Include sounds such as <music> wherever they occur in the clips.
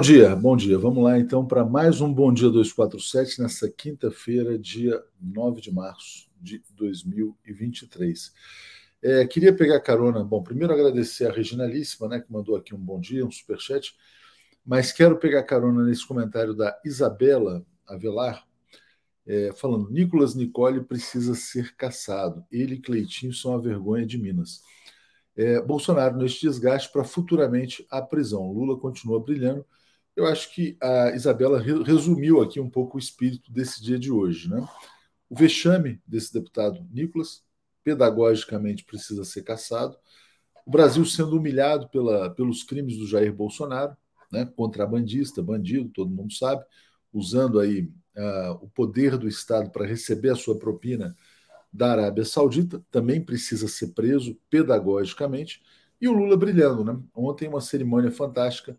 dia, bom dia. Vamos lá então para mais um Bom Dia 247 nessa quinta-feira, dia 9 de março de 2023. É, queria pegar carona. Bom, primeiro agradecer a Reginalíssima, né, que mandou aqui um bom dia, um superchat. Mas quero pegar carona nesse comentário da Isabela Avelar, é, falando: Nicolas Nicole precisa ser caçado. Ele e Cleitinho são a vergonha de Minas. É, Bolsonaro neste desgaste para futuramente a prisão. Lula continua brilhando. Eu acho que a Isabela resumiu aqui um pouco o espírito desse dia de hoje. Né? O vexame desse deputado Nicolas, pedagogicamente, precisa ser caçado. O Brasil sendo humilhado pela, pelos crimes do Jair Bolsonaro, né? contrabandista, bandido, todo mundo sabe, usando aí uh, o poder do Estado para receber a sua propina da Arábia Saudita, também precisa ser preso pedagogicamente, e o Lula brilhando. Né? Ontem, uma cerimônia fantástica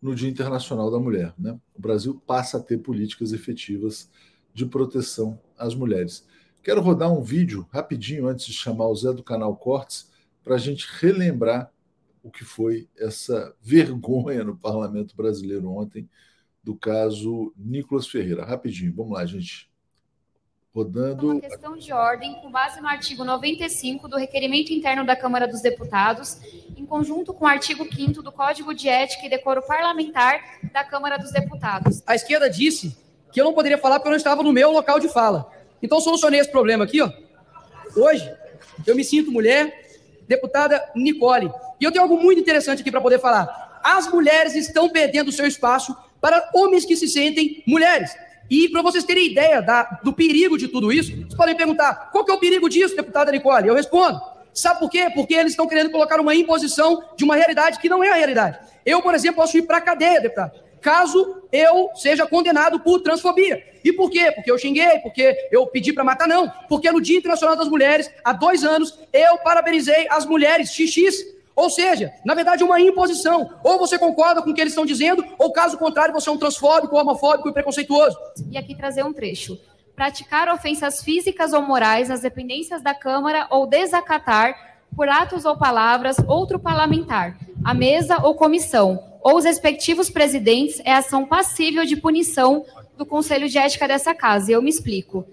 no Dia Internacional da Mulher. Né? O Brasil passa a ter políticas efetivas de proteção às mulheres. Quero rodar um vídeo rapidinho antes de chamar o Zé do canal Cortes para a gente relembrar o que foi essa vergonha no parlamento brasileiro ontem do caso Nicolas Ferreira. Rapidinho, vamos lá, gente. Rodando. Uma questão de ordem, com base no artigo 95 do requerimento interno da Câmara dos Deputados, em conjunto com o artigo 5 do Código de Ética e Decoro Parlamentar da Câmara dos Deputados. A esquerda disse que eu não poderia falar porque eu não estava no meu local de fala. Então, solucionei esse problema aqui, ó. Hoje, eu me sinto mulher, deputada Nicole. E eu tenho algo muito interessante aqui para poder falar. As mulheres estão perdendo o seu espaço para homens que se sentem mulheres. E para vocês terem ideia da, do perigo de tudo isso, vocês podem perguntar: qual que é o perigo disso, deputada Nicole? Eu respondo. Sabe por quê? Porque eles estão querendo colocar uma imposição de uma realidade que não é a realidade. Eu, por exemplo, posso ir para a cadeia, deputado, caso eu seja condenado por transfobia. E por quê? Porque eu xinguei, porque eu pedi para matar, não. Porque no Dia Internacional das Mulheres, há dois anos, eu parabenizei as mulheres XX ou seja, na verdade, uma imposição. Ou você concorda com o que eles estão dizendo, ou caso contrário, você é um transfóbico, homofóbico e preconceituoso. E aqui trazer um trecho. Praticar ofensas físicas ou morais nas dependências da Câmara ou desacatar, por atos ou palavras, outro parlamentar, a mesa ou comissão, ou os respectivos presidentes, é ação passível de punição do Conselho de Ética dessa casa. E eu me explico.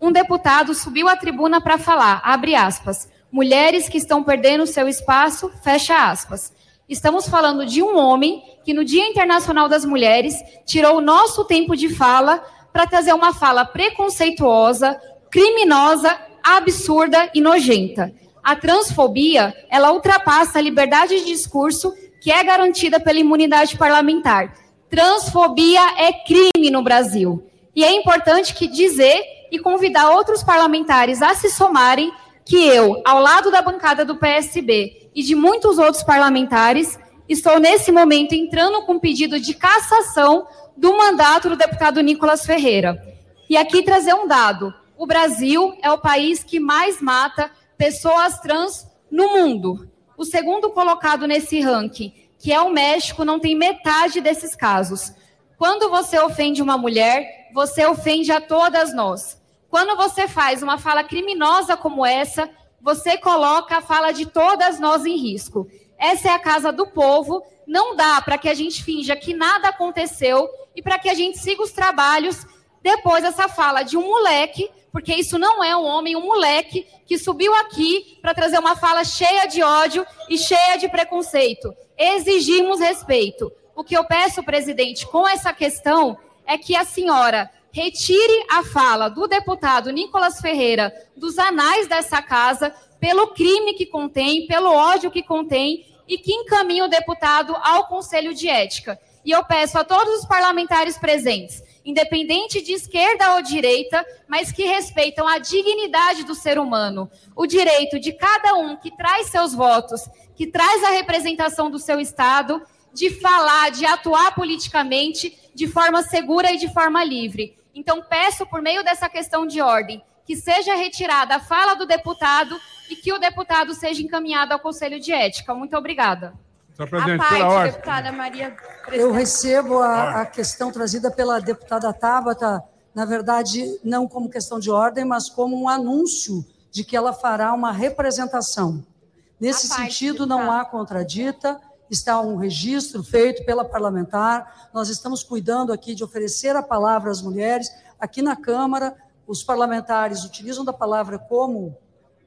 Um deputado subiu à tribuna para falar, abre aspas, mulheres que estão perdendo seu espaço, fecha aspas. Estamos falando de um homem que no Dia Internacional das Mulheres tirou o nosso tempo de fala para trazer uma fala preconceituosa, criminosa, absurda e nojenta. A transfobia, ela ultrapassa a liberdade de discurso que é garantida pela imunidade parlamentar. Transfobia é crime no Brasil. E é importante que dizer e convidar outros parlamentares a se somarem que eu, ao lado da bancada do PSB e de muitos outros parlamentares, estou nesse momento entrando com pedido de cassação do mandato do deputado Nicolas Ferreira. E aqui trazer um dado: o Brasil é o país que mais mata pessoas trans no mundo. O segundo colocado nesse ranking, que é o México, não tem metade desses casos. Quando você ofende uma mulher, você ofende a todas nós. Quando você faz uma fala criminosa como essa, você coloca a fala de todas nós em risco. Essa é a casa do povo. Não dá para que a gente finja que nada aconteceu e para que a gente siga os trabalhos depois dessa fala de um moleque, porque isso não é um homem, um moleque que subiu aqui para trazer uma fala cheia de ódio e cheia de preconceito. Exigimos respeito. O que eu peço, presidente, com essa questão é que a senhora retire a fala do deputado Nicolas Ferreira dos anais dessa casa pelo crime que contém, pelo ódio que contém e que encaminhe o deputado ao Conselho de Ética. E eu peço a todos os parlamentares presentes, independente de esquerda ou direita, mas que respeitam a dignidade do ser humano, o direito de cada um que traz seus votos, que traz a representação do seu Estado, de falar, de atuar politicamente de forma segura e de forma livre. Então, peço, por meio dessa questão de ordem, que seja retirada a fala do deputado e que o deputado seja encaminhado ao Conselho de Ética. Muito obrigada. Senhor presidente, a pela ordem. deputada Maria. Eu recebo a, a questão trazida pela deputada Tabata, na verdade, não como questão de ordem, mas como um anúncio de que ela fará uma representação. Nesse sentido, não há contradita está um registro feito pela parlamentar. Nós estamos cuidando aqui de oferecer a palavra às mulheres. Aqui na Câmara, os parlamentares utilizam da palavra como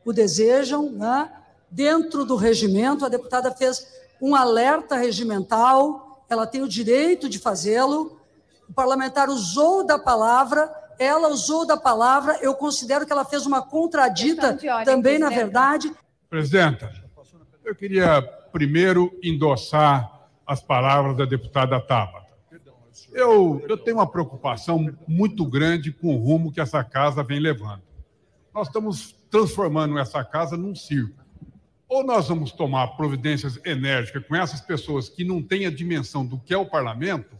o desejam, né? Dentro do regimento, a deputada fez um alerta regimental, ela tem o direito de fazê-lo. O parlamentar usou da palavra, ela usou da palavra, eu considero que ela fez uma contradita também, na verdade. Presidenta, eu queria primeiro endossar as palavras da deputada Tabata. Eu, eu tenho uma preocupação muito grande com o rumo que essa casa vem levando. Nós estamos transformando essa casa num circo. Ou nós vamos tomar providências enérgicas com essas pessoas que não têm a dimensão do que é o parlamento,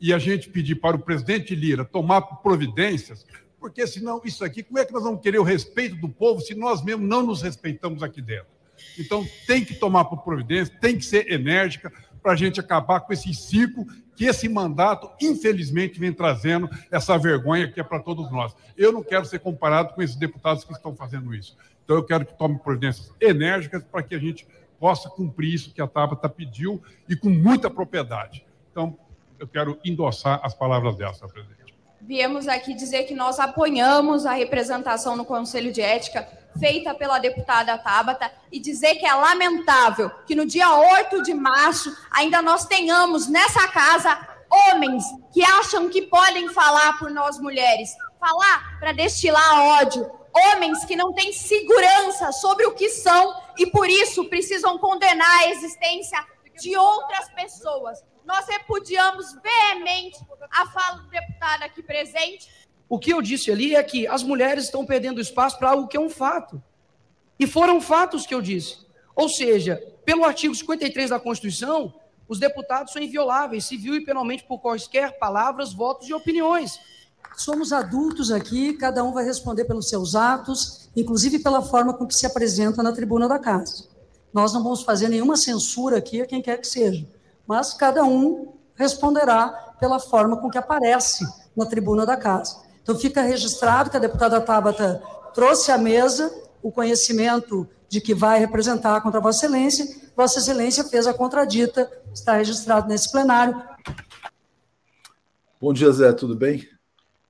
e a gente pedir para o presidente Lira tomar providências, porque senão isso aqui, como é que nós vamos querer o respeito do povo se nós mesmos não nos respeitamos aqui dentro? Então tem que tomar providência, tem que ser enérgica para a gente acabar com esse ciclo que esse mandato, infelizmente, vem trazendo essa vergonha que é para todos nós. Eu não quero ser comparado com esses deputados que estão fazendo isso. Então, eu quero que tome providências enérgicas para que a gente possa cumprir isso que a Tabata pediu e com muita propriedade. Então, eu quero endossar as palavras dessa, presidente. Viemos aqui dizer que nós apoiamos a representação no Conselho de Ética feita pela deputada Tabata e dizer que é lamentável que no dia 8 de março ainda nós tenhamos nessa casa homens que acham que podem falar por nós mulheres, falar para destilar ódio, homens que não têm segurança sobre o que são e por isso precisam condenar a existência de outras pessoas. Nós repudiamos veemente a fala do deputado aqui presente o que eu disse ali é que as mulheres estão perdendo espaço para algo que é um fato. E foram fatos que eu disse. Ou seja, pelo artigo 53 da Constituição, os deputados são invioláveis, civil e penalmente por quaisquer palavras, votos e opiniões. Somos adultos aqui, cada um vai responder pelos seus atos, inclusive pela forma com que se apresenta na tribuna da casa. Nós não vamos fazer nenhuma censura aqui a quem quer que seja, mas cada um responderá pela forma com que aparece na tribuna da casa. Então, fica registrado que a deputada Tabata trouxe à mesa o conhecimento de que vai representar contra Vossa Excelência. Vossa Excelência fez a contradita, está registrado nesse plenário. Bom dia, Zé, tudo bem?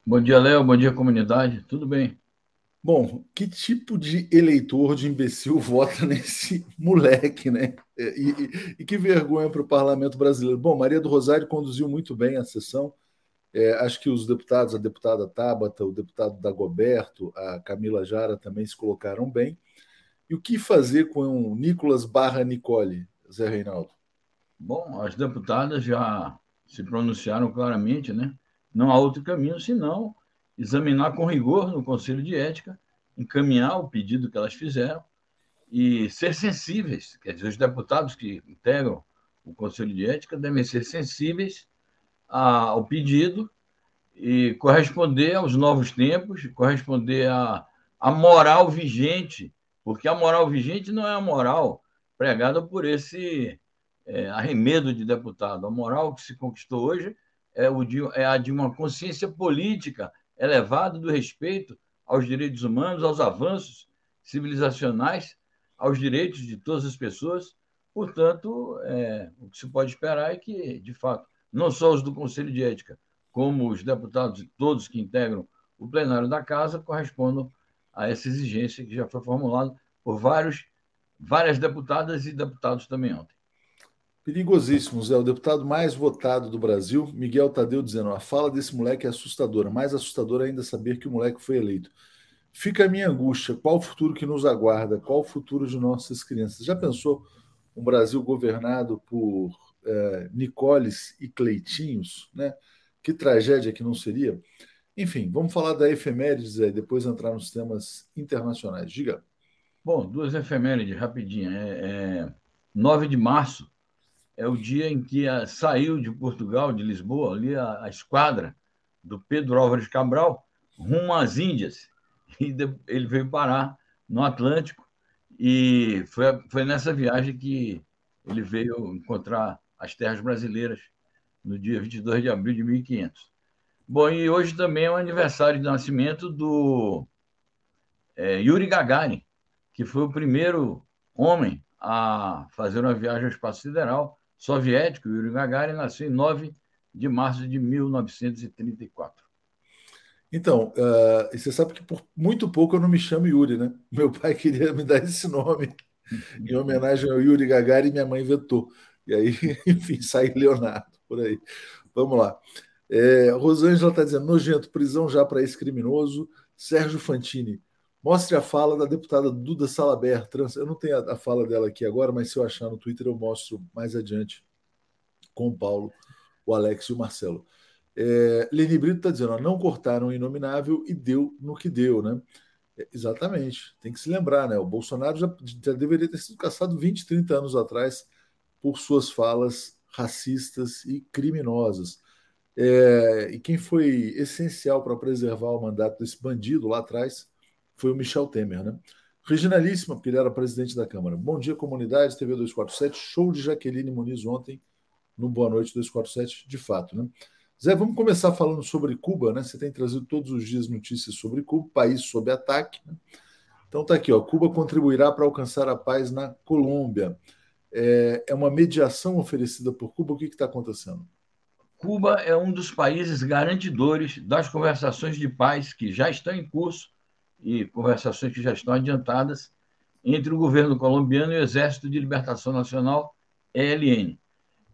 Bom dia, Léo, bom dia, comunidade, tudo bem. Bom, que tipo de eleitor de imbecil vota nesse <laughs> moleque, né? E, e, e que vergonha para o parlamento brasileiro. Bom, Maria do Rosário conduziu muito bem a sessão, é, acho que os deputados, a deputada Tabata, o deputado Dagoberto, a Camila Jara também se colocaram bem. E o que fazer com o Nicolas barra Nicole, Zé Reinaldo? Bom, as deputadas já se pronunciaram claramente, né? Não há outro caminho senão examinar com rigor no Conselho de Ética, encaminhar o pedido que elas fizeram e ser sensíveis. Quer dizer, os deputados que integram o Conselho de Ética devem ser sensíveis ao pedido e corresponder aos novos tempos, corresponder à, à moral vigente, porque a moral vigente não é a moral pregada por esse é, arremedo de deputado. A moral que se conquistou hoje é, o de, é a de uma consciência política elevada do respeito aos direitos humanos, aos avanços civilizacionais, aos direitos de todas as pessoas. Portanto, é, o que se pode esperar é que, de fato, não só os do Conselho de Ética, como os deputados, todos que integram o plenário da Casa, correspondam a essa exigência que já foi formulada por vários, várias deputadas e deputados também ontem. Perigosíssimo, Zé. O deputado mais votado do Brasil, Miguel Tadeu, dizendo: a fala desse moleque é assustadora. Mais assustador ainda saber que o moleque foi eleito. Fica a minha angústia: qual o futuro que nos aguarda? Qual o futuro de nossas crianças? Já pensou um Brasil governado por é, Nicoles e Cleitinhos, né? Que tragédia que não seria. Enfim, vamos falar da efemérides aí, depois entrar nos temas internacionais. Diga. Bom, duas efemérides, rapidinho. É, é, 9 de março é o dia em que a, saiu de Portugal, de Lisboa, ali a, a esquadra do Pedro Álvares Cabral rumo às Índias. E de, ele veio parar no Atlântico e foi, foi nessa viagem que ele veio encontrar as terras brasileiras no dia 22 de abril de 1500. Bom, e hoje também é o aniversário de nascimento do é, Yuri Gagarin, que foi o primeiro homem a fazer uma viagem ao espaço sideral soviético. Yuri Gagarin nasceu em 9 de março de 1934. Então, uh, você sabe que por muito pouco eu não me chamo Yuri, né? Meu pai queria me dar esse nome <laughs> em homenagem ao Yuri Gagarin e minha mãe vetou. E aí, <laughs> enfim, sai Leonardo. por aí. Vamos lá. É, Rosângela está dizendo: nojento, prisão já para ex-criminoso. Sérgio Fantini, mostre a fala da deputada Duda Salaber. Trans... Eu não tenho a, a, fala dela aqui agora, mas se eu achar no Twitter, eu mostro mais adiante com o Paulo, o Alex e o Marcelo. É, Brito está dizendo: ó, não cortaram o inominável e deu no que deu, né? É, exatamente, tem que se lembrar, né? O Bolsonaro já, já deveria ter sido caçado 20, 30 anos atrás por suas falas racistas e criminosas. É, e quem foi essencial para preservar o mandato desse bandido lá atrás foi o Michel Temer, né? Reginalíssima, porque ele era presidente da Câmara. Bom dia, comunidade, TV 247. Show de Jaqueline Muniz ontem no Boa Noite 247, de fato, né? Zé, vamos começar falando sobre Cuba, né? Você tem trazido todos os dias notícias sobre Cuba, país sob ataque. Né? Então tá aqui, ó. Cuba contribuirá para alcançar a paz na Colômbia é, é uma mediação oferecida por Cuba? O que está acontecendo? Cuba é um dos países garantidores das conversações de paz que já estão em curso e conversações que já estão adiantadas entre o governo colombiano e o Exército de Libertação Nacional, ELN.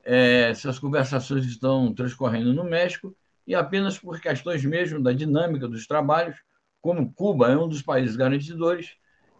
É, essas conversações estão transcorrendo no México e apenas por questões mesmo da dinâmica dos trabalhos, como Cuba é um dos países garantidores,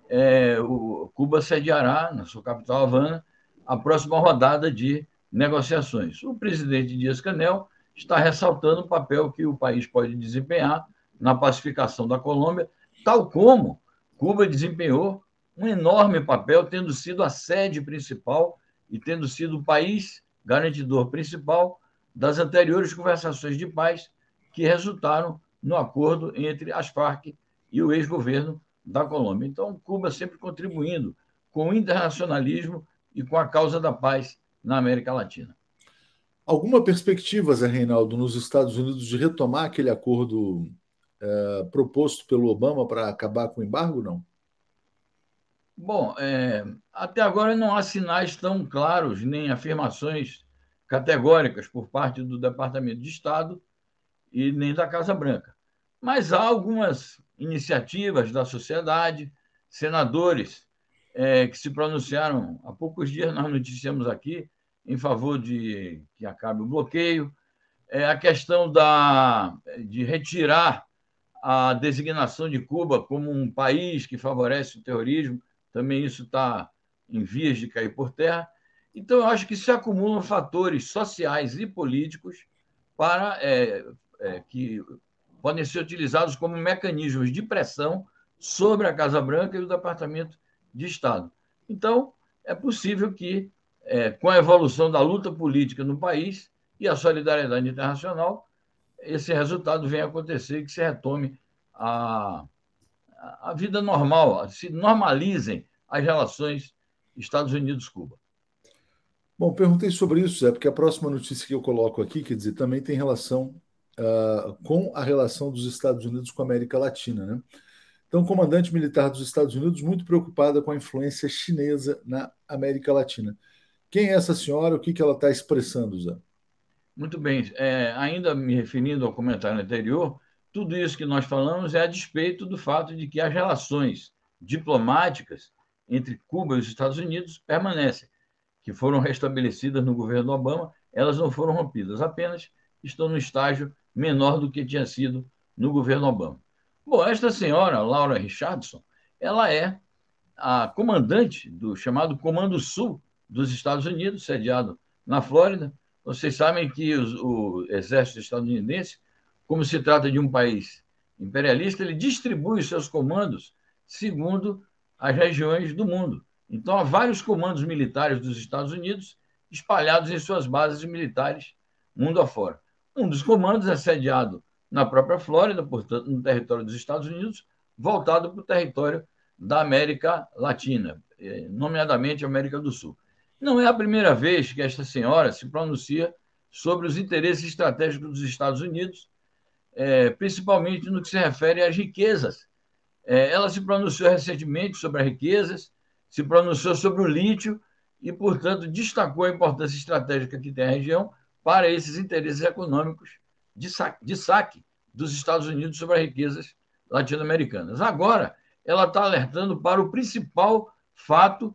é, o Cuba sediará na sua capital Havana a próxima rodada de negociações. O presidente Dias Canel está ressaltando o papel que o país pode desempenhar na pacificação da Colômbia, tal como Cuba desempenhou um enorme papel, tendo sido a sede principal e tendo sido o país garantidor principal das anteriores conversações de paz que resultaram no acordo entre as Farc e o ex-governo da Colômbia. Então, Cuba sempre contribuindo com o internacionalismo e com a causa da paz na América Latina. Alguma perspectiva, Zé Reinaldo, nos Estados Unidos de retomar aquele acordo é, proposto pelo Obama para acabar com o embargo, não? Bom, é, até agora não há sinais tão claros nem afirmações categóricas por parte do Departamento de Estado e nem da Casa Branca. Mas há algumas iniciativas da sociedade, senadores é, que se pronunciaram há poucos dias, nós noticiamos aqui, em favor de que acabe o bloqueio, é a questão da, de retirar a designação de Cuba como um país que favorece o terrorismo, também isso está em vias de cair por terra. Então, eu acho que se acumulam fatores sociais e políticos para é, é, que podem ser utilizados como mecanismos de pressão sobre a Casa Branca e o Departamento de Estado. Então, é possível que, é, com a evolução da luta política no país e a solidariedade internacional, esse resultado venha a acontecer, que se retome a, a vida normal, se normalizem as relações Estados Unidos-Cuba. Bom, perguntei sobre isso, Zé, porque a próxima notícia que eu coloco aqui, quer dizer, também tem relação uh, com a relação dos Estados Unidos com a América Latina, né? Então, comandante militar dos Estados Unidos, muito preocupada com a influência chinesa na América Latina. Quem é essa senhora? O que, que ela está expressando, Zé? Muito bem. É, ainda me referindo ao comentário anterior, tudo isso que nós falamos é a despeito do fato de que as relações diplomáticas entre Cuba e os Estados Unidos permanecem, que foram restabelecidas no governo Obama, elas não foram rompidas, apenas estão no estágio menor do que tinha sido no governo Obama. Bom, esta senhora, Laura Richardson, ela é a comandante do chamado Comando Sul dos Estados Unidos, sediado na Flórida. Vocês sabem que o exército estadunidense, como se trata de um país imperialista, ele distribui os seus comandos segundo as regiões do mundo. Então, há vários comandos militares dos Estados Unidos espalhados em suas bases militares mundo afora. Um dos comandos é sediado na própria Flórida, portanto, no território dos Estados Unidos, voltado para o território da América Latina, eh, nomeadamente América do Sul. Não é a primeira vez que esta senhora se pronuncia sobre os interesses estratégicos dos Estados Unidos, é, principalmente no que se refere às riquezas. É, ela se pronunciou recentemente sobre as riquezas, se pronunciou sobre o lítio e, portanto, destacou a importância estratégica que tem a região para esses interesses econômicos de saque, de saque dos Estados Unidos sobre as riquezas latino-americanas. Agora, ela está alertando para o principal fato,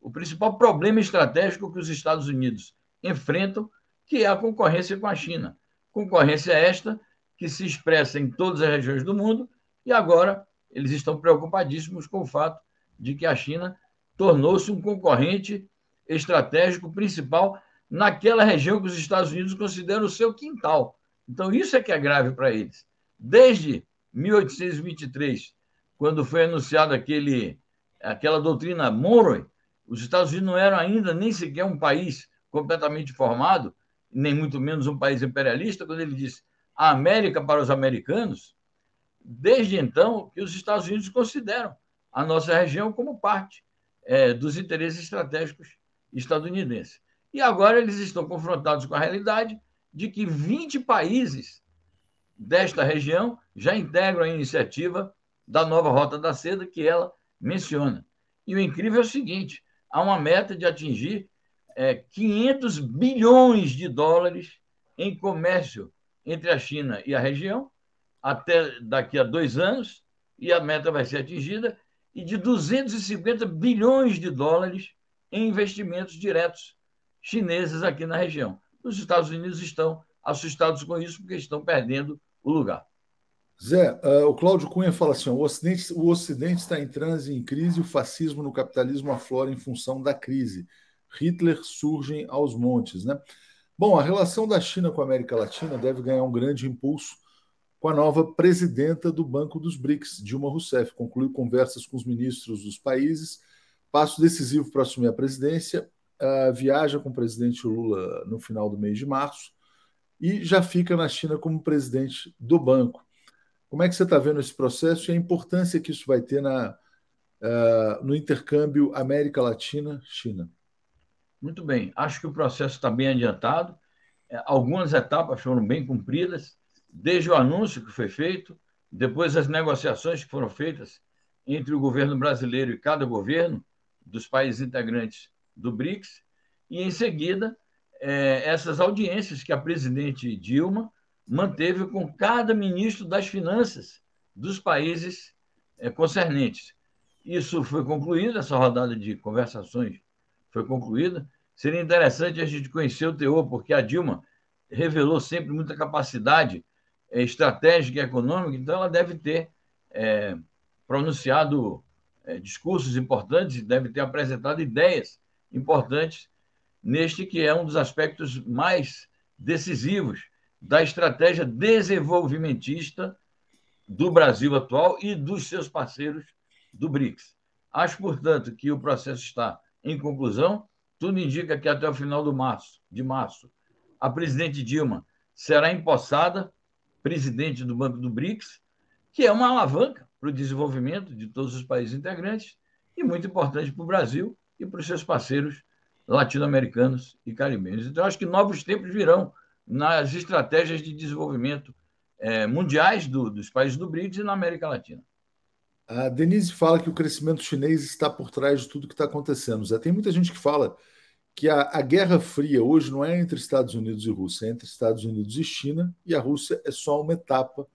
o principal problema estratégico que os Estados Unidos enfrentam, que é a concorrência com a China. Concorrência esta que se expressa em todas as regiões do mundo e agora eles estão preocupadíssimos com o fato de que a China tornou-se um concorrente estratégico principal naquela região que os Estados Unidos consideram o seu quintal. Então, isso é que é grave para eles. Desde 1823, quando foi anunciada aquele, aquela doutrina Monroe, os Estados Unidos não eram ainda nem sequer um país completamente formado, nem muito menos um país imperialista, quando ele disse a América para os americanos, desde então que os Estados Unidos consideram a nossa região como parte é, dos interesses estratégicos estadunidenses. E agora eles estão confrontados com a realidade de que 20 países desta região já integram a iniciativa da nova Rota da Seda que ela menciona. E o incrível é o seguinte: há uma meta de atingir é, 500 bilhões de dólares em comércio entre a China e a região até daqui a dois anos, e a meta vai ser atingida, e de 250 bilhões de dólares em investimentos diretos chineses aqui na região. Os Estados Unidos estão assustados com isso porque estão perdendo o lugar. Zé, uh, o Cláudio Cunha fala assim: o, Ocidente, o Ocidente está em transe em crise, o fascismo no capitalismo aflora em função da crise. Hitler surge aos montes. Né? Bom, a relação da China com a América Latina deve ganhar um grande impulso com a nova presidenta do Banco dos BRICS, Dilma Rousseff. Concluiu conversas com os ministros dos países, passo decisivo para assumir a presidência, uh, viaja com o presidente Lula no final do mês de março e já fica na China como presidente do banco. Como é que você está vendo esse processo e a importância que isso vai ter na, uh, no intercâmbio América Latina-China? Muito bem, acho que o processo está bem adiantado. É, algumas etapas foram bem cumpridas, desde o anúncio que foi feito, depois as negociações que foram feitas entre o governo brasileiro e cada governo dos países integrantes do BRICS, e em seguida é, essas audiências que a presidente Dilma manteve com cada ministro das finanças dos países é, concernentes. Isso foi concluído, essa rodada de conversações foi concluída. Seria interessante a gente conhecer o teor, porque a Dilma revelou sempre muita capacidade é, estratégica e econômica, então ela deve ter é, pronunciado é, discursos importantes, deve ter apresentado ideias importantes neste que é um dos aspectos mais decisivos da estratégia desenvolvimentista do Brasil atual e dos seus parceiros do BRICS. Acho, portanto, que o processo está em conclusão. Tudo indica que até o final março, de março, a presidente Dilma será empossada presidente do Banco do BRICS, que é uma alavanca para o desenvolvimento de todos os países integrantes e muito importante para o Brasil e para os seus parceiros latino-americanos e caribenhos. Então, acho que novos tempos virão nas estratégias de desenvolvimento é, mundiais do, dos países do BRICS e na América Latina. A Denise fala que o crescimento chinês está por trás de tudo que está acontecendo. Já tem muita gente que fala que a, a, Guerra Fria hoje não é entre Estados Unidos e Rússia, é entre Estados Unidos e China, e a Rússia é só uma etapa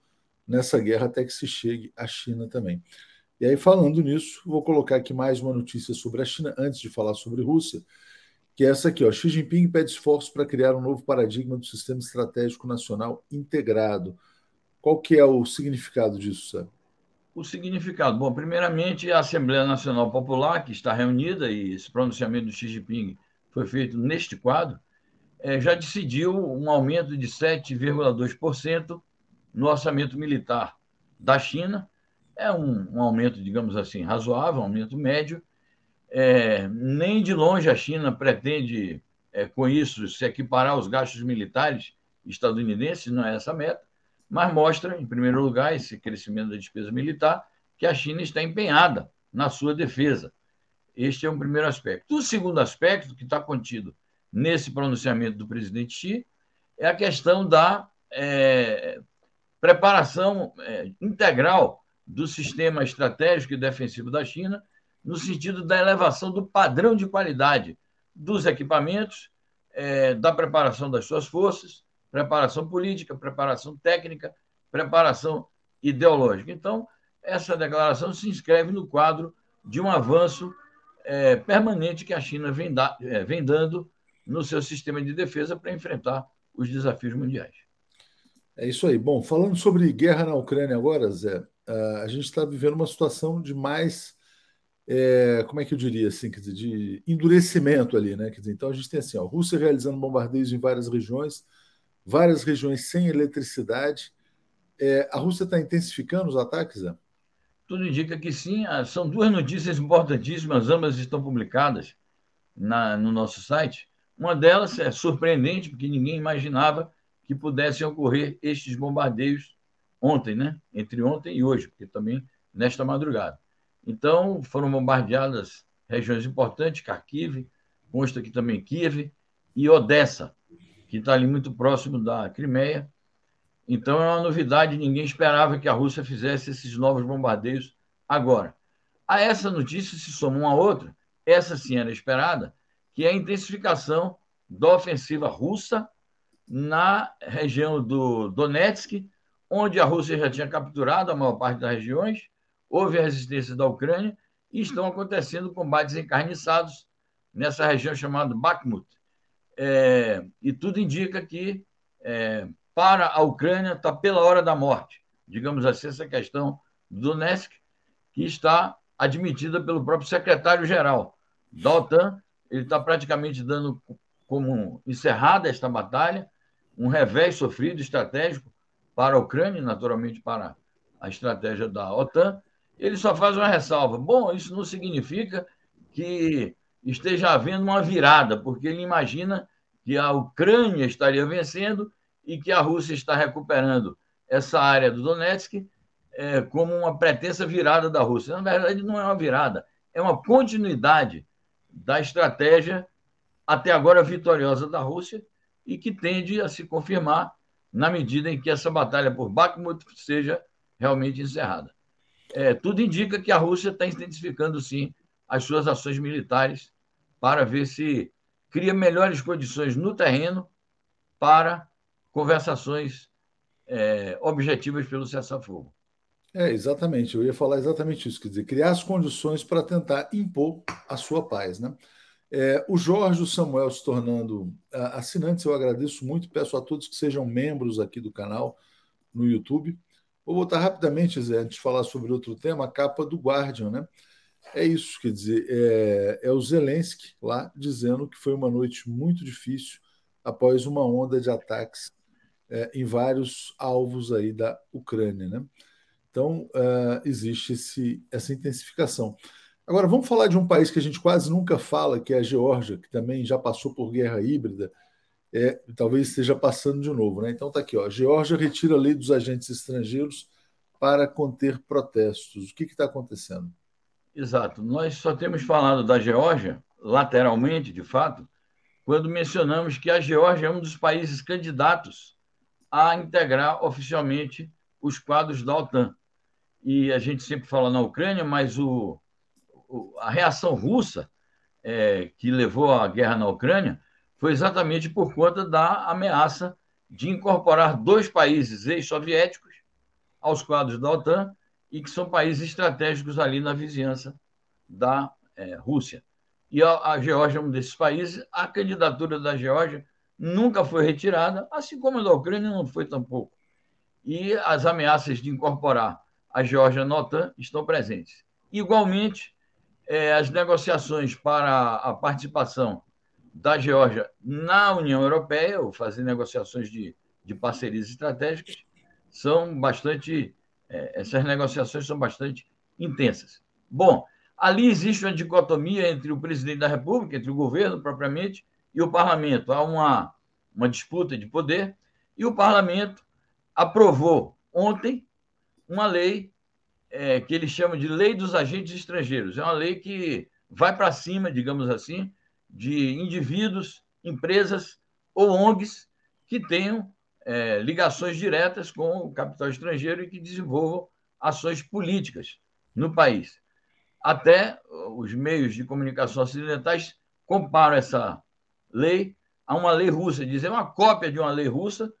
nessa guerra até que se chegue à China também. E aí, falando nisso, vou colocar aqui mais uma notícia sobre a China, antes de falar sobre Rússia, que é essa aqui, ó. Xi Jinping pede esforços para criar um novo paradigma do sistema estratégico nacional integrado. Qual que é o significado disso, sabe? O significado, bom, primeiramente a Assembleia Nacional Popular, que está reunida, e esse pronunciamento do Xi Jinping foi feito neste quadro, é, já decidiu um aumento de 7,2% no orçamento militar da China. É um, um, aumento, digamos assim, razoável, um aumento médio. É, nem de longe a China pretende, é, com isso, se equiparar aos gastos militares estadunidenses, não é essa a meta, mas mostra, em primeiro lugar, esse crescimento da despesa militar, que a China está empenhada na sua defesa. Este é um primeiro aspecto. O segundo aspecto, que está contido nesse pronunciamento do presidente Xi, é a questão da é, preparação é, integral do sistema estratégico e defensivo da China, no sentido da elevação do padrão de qualidade dos equipamentos, é, da preparação das suas forças, preparação política, preparação técnica, preparação ideológica. Então, essa declaração se inscreve no quadro de um avanço é, permanente que a China vem, da, é, vem dando no seu sistema de defesa para enfrentar os desafios mundiais. É isso aí. Bom, falando sobre guerra na Ucrânia agora, Zé, a gente está vivendo uma situação de mais, é, como é que eu diria assim, quer dizer, de endurecimento ali, né? Quer dizer, então a gente tem assim, ó, Rússia realizando bombardeios em várias regiões, várias regiões sem eletricidade. É, a Rússia está intensificando os ataques? Tudo indica que sim. Ah, são duas notícias importantíssimas, ambas estão publicadas na, no nosso site. Uma delas é surpreendente, porque ninguém imaginava que pudessem ocorrer estes bombardeios ontem, né? Entre ontem e hoje, porque também nesta madrugada. Então, foram bombardeadas regiões importantes, Kharkiv, consta aqui também Kiev e Odessa, que está ali muito próximo da Crimeia. Então, é uma novidade, ninguém esperava que a Rússia fizesse esses novos bombardeios agora. A essa notícia se soma uma outra, essa sim era esperada, que é a intensificação da ofensiva russa na região do Donetsk, onde a Rússia já tinha capturado a maior parte das regiões, houve a resistência da Ucrânia e estão acontecendo combates encarniçados nessa região chamada Bakhmut. É, e tudo indica que é, para a Ucrânia está pela hora da morte, digamos assim, essa questão do Donetsk, que está admitida pelo próprio secretário-geral da OTAN. Ele está praticamente dando como encerrada esta batalha um revés sofrido estratégico para a Ucrânia, naturalmente para a estratégia da OTAN, ele só faz uma ressalva. Bom, isso não significa que esteja havendo uma virada, porque ele imagina que a Ucrânia estaria vencendo e que a Rússia está recuperando essa área do Donetsk é, como uma pretensa virada da Rússia. Na verdade, não é uma virada, é uma continuidade da estratégia até agora vitoriosa da Rússia e que tende a se confirmar na medida em que essa batalha por Bakhmut seja realmente encerrada. É, tudo indica que a Rússia está intensificando, sim, as suas ações militares para ver se cria melhores condições no terreno para conversações é, objetivas pelo cessar-fogo. É, exatamente. Eu ia falar exatamente isso. Quer dizer, criar as condições para tentar impor a sua paz, né? É, o Jorge o Samuel se tornando assinantes, eu agradeço muito. Peço a todos que sejam membros aqui do canal no YouTube. Vou voltar rapidamente, Zé, antes de falar sobre outro tema, a capa do Guardian, né? É isso, quer dizer, é, é o Zelensky lá dizendo que foi uma noite muito difícil após uma onda de ataques é, em vários alvos aí da Ucrânia, né? Então, uh, existe esse, essa intensificação. Agora, vamos falar de um país que a gente quase nunca fala, que é a Geórgia, que também já passou por guerra híbrida, é, talvez esteja passando de novo. Né? Então está aqui, ó, Geórgia retira a lei dos agentes estrangeiros para conter protestos. O que está acontecendo? Exato. Nós só temos falado da Geórgia, lateralmente, de fato, quando mencionamos que a Geórgia é um dos países candidatos a integrar oficialmente os quadros da OTAN. E a gente sempre fala na Ucrânia, mas o, a reação russa é, que levou à guerra na Ucrânia foi exatamente por conta da ameaça de incorporar dois países ex-soviéticos aos quadros da OTAN e que são países estratégicos ali na vizinhança da é, Rússia. E a, a Geórgia é um desses países. A candidatura da Geórgia nunca foi retirada, assim como a da Ucrânia não foi tampouco. E as ameaças de incorporar a Geórgia na OTAN estão presentes. Igualmente, é, as negociações para a participação da Geórgia na União Europeia, ou fazer negociações de, de parcerias estratégicas, são bastante. É, essas negociações são bastante intensas. Bom, ali existe uma dicotomia entre o presidente da República, entre o governo propriamente, e o parlamento. Há uma, uma disputa de poder, e o parlamento aprovou ontem uma lei é, que eles chamam de Lei dos Agentes Estrangeiros. É uma lei que vai para cima, digamos assim, de indivíduos, empresas ou ONGs que tenham é, ligações diretas com o capital estrangeiro e que desenvolvam ações políticas no país. Até os meios de comunicação ocidentais comparam essa lei a uma lei russa, dizem é uma cópia de uma lei russa,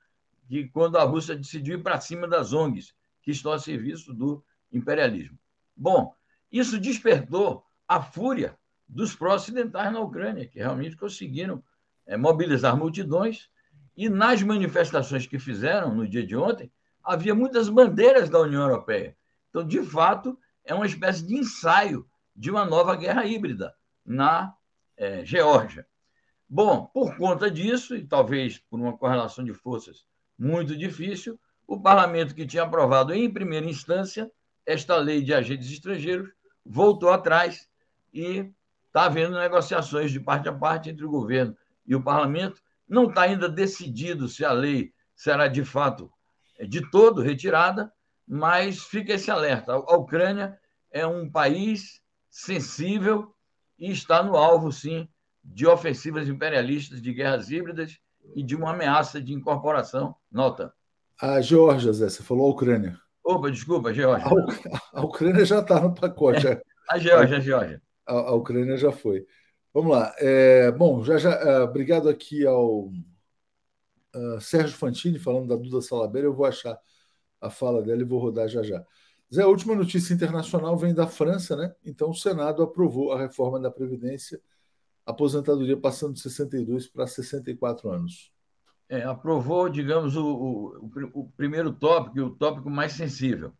que quando a Rússia decidiu ir para cima das ONGs, que estão a serviço do imperialismo. Bom, isso despertou a fúria dos pró-ocidentais na Ucrânia, que realmente conseguiram é, mobilizar multidões, e nas manifestações que fizeram no dia de ontem, havia muitas bandeiras da União Europeia. Então, de fato, é uma espécie de ensaio de uma nova guerra híbrida na é, Geórgia. Bom, por conta disso, e talvez por uma correlação de forças muito difícil, o parlamento que tinha aprovado em primeira instância esta lei de agentes estrangeiros voltou atrás e está havendo negociações de parte a parte entre o governo e o parlamento. Não está ainda decidido se a lei será de fato de todo retirada, mas fica esse alerta. A Ucrânia é um país sensível e está no alvo, sim, de ofensivas imperialistas, de guerras híbridas e de uma ameaça de incorporação. Nota. A Geórgia, Zé, você falou a Ucrânia. Opa, desculpa, Geórgia. A, Ucrânia já está no pacote. É, a Geórgia, a Geórgia. A, a, Ucrânia já foi. Vamos lá. É, bom, já, já, uh, obrigado aqui ao uh, Sérgio Fantini falando da Duda Salabeira. Eu vou achar a fala dela e vou rodar já já. Zé, a última notícia internacional vem da França, né? Então o Senado aprovou a reforma da Previdência, aposentadoria passando de 62 para 64 anos. É, aprovou, digamos, o, o, o, primeiro tópico, o tópico mais sensível.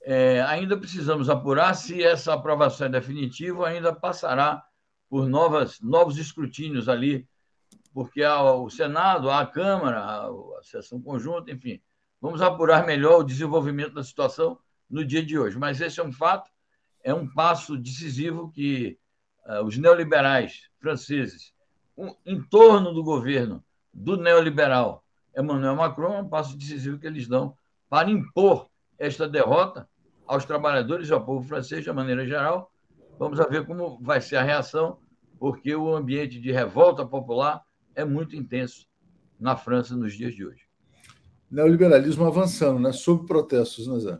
É, ainda precisamos apurar se essa aprovação é definitiva, ainda passará por novas, novos escrutínios ali, porque há o Senado, há a Câmara, há a sessão conjunta, enfim. Vamos apurar melhor o desenvolvimento da situação no dia de hoje. Mas esse é um fato, é um passo decisivo que uh, os neoliberais franceses, um, em torno do governo do neoliberal Emmanuel Macron, é um passo decisivo que eles dão para impor esta derrota aos trabalhadores e ao povo francês de maneira geral. Vamos ver como vai ser a reação, porque o ambiente de revolta popular é muito intenso na França nos dias de hoje. Neoliberalismo avançando, né? Sob protestos, né, Zé?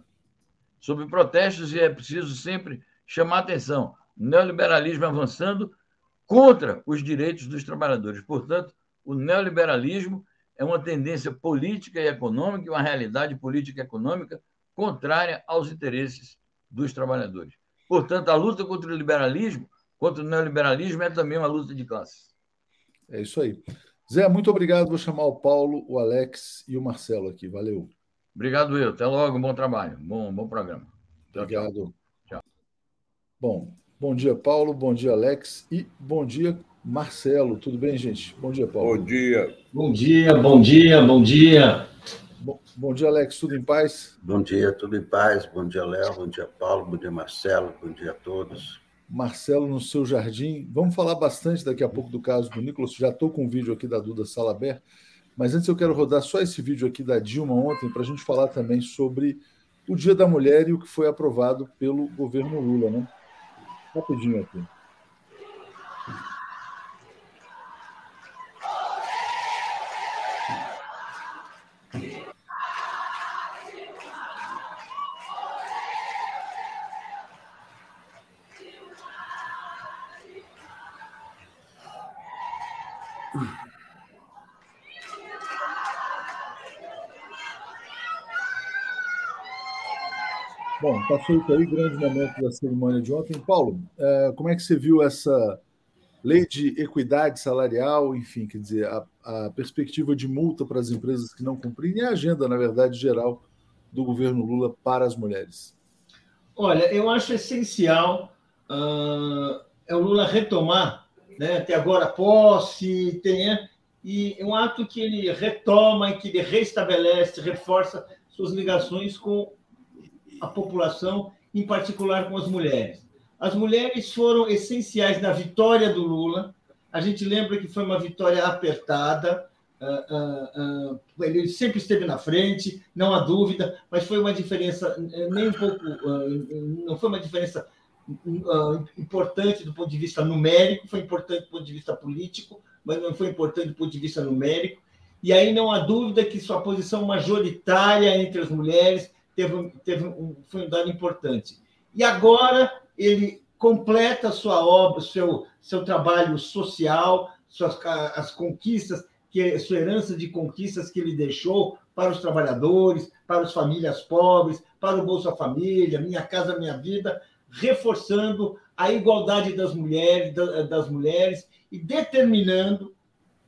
Sob protestos, e é preciso sempre chamar atenção. Neoliberalismo avançando contra os direitos dos trabalhadores. Portanto, o neoliberalismo é uma tendência política e econômica e uma realidade política e econômica contrária aos interesses dos trabalhadores. Portanto, a luta contra o liberalismo, contra o neoliberalismo, é também uma luta de classes. É isso aí. Zé, muito obrigado. Vou chamar o Paulo, o Alex e o Marcelo aqui. Valeu. Obrigado, eu. Até logo. Bom trabalho. Bom, bom programa. Tchau, obrigado. Tchau. Bom, bom dia, Paulo. Bom dia, Alex. E bom dia, Marcelo. Tudo bem, gente? Bom dia, Paulo. Bom dia. Bom dia, bom dia, bom dia. Bom, bom dia, Alex. Tudo em paz? Bom dia, tudo em paz. Bom dia, Léo. Bom dia, Paulo. Bom dia, Marcelo. Bom dia a todos. Marcelo no seu jardim. Vamos falar bastante daqui a pouco do caso do Nicolas. Já estou com o um vídeo aqui da Duda Salaber, mas antes eu quero rodar só esse vídeo aqui da Dilma ontem para a gente falar também sobre o Dia da Mulher e o que foi aprovado pelo governo Lula, né? Rapidinho aqui. Feito aí grande momento da cerimônia de ontem. Paulo, é, como é que você viu essa lei de equidade salarial, enfim, quer dizer, a, a perspectiva de multa para as empresas que não cumprem e a agenda, na verdade, geral do governo Lula para as mulheres? Olha, eu acho essencial uh, é o Lula retomar, né, até agora posse, tenha, e é um ato que ele retoma que ele restabelece, reforça suas ligações com a população, em particular com as mulheres. As mulheres foram essenciais na vitória do Lula. A gente lembra que foi uma vitória apertada. Uh, uh, uh, ele sempre esteve na frente, não há dúvida, mas foi uma diferença eh, nem um pouco, não foi uma diferença importante do ponto de vista numérico, foi importante do ponto de vista político, mas não foi importante do ponto de vista numérico. E aí não há dúvida que sua posição majoritária entre as mulheres teve, teve um, foi um dado importante. E agora ele completa sua obra, seu, seu trabalho social, suas, as conquistas, que sua herança de conquistas que ele deixou para os trabalhadores, para as famílias pobres, para o Bolsa Família, Minha Casa Minha Vida, reforçando a igualdade das mulheres, das mulheres e determinando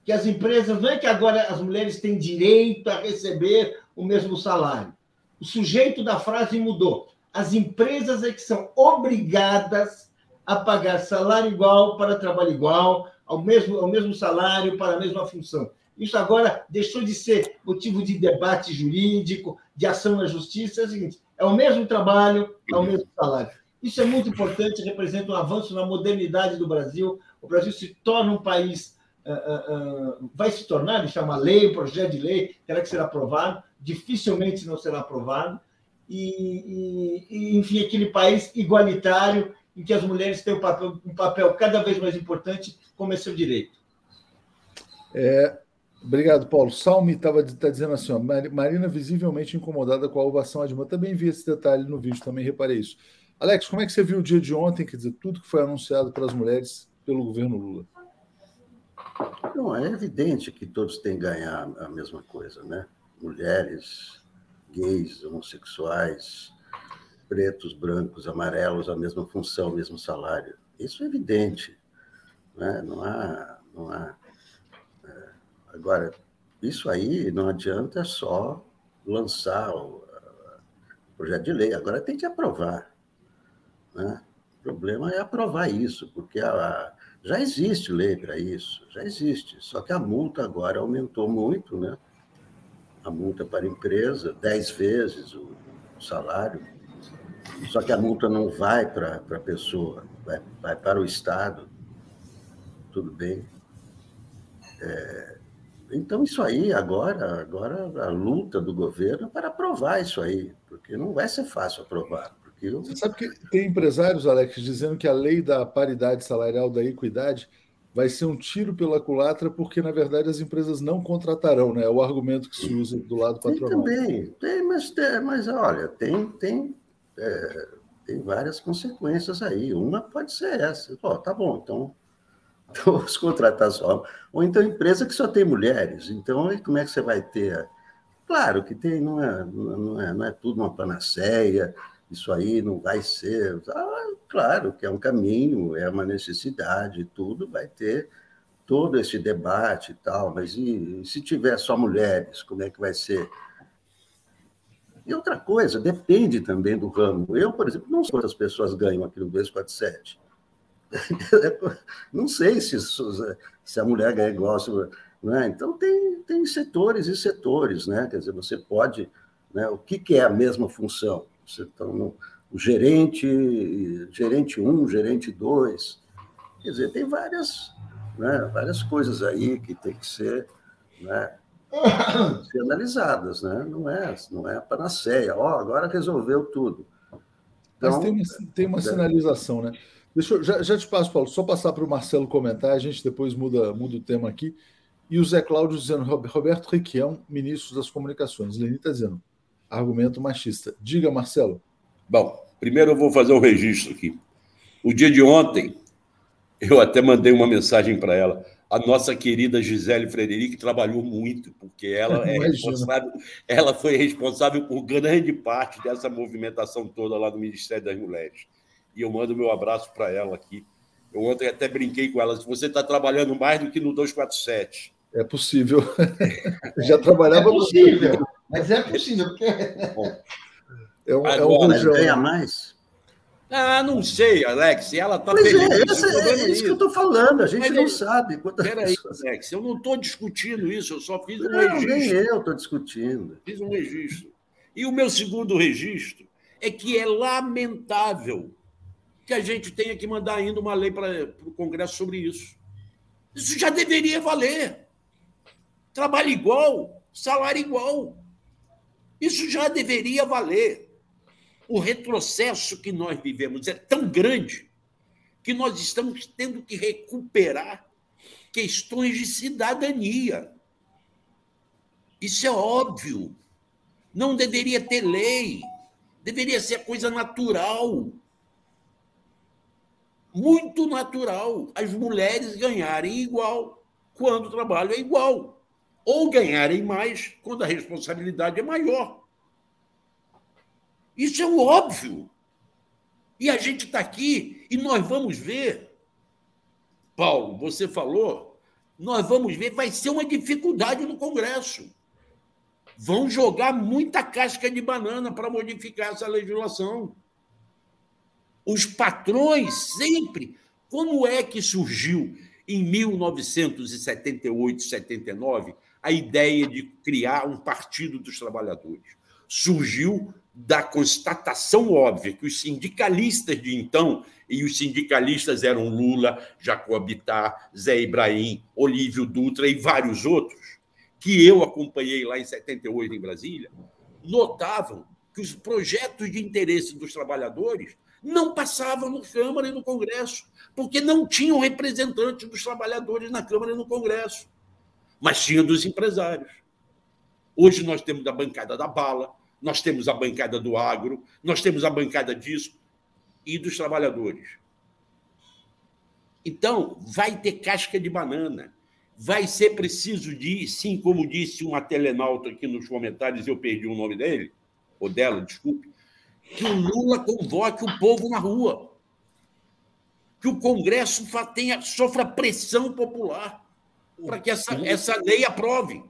que as empresas, não é que agora as mulheres têm direito a receber o mesmo salário. O sujeito da frase mudou. As empresas é que são obrigadas a pagar salário igual para trabalho igual, ao mesmo, ao mesmo salário para a mesma função. Isso agora deixou de ser motivo de debate jurídico, de ação na justiça. É o seguinte: é o mesmo trabalho, é o mesmo salário. Isso é muito importante, representa um avanço na modernidade do Brasil. O Brasil se torna um país, uh, uh, uh, vai se tornar, é uma lei, projeto de lei, terá que ser aprovado, dificilmente não será aprovado. E, e, enfim, aquele país igualitário em que as mulheres têm um papel, um papel cada vez mais importante como é seu direito. É, obrigado, Paulo. Salme estava tá dizendo assim: ó, Marina visivelmente incomodada com a ovação à Dilma. Também vi esse detalhe no vídeo, também reparei isso. Alex, como é que você viu o dia de ontem? Quer dizer, tudo que foi anunciado para as mulheres pelo governo Lula? Não, é evidente que todos têm que ganhar a mesma coisa, né? Mulheres, gays, homossexuais, pretos, brancos, amarelos, a mesma função, o mesmo salário. Isso é evidente. Né? Não há. Não há é... Agora, isso aí não adianta só lançar o projeto de lei, agora tem que aprovar. Né? O problema é aprovar isso, porque a, já existe lei para isso, já existe. Só que a multa agora aumentou muito, né? A multa para a empresa, dez vezes o salário. Só que a multa não vai para a pessoa, vai, vai para o Estado. Tudo bem. É, então, isso aí, agora, agora a luta do governo é para aprovar isso aí, porque não vai ser fácil aprovar. Porque Você sabe que tem empresários, Alex, dizendo que a lei da paridade salarial, da equidade, vai ser um tiro pela culatra, porque, na verdade, as empresas não contratarão, né? É o argumento que se usa do lado patronal. Tem também, tem, mas, mas olha, tem, tem é, tem várias consequências aí. Uma pode ser essa. Oh, tá bom, então, <laughs> então vamos contratar só. Ou então empresa que só tem mulheres. Então, como é que você vai ter? Claro que tem, não é, não é, não é tudo uma panaceia, isso aí não vai ser. Ah, claro que é um caminho, é uma necessidade, tudo vai ter todo esse debate e tal, mas e, e se tiver só mulheres, como é que vai ser? E outra coisa, depende também do ramo. Eu, por exemplo, não sei quantas pessoas ganham aqui no 247. <laughs> não sei se, se a mulher ganha igual. Né? Então, tem, tem setores e setores. Né? Quer dizer, você pode. Né? O que, que é a mesma função? Você está no o gerente, gerente 1, um, gerente 2. Quer dizer, tem várias, né, várias coisas aí que tem que ser né, <coughs> ser analisadas, né? Não é, não é a panaceia. Ó, oh, agora resolveu tudo. Então, Mas tem uma, tem uma é. sinalização, né? Deixa eu, já, já te passo, Paulo, só passar para o Marcelo comentar, a gente depois muda, muda o tema aqui. E o Zé Cláudio dizendo, Roberto Requião, ministro das Comunicações. Leni está dizendo, argumento machista. Diga, Marcelo. Bom, primeiro eu vou fazer um registro aqui. O dia de ontem, eu até mandei uma mensagem para ela a nossa querida Gisele Frederic trabalhou muito, porque ela <laughs> é responsável, ela foi responsável por grande parte dessa movimentação toda lá no Ministério das Mulheres. E eu mando meu abraço para ela aqui. Eu ontem até brinquei com ela, se você está trabalhando mais do que no 247. É possível. <laughs> Já trabalhava é possível, mas é possível. Porque... Bom, é um, Agora, é um ganha mais? Ah, não sei, Alex. Ela está feliz. É, esse, é, é isso que eu estou falando. A gente Mas não sabe. Peraí. Alex. Eu não estou discutindo isso. Eu só fiz um não, registro. Nem eu estou discutindo. Fiz um registro. E o meu segundo registro é que é lamentável que a gente tenha que mandar ainda uma lei para o Congresso sobre isso. Isso já deveria valer. Trabalho igual, salário igual. Isso já deveria valer o retrocesso que nós vivemos é tão grande que nós estamos tendo que recuperar questões de cidadania. Isso é óbvio. Não deveria ter lei. Deveria ser coisa natural. Muito natural. As mulheres ganharem igual quando o trabalho é igual. Ou ganharem mais quando a responsabilidade é maior. Isso é o óbvio. E a gente está aqui e nós vamos ver. Paulo, você falou nós vamos ver, vai ser uma dificuldade no Congresso. Vão jogar muita casca de banana para modificar essa legislação. Os patrões sempre. Como é que surgiu em 1978, 79 a ideia de criar um Partido dos Trabalhadores? Surgiu da constatação óbvia que os sindicalistas de então, e os sindicalistas eram Lula, Jacob Bittar, Zé Ibrahim, Olívio Dutra e vários outros, que eu acompanhei lá em 78 em Brasília, notavam que os projetos de interesse dos trabalhadores não passavam na Câmara e no Congresso, porque não tinham representantes dos trabalhadores na Câmara e no Congresso, mas tinha dos empresários. Hoje nós temos a bancada da bala, nós temos a bancada do agro, nós temos a bancada disso e dos trabalhadores. Então, vai ter casca de banana. Vai ser preciso de, sim, como disse uma telenauta aqui nos comentários, eu perdi o nome dele, ou dela, desculpe, que o Lula convoque o povo na rua. Que o Congresso tenha, sofra pressão popular para que essa, essa lei aprove.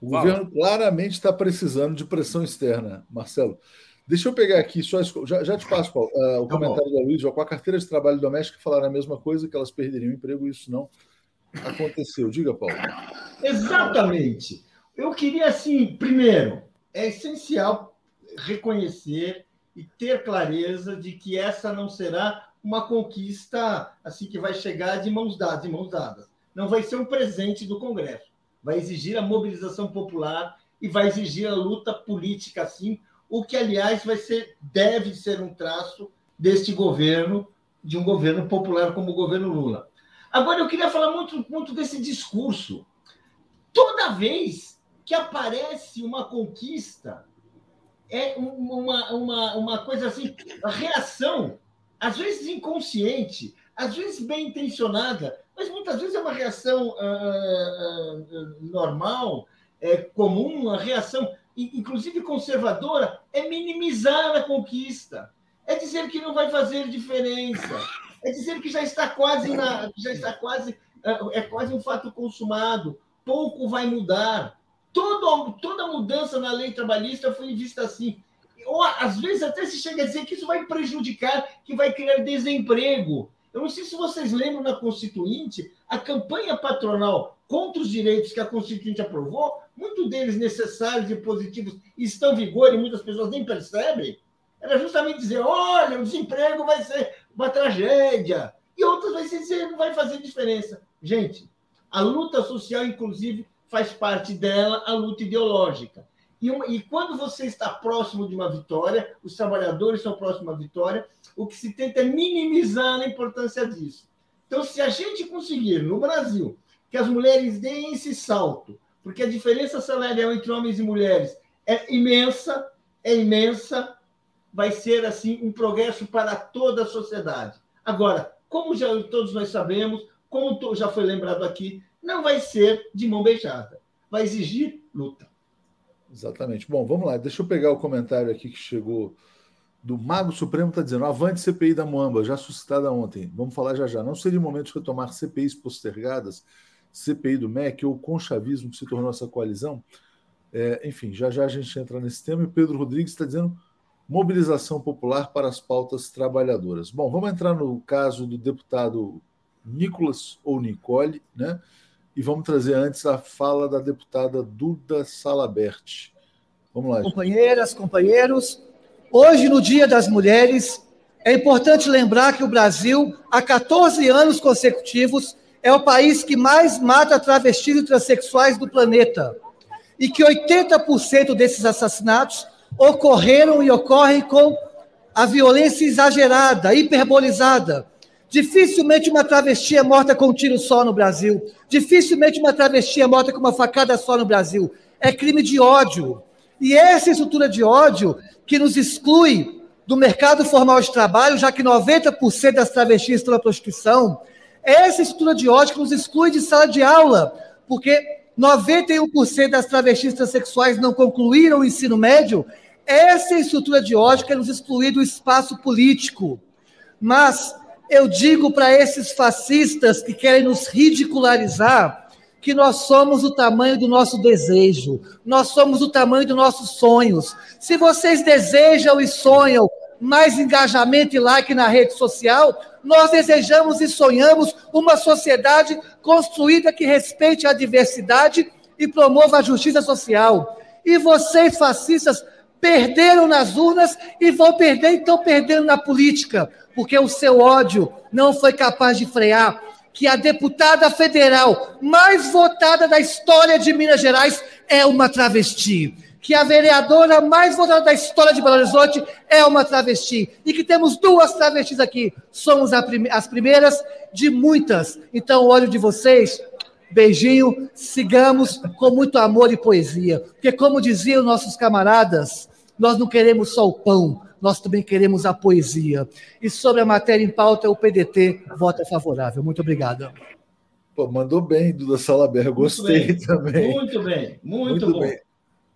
O Fala. governo claramente está precisando de pressão externa, Marcelo. Deixa eu pegar aqui, só já, já te passo, Paulo, uh, o tá comentário bom. da Luísa. Com a carteira de trabalho doméstico falaram a mesma coisa, que elas perderiam o emprego, e isso não aconteceu. Diga, Paulo. Exatamente. Eu queria, assim, primeiro, é essencial reconhecer e ter clareza de que essa não será uma conquista assim que vai chegar de mãos dadas, de mãos dadas. Não vai ser um presente do Congresso vai exigir a mobilização popular e vai exigir a luta política, sim, o que, aliás, vai ser, deve ser um traço deste governo, de um governo popular como o governo Lula. Agora, eu queria falar muito, muito desse discurso. Toda vez que aparece uma conquista, é uma, uma, uma coisa assim, a reação, às vezes inconsciente, às vezes bem intencionada, mas muitas vezes é uma reação uh, uh, normal, é comum, uma reação, inclusive conservadora, é minimizar a conquista, é dizer que não vai fazer diferença, é dizer que já está quase na, já está quase é quase um fato consumado, pouco vai mudar. Todo, toda mudança na lei trabalhista foi vista assim. Ou às vezes até se chega a dizer que isso vai prejudicar, que vai criar desemprego. Eu não sei se vocês lembram na Constituinte, a campanha patronal contra os direitos que a Constituinte aprovou, muitos deles necessários e positivos estão em vigor e muitas pessoas nem percebem, era justamente dizer: olha, o desemprego vai ser uma tragédia, e outras vai dizer: não vai fazer diferença. Gente, a luta social, inclusive, faz parte dela a luta ideológica. E, uma, e quando você está próximo de uma vitória, os trabalhadores são próximos à vitória, o que se tenta é minimizar a importância disso. Então, se a gente conseguir, no Brasil, que as mulheres deem esse salto, porque a diferença salarial entre homens e mulheres é imensa, é imensa, vai ser assim um progresso para toda a sociedade. Agora, como já todos nós sabemos, como já foi lembrado aqui, não vai ser de mão beijada, vai exigir luta. Exatamente. Bom, vamos lá. Deixa eu pegar o comentário aqui que chegou do Mago Supremo, está dizendo: avante CPI da Moamba, já suscitada ontem. Vamos falar já já. Não seria o momento de retomar CPIs postergadas, CPI do MEC ou conchavismo que se tornou essa coalizão? É, enfim, já já a gente entra nesse tema. E Pedro Rodrigues está dizendo mobilização popular para as pautas trabalhadoras. Bom, vamos entrar no caso do deputado Nicolas ou Nicole, né? E vamos trazer antes a fala da deputada Duda Salabert. Vamos lá. Companheiras, companheiros, hoje, no Dia das Mulheres, é importante lembrar que o Brasil, há 14 anos consecutivos, é o país que mais mata travestis e transexuais do planeta. E que 80% desses assassinatos ocorreram e ocorrem com a violência exagerada, hiperbolizada, Dificilmente uma travesti é morta com um tiro só no Brasil. Dificilmente uma travesti é morta com uma facada só no Brasil. É crime de ódio. E essa estrutura de ódio que nos exclui do mercado formal de trabalho, já que 90% das travestis estão na prostituição, essa estrutura de ódio que nos exclui de sala de aula, porque 91% das travestis transexuais não concluíram o ensino médio, essa estrutura de ódio que nos exclui do espaço político. Mas eu digo para esses fascistas que querem nos ridicularizar que nós somos o tamanho do nosso desejo, nós somos o tamanho dos nossos sonhos. Se vocês desejam e sonham mais engajamento e like na rede social, nós desejamos e sonhamos uma sociedade construída que respeite a diversidade e promova a justiça social. E vocês, fascistas, perderam nas urnas e vão perder, então perdendo na política, porque o seu ódio não foi capaz de frear que a deputada federal mais votada da história de Minas Gerais é uma travesti. Que a vereadora mais votada da história de Belo Horizonte é uma travesti. E que temos duas travestis aqui. Somos as primeiras de muitas. Então, olho de vocês, beijinho, sigamos com muito amor e poesia. Porque, como diziam nossos camaradas, nós não queremos só o pão, nós também queremos a poesia. E sobre a matéria em pauta, o PDT vota favorável. Muito obrigado. Pô, mandou bem, Duda Salaber, gostei muito também. Muito bem, muito, muito bom. Bem.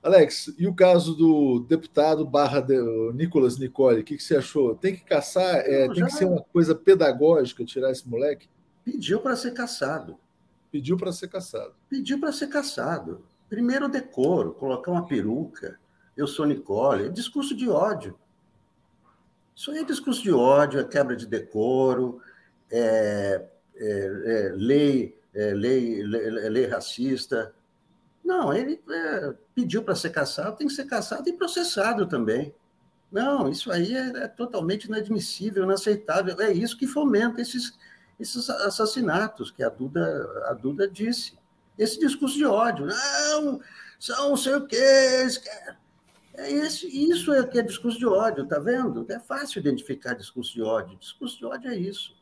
Alex, e o caso do deputado barra de, Nicolas Nicole, o que, que, você achou? Tem que caçar? É, tem que ser uma coisa pedagógica tirar esse moleque? Pediu para ser caçado. Pediu para ser caçado. Pediu para ser caçado. Primeiro decoro, colocar uma peruca. Eu sou Nicole. É discurso de ódio. Isso aí é discurso de ódio, é quebra de decoro, é, é, é lei, é, lei, lei, lei, racista. Não, ele é, pediu para ser caçado, tem que ser caçado e processado também. Não, isso aí é, é, totalmente inadmissível, inaceitável. É isso que fomenta esses, esses assassinatos que a Duda, a Duda disse. Esse discurso de ódio. Não, são não sei o quê. É esse, isso é que é discurso de ódio, tá vendo? É fácil identificar discurso de ódio. Discurso de ódio é isso.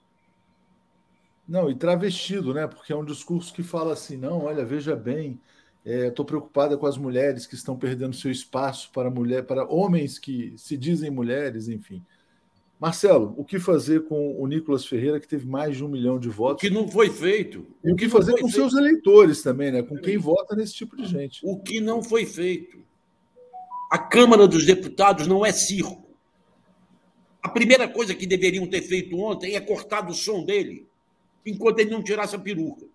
Não, e travestido, né? Porque é um discurso que fala assim: não, olha, veja bem, estou é, preocupada com as mulheres que estão perdendo seu espaço para mulher, para homens que se dizem mulheres, enfim. Marcelo, o que fazer com o Nicolas Ferreira, que teve mais de um milhão de votos? O que não foi feito. E o que, que fazer com feito. seus eleitores também, né? Com quem vota nesse tipo de gente. O que não foi feito. A Câmara dos Deputados não é circo. A primeira coisa que deveriam ter feito ontem é cortar o som dele, enquanto ele não tirasse a peruca.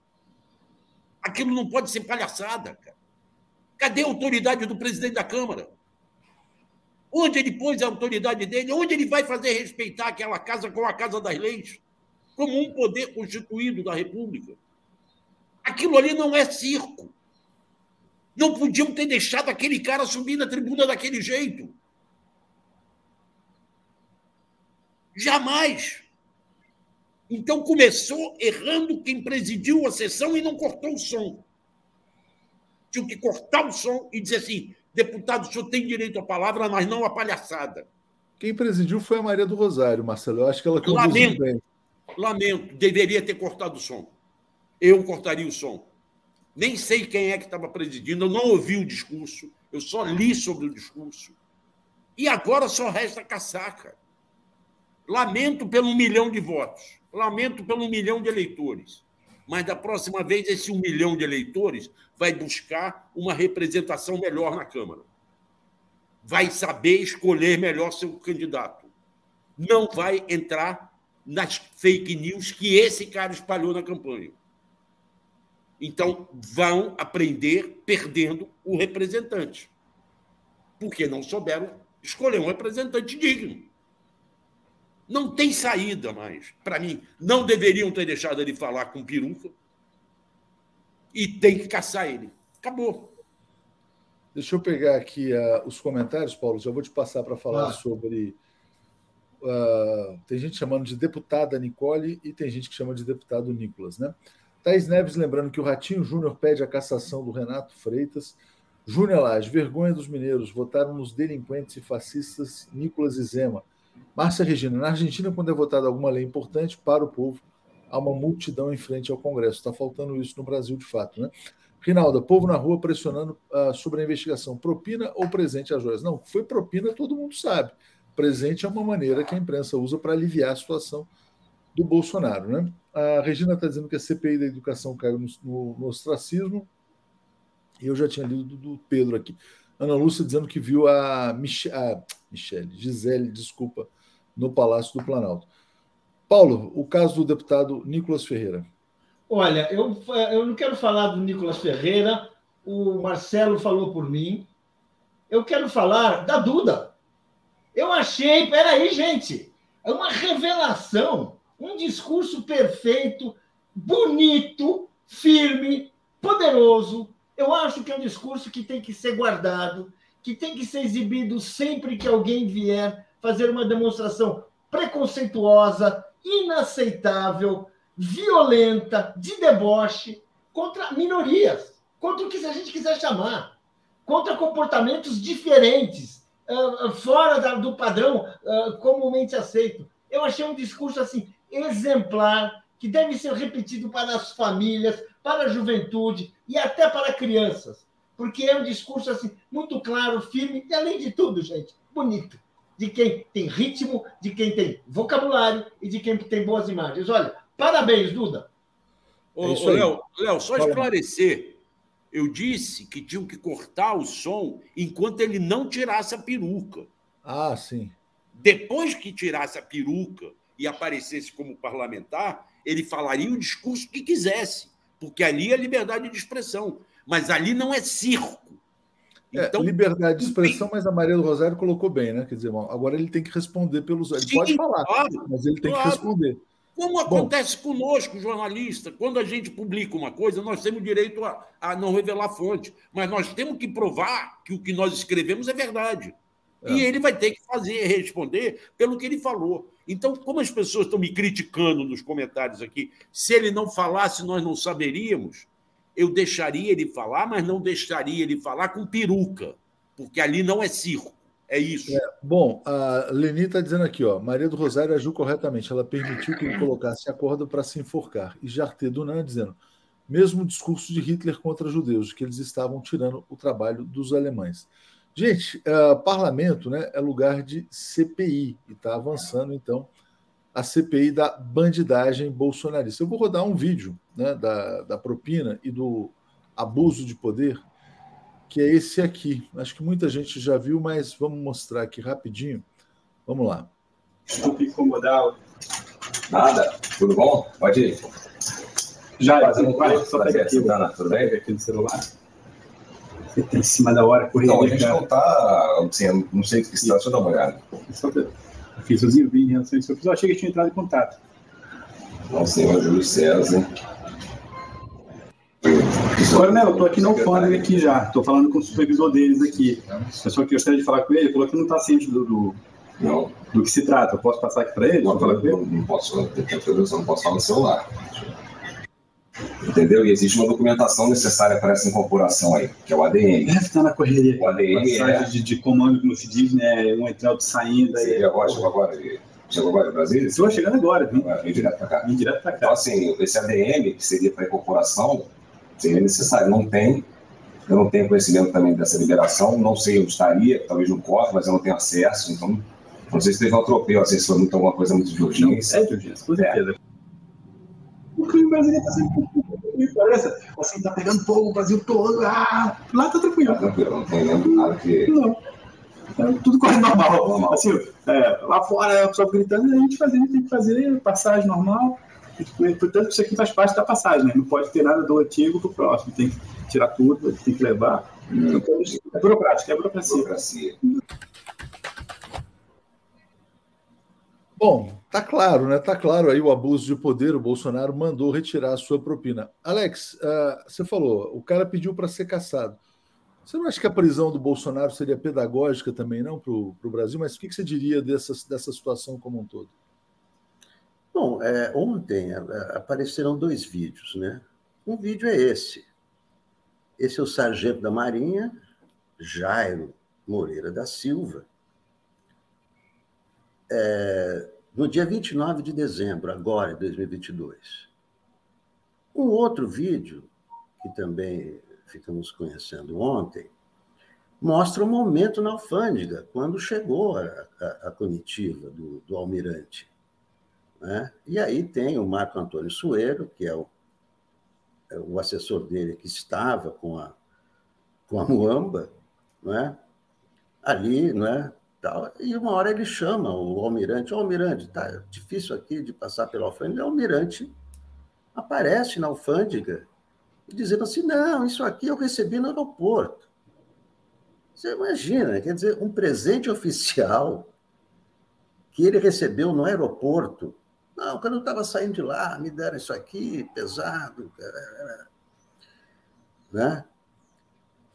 Aquilo não pode ser palhaçada, cara. Cadê a autoridade do presidente da Câmara? Onde ele pôs a autoridade dele? Onde ele vai fazer respeitar aquela casa com a Casa das Leis? Como um poder constituído da República? Aquilo ali não é circo. Não podiam ter deixado aquele cara subir na tribuna daquele jeito. Jamais. Então começou errando quem presidiu a sessão e não cortou o som. Tinha que cortar o som e dizer assim: deputado, o senhor tem direito à palavra, mas não à palhaçada. Quem presidiu foi a Maria do Rosário, Marcelo. Eu acho que ela conduziu lamento, bem. Lamento, deveria ter cortado o som. Eu cortaria o som. Nem sei quem é que estava presidindo, eu não ouvi o discurso, eu só li sobre o discurso. E agora só resta caçaca. Lamento pelo um milhão de votos, lamento pelo um milhão de eleitores. Mas da próxima vez, esse um milhão de eleitores vai buscar uma representação melhor na Câmara. Vai saber escolher melhor seu candidato. Não vai entrar nas fake news que esse cara espalhou na campanha. Então, vão aprender perdendo o representante. Porque não souberam escolher um representante digno. Não tem saída mais. Para mim, não deveriam ter deixado ele falar com peruca e tem que caçar ele. Acabou. Deixa eu pegar aqui uh, os comentários, Paulo. Já vou te passar para falar ah. sobre. Uh, tem gente chamando de deputada Nicole e tem gente que chama de deputado Nicolas, né? Thaís Neves lembrando que o Ratinho Júnior pede a cassação do Renato Freitas. Júnior Lage, vergonha dos mineiros, votaram nos delinquentes e fascistas Nicolas e Zema. Márcia Regina, na Argentina, quando é votada alguma lei importante para o povo, há uma multidão em frente ao Congresso. Está faltando isso no Brasil, de fato, né? Rinalda, povo na rua pressionando uh, sobre a investigação. Propina ou presente às joias? Não, foi propina, todo mundo sabe. Presente é uma maneira que a imprensa usa para aliviar a situação do Bolsonaro, né? A Regina está dizendo que a CPI da educação caiu no, no, no ostracismo. Eu já tinha lido do, do, Pedro aqui. Ana Lúcia dizendo que viu a, Mich a Michele, Gisele, desculpa, no Palácio do Planalto. Paulo, o caso do deputado Nicolas Ferreira. Olha, eu, eu não quero falar do Nicolas Ferreira, o Marcelo falou por mim. Eu quero falar da Duda. Eu achei, peraí, gente, é uma revelação, um discurso perfeito, bonito, firme, poderoso. Eu acho que é um discurso que tem que ser guardado, que tem que ser exibido sempre que alguém vier fazer uma demonstração preconceituosa, inaceitável, violenta, de deboche contra minorias, contra o que a gente quiser chamar, contra comportamentos diferentes, uh, fora da, do padrão uh, comumente aceito. Eu achei um discurso assim exemplar que deve ser repetido para as famílias, para a juventude e até para crianças, porque é um discurso assim muito claro, firme e além de tudo, gente, bonito de quem tem ritmo, de quem tem vocabulário e de quem tem boas imagens. Olha, Parabéns, Duda. Ô, é Léo, Léo, só esclarecer. Eu disse que tinham que cortar o som enquanto ele não tirasse a peruca. Ah, sim. Depois que tirasse a peruca e aparecesse como parlamentar, ele falaria o discurso que quisesse, porque ali é liberdade de expressão. Mas ali não é circo. É, então, é, liberdade de expressão, mas a Maria do Rosário colocou bem, né? Quer dizer, agora ele tem que responder pelos. Ele sim, pode falar, claro, mas ele tem claro. que responder. Como acontece Bom, conosco, jornalista, quando a gente publica uma coisa, nós temos direito a, a, não revelar fonte, mas nós temos que provar que o que nós escrevemos é verdade. É. E ele vai ter que fazer, responder pelo que ele falou. Então, como as pessoas estão me criticando nos comentários aqui, se ele não falasse, nós não saberíamos, eu deixaria ele falar, mas não deixaria ele falar com peruca, porque ali não é circo. É isso. É, bom, a Leni está dizendo aqui, ó, Maria do Rosário agiu corretamente. Ela permitiu que ele colocasse a corda para se enforcar. E Jarté Dunan dizendo, mesmo discurso de Hitler contra judeus, que eles estavam tirando o trabalho dos alemães. Gente, uh, parlamento né, é lugar de CPI e está avançando, então, a CPI da bandidagem bolsonarista. Eu vou rodar um vídeo né, da, da propina e do abuso de poder que é esse aqui. Acho que muita gente já viu, mas vamos mostrar aqui rapidinho. Vamos lá. Desculpe incomodar. Nada. Tudo bom? Pode ir. Já, fazendo um vai, só pega aqui, Dana, tudo bem? aqui no celular. Em cima da hora, correndo. Não, a gente não tá, assim, não sei o que está, deixa eu dar uma olhada. Eu fiz os envios em relação a isso. Eu achei que tinha entrado em contato. Não sei, mas Júlio César. Coronel, eu estou aqui no alfândega aqui já, estou falando com o supervisor deles aqui. Eu só que eu gostaria de falar com ele, ele falou que não está ciente do, do, não. do que se trata. Eu posso passar aqui para ele? Não, ele? não posso, eu não posso falar no celular. Entendeu? E existe uma documentação necessária para essa incorporação aí, que é o ADN. Deve estar na correria. O ADN é... de, de comando, como se diz, né? Um entrando, saindo. Aí... Agora, chegou agora. Chegou agora em Brasília? Estou chegando agora. Vim, vim direto para cá. Vim direto para cá. Então, assim, esse ADN, que seria para incorporação, seria necessário. Não tem, eu não tenho conhecimento também dessa liberação, não sei onde estaria, talvez no corpo, mas eu não tenho acesso, então não sei se teve um atropelo, sei se foi muito, alguma coisa muito de urgência. É de urgência, com certeza. É. O crime brasileiro está sempre parece, assim, tá pegando fogo o Brasil todo, ah, lá tá tranquilo. Tá tranquilo, não tem nada que... Não. É, tudo corre normal. normal. Assim, é, lá fora a pessoa gritando, a gente fazendo, tem que fazer passagem normal. Portanto, isso aqui faz parte da passagem, né? Não pode ter nada do antigo para o próximo. Tem que tirar tudo, tem que levar. Então, é burocrático, é burocracia. burocracia. Bom, tá claro, né? Tá claro aí o abuso de poder. O Bolsonaro mandou retirar a sua propina. Alex, uh, você falou, o cara pediu para ser caçado. Você não acha que a prisão do Bolsonaro seria pedagógica também, não, para o Brasil? Mas o que, que você diria dessa, dessa situação como um todo? Bom, é, ontem é, é, apareceram dois vídeos, né? Um vídeo é esse. Esse é o sargento da Marinha, Jairo Moreira da Silva, é, no dia 29 de dezembro, agora, em 2022. Um outro vídeo, que também ficamos conhecendo ontem, mostra o momento na alfândega, quando chegou a, a, a comitiva do, do almirante. Né? E aí tem o Marco Antônio Sueiro, que é o, é o assessor dele que estava com a, com a Muamba, né? ali, né? Tal. E uma hora ele chama o almirante, o almirante, tá difícil aqui de passar pelo alfândega, o almirante aparece na alfândega dizendo assim: não, isso aqui eu recebi no aeroporto. Você imagina, quer dizer, um presente oficial que ele recebeu no aeroporto. Não, quando eu estava saindo de lá, me deram isso aqui, pesado. Né?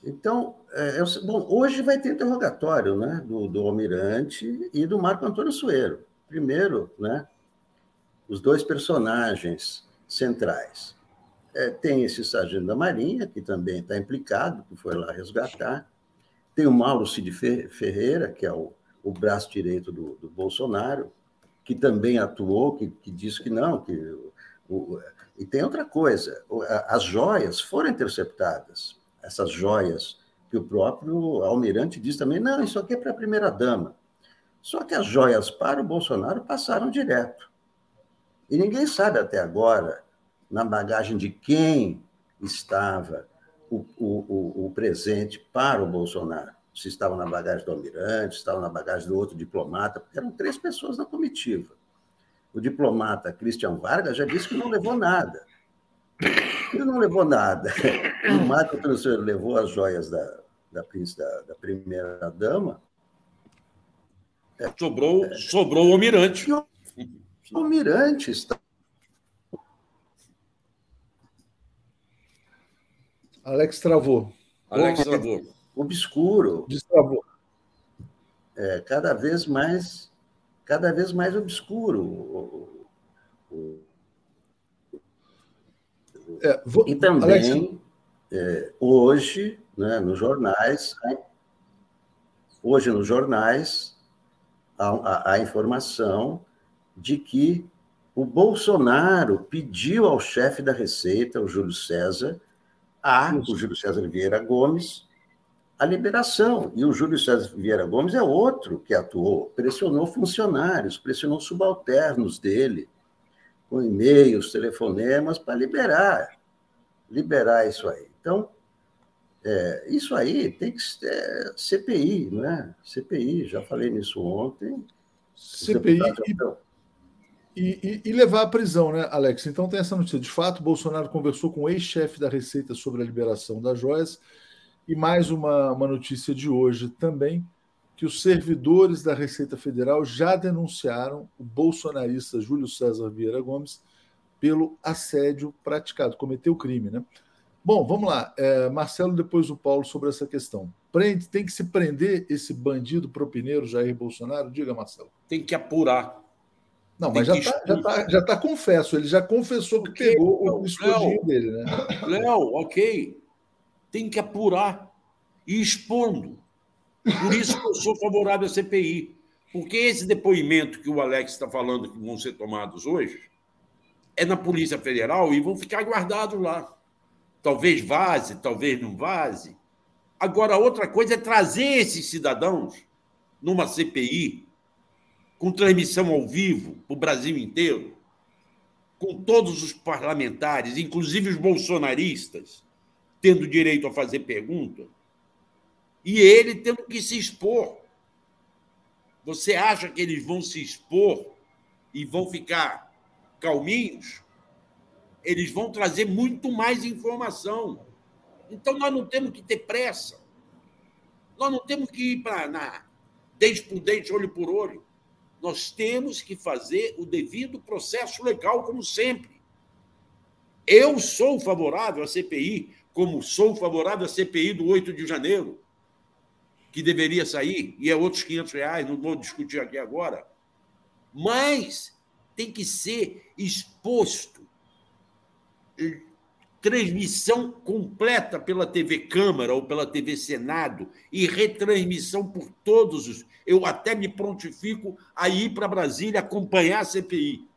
Então, é, bom, hoje vai ter interrogatório né, do, do Almirante e do Marco Antônio Sueiro. Primeiro, né, os dois personagens centrais. É, tem esse sargento da Marinha, que também está implicado, que foi lá resgatar. Tem o Mauro Cid Ferreira, que é o, o braço direito do, do, Bolsonaro, que também atuou, que, que disse que não, que o, e tem outra coisa, as joias foram interceptadas, essas joias que o próprio almirante diz também, não, isso aqui é para a primeira-dama. Só que as joias para o Bolsonaro passaram direto. E ninguém sabe até agora, na bagagem de quem estava o, o, o, presente para o Bolsonaro. Se estava na bagagem do almirante, se estava na bagagem do outro diplomata, porque eram três pessoas na comitiva. O diplomata Christian Vargas já disse que não levou nada. Ele não levou nada. O Marco Transfer levou as joias da, da, da, da primeira-dama. Sobrou, é, sobrou o almirante. O almirante está. Alex travou. Alex travou. Obscuro. Destravou. É, cada vez mais, cada vez mais obscuro. O, o, é, vou... E também, é, hoje, né, nos jornais, hoje nos jornais, há, a, a informação de que o Bolsonaro pediu ao chefe da Receita, o Júlio César, a o Júlio César Vieira Gomes, a liberação. E o Júlio César Vieira Gomes é outro que atuou, pressionou funcionários, pressionou subalternos dele, com e-mails, telefonemas, para liberar, liberar isso aí. Então, é, isso aí tem que ser CPI, não é? CPI, já falei nisso ontem. CPI e, e, e, levar à prisão, né, Alex? Então tem essa notícia. De fato, Bolsonaro conversou com o ex-chefe da Receita sobre a liberação das joias. E mais uma, uma notícia de hoje também, que os servidores da Receita Federal já denunciaram o bolsonarista Júlio César Vieira Gomes pelo assédio praticado, cometeu crime, né? Bom, vamos lá. É, Marcelo, depois o Paulo sobre essa questão. Prende, tem que se prender esse bandido propineiro Jair Bolsonaro? Diga, Marcelo. Tem que apurar. Não, mas já está já tá, já tá confesso. Ele já confessou que okay, pegou o escudinho dele, né? Léo, ok. Tem que apurar e expondo. Por isso que eu sou favorável à CPI. Porque esse depoimento que o Alex está falando que vão ser tomados hoje é na Polícia Federal e vão ficar guardados lá. Talvez vaze, talvez não vaze. Agora, outra coisa é trazer esses cidadãos numa CPI, com transmissão ao vivo para o Brasil inteiro, com todos os parlamentares, inclusive os bolsonaristas, tendo direito a fazer pergunta, e ele tendo que se expor. Você acha que eles vão se expor e vão ficar calminhos? eles vão trazer muito mais informação. Então, nós não temos que ter pressa. Nós não temos que ir para dente por dente, olho por olho. Nós temos que fazer o devido processo legal, como sempre. Eu sou favorável à CPI, como sou favorável à CPI do 8 de janeiro, que deveria sair, e é outros 500 reais, não vou discutir aqui agora. Mas tem que ser exposto transmissão completa pela TV Câmara ou pela TV Senado e retransmissão por todos os. Eu até me prontifico a ir para Brasília acompanhar a CPI.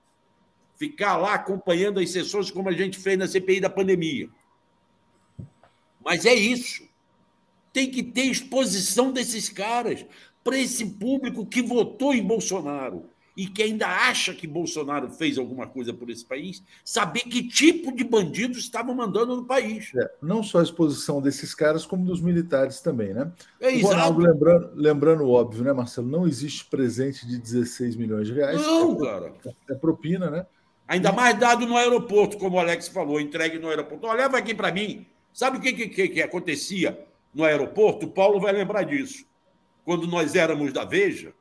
Ficar lá acompanhando as sessões como a gente fez na CPI da pandemia. Mas é isso. Tem que ter exposição desses caras para esse público que votou em Bolsonaro e que ainda acha que Bolsonaro fez alguma coisa por esse país, saber que tipo de bandidos estavam mandando no país. É, não só a exposição desses caras, como dos militares também, né? É, o Ronaldo lembrando, lembrando óbvio, né, Marcelo? Não existe presente de 16 milhões de reais. Não, é, cara. É propina, né? Ainda mais dado no aeroporto, como o Alex falou, entregue no aeroporto. Olha, leva aqui para mim. Sabe o que, que, que acontecia no aeroporto? O Paulo vai lembrar disso. Quando nós éramos da Veja,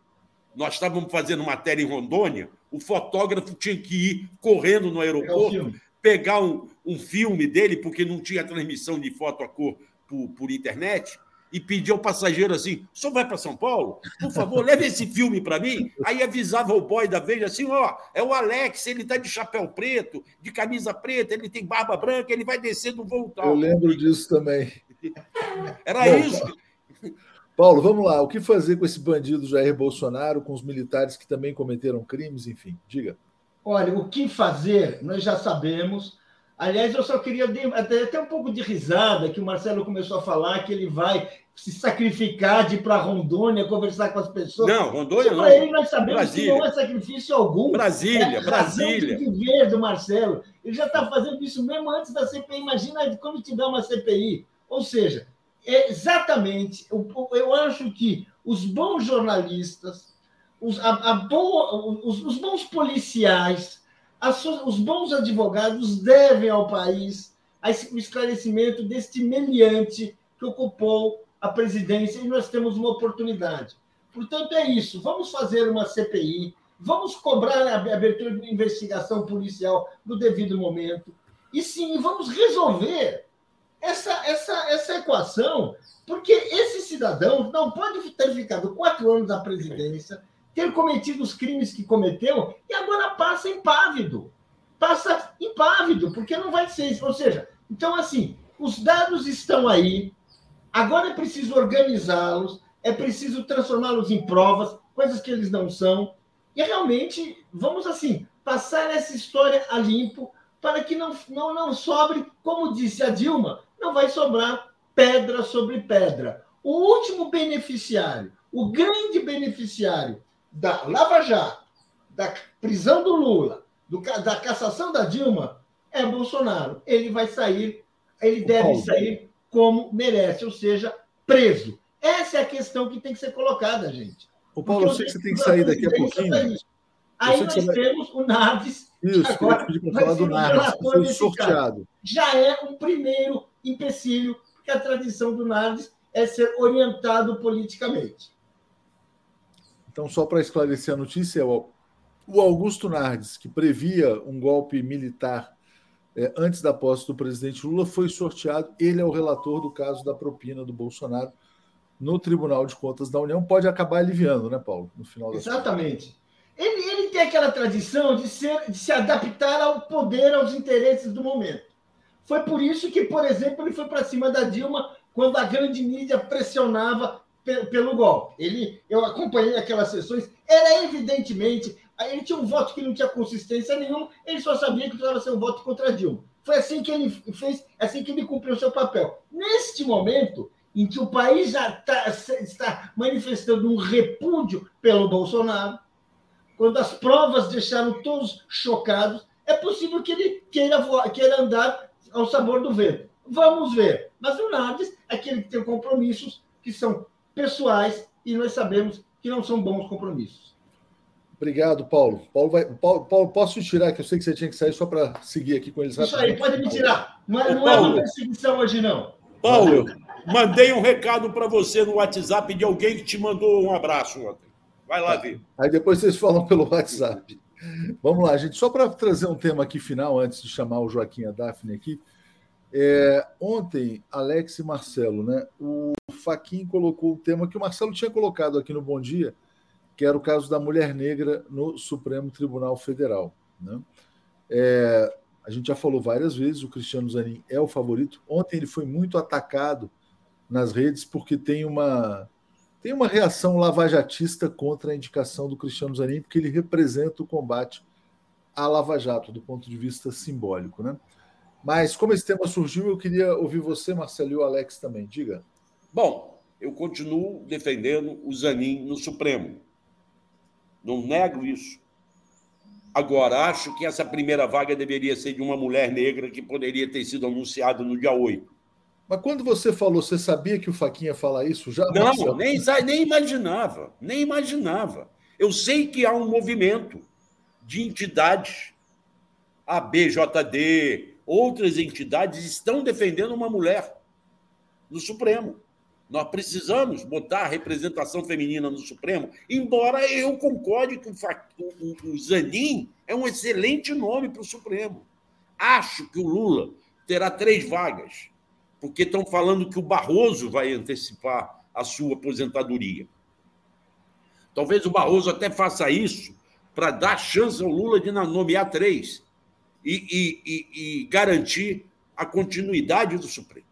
nós estávamos fazendo matéria em Rondônia, o fotógrafo tinha que ir correndo no aeroporto, pegar um, um filme dele, porque não tinha transmissão de foto a cor por, por internet, e pedir ao passageiro assim: o senhor vai para São Paulo? Por favor, <laughs> leve esse filme para mim. Aí avisava o boy da Veja assim: ó, é o Alex, ele está de chapéu preto, de camisa preta, ele tem barba branca, ele vai descer do voo tal. Eu lembro disso também. Era Bom, isso. Paulo, vamos lá. O que fazer com esse bandido Jair Bolsonaro, com os militares que também cometeram crimes, enfim? Diga. Olha, o que fazer, nós já sabemos. Aliás, eu só queria até, até um pouco de risada que o Marcelo começou a falar que ele vai se sacrificar de ir para Rondônia conversar com as pessoas. Não, Rondônia não. Para ele nós sabemos Brasília. que não é sacrifício algum. Brasília, é Brasília. De viver do Marcelo. Ele já está fazendo isso mesmo antes da CPI. Imagina quando tiver uma CPI. Ou seja, é exatamente, eu, eu acho que os bons jornalistas, os, a, a boa, os, os, bons policiais, as, os bons advogados devem ao país o esclarecimento deste meliante que ocupou a presidência e nós temos uma oportunidade. Portanto, é isso. Vamos fazer uma CPI, vamos cobrar a abertura de investigação policial no devido momento. E sim, vamos resolver essa, essa, essa equação, porque esse cidadão não pode ter ficado quatro anos na presidência, ter cometido os crimes que cometeu e agora passa impávido. Passa impávido, porque não vai ser isso. Ou seja, então, assim, os dados estão aí, agora é preciso organizá-los, é preciso transformá-los em provas, coisas que eles não são, e realmente vamos, assim, passar essa história a limpo para que não, não, não sobre, como disse a Dilma, não vai sobrar pedra sobre pedra. O último beneficiário, o grande beneficiário da Lava Jato, da prisão do Lula, do, da cassação da Dilma, é Bolsonaro. Ele vai sair, ele deve sair como merece, ou seja, preso. Essa é a questão que tem que ser colocada, gente. O Paulo, eu sei que você tem que sair daqui a pouquinho. Aí nós temos o Naves. Isso, agora eu falar do Naves, foi sorteado. Já é um primeiro empecilho, porque a tradição do Nardes é ser orientado politicamente. Então, só para esclarecer a notícia, o Augusto Nardes, que previa um golpe militar é, antes da posse do presidente Lula, foi sorteado. Ele é o relator do caso da propina do Bolsonaro no Tribunal de Contas da União. Pode acabar aliviando, né, Paulo? No final Exatamente. Ele, ele tem aquela tradição de, ser, de se adaptar ao poder, aos interesses do momento. Foi por isso que, por exemplo, ele foi para cima da Dilma quando a grande mídia pressionava pelo golpe. Ele, eu acompanhei aquelas sessões, era evidentemente, ele tinha um voto que não tinha consistência nenhuma, ele só sabia que precisava ser um voto contra a Dilma. Foi assim que ele fez, assim que ele cumpriu seu papel. Neste momento, em que o país já tá, está manifestando um repúdio pelo Bolsonaro, quando as provas deixaram todos chocados, é possível que ele queira, voar, queira andar ao sabor do vento. Vamos ver. Mas o Nardes é aquele que tem compromissos que são pessoais e nós sabemos que não são bons compromissos. Obrigado, Paulo. Paulo, vai, Paulo, Paulo posso te tirar, que eu sei que você tinha que sair só para seguir aqui com eles. Isso aí, pode me tirar. Mas não é uma perseguição hoje, não. Paulo, mandei um recado para você no WhatsApp de alguém que te mandou um abraço ontem. Vai lá tá. ver. Aí depois vocês falam pelo WhatsApp. Vamos lá, gente. Só para trazer um tema aqui final, antes de chamar o Joaquim e a Daphne aqui. É, ontem, Alex e Marcelo, né? O Faquin colocou o tema que o Marcelo tinha colocado aqui no Bom Dia, que era o caso da mulher negra no Supremo Tribunal Federal. Né? É, a gente já falou várias vezes, o Cristiano Zanin é o favorito. Ontem ele foi muito atacado nas redes porque tem uma tem uma reação lavajatista contra a indicação do Cristiano Zanin, porque ele representa o combate à Lava Jato, do ponto de vista simbólico. Né? Mas, como esse tema surgiu, eu queria ouvir você, Marcelo, e o Alex também. Diga. Bom, eu continuo defendendo o Zanin no Supremo. Não nego isso. Agora, acho que essa primeira vaga deveria ser de uma mulher negra que poderia ter sido anunciada no dia 8. Mas quando você falou, você sabia que o Faquinha falar isso? Já, não, nem, nem imaginava, nem imaginava. Eu sei que há um movimento de entidades a BJD, outras entidades estão defendendo uma mulher no Supremo. Nós precisamos botar a representação feminina no Supremo, embora eu concorde que o, Zanin é um excelente nome para o Supremo. Acho que o Lula terá três vagas, porque estão falando que o Barroso vai antecipar a sua aposentadoria. Talvez o Barroso até faça isso para dar chance ao Lula de nomear três e, e, e, garantir a continuidade do Supremo.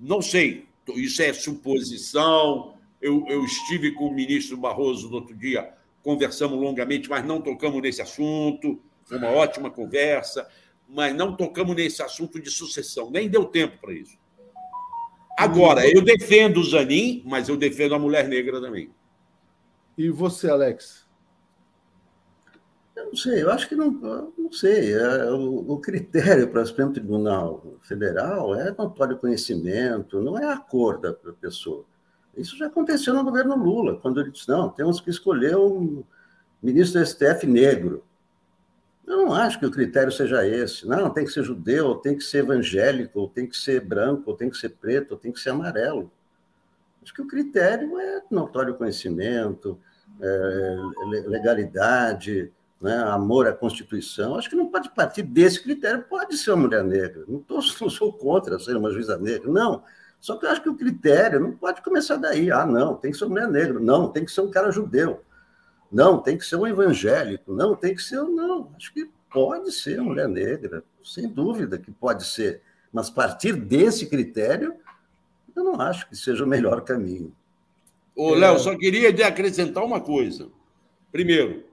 Não sei, isso é suposição. Eu, eu estive com o ministro Barroso no outro dia, conversamos longamente, mas não tocamos nesse assunto. Foi uma ótima conversa, mas não tocamos nesse assunto de sucessão, nem deu tempo para isso. Agora, eu defendo o Zanin, mas eu defendo a mulher negra também. E você, Alex? Eu não sei, eu acho que não, não sei. É, o, o, critério para o Supremo Tribunal Federal é notório conhecimento, não é a cor da pessoa. Isso já aconteceu no governo Lula, quando ele disse: não, temos que escolher um ministro do STF negro. Eu não acho que o critério seja esse. Não, tem que ser judeu, tem que ser evangélico, tem que ser branco, tem que ser preto, tem que ser amarelo. Acho que o critério é notório conhecimento, é, legalidade, né, amor à Constituição. Acho que não pode partir desse critério. Pode ser uma mulher negra. Não, tô, <laughs> não sou contra ser uma juíza negra, não. Só que eu acho que o critério não pode começar daí. Ah, não, tem que ser uma mulher negra. Não, tem que ser um cara judeu. Não, tem que ser um evangélico. Não, tem que ser. Não, acho que pode ser uma mulher negra, sem dúvida que pode ser. Mas partir desse critério, eu não acho que seja o melhor caminho. Ô, Léo, só queria acrescentar uma coisa. Primeiro,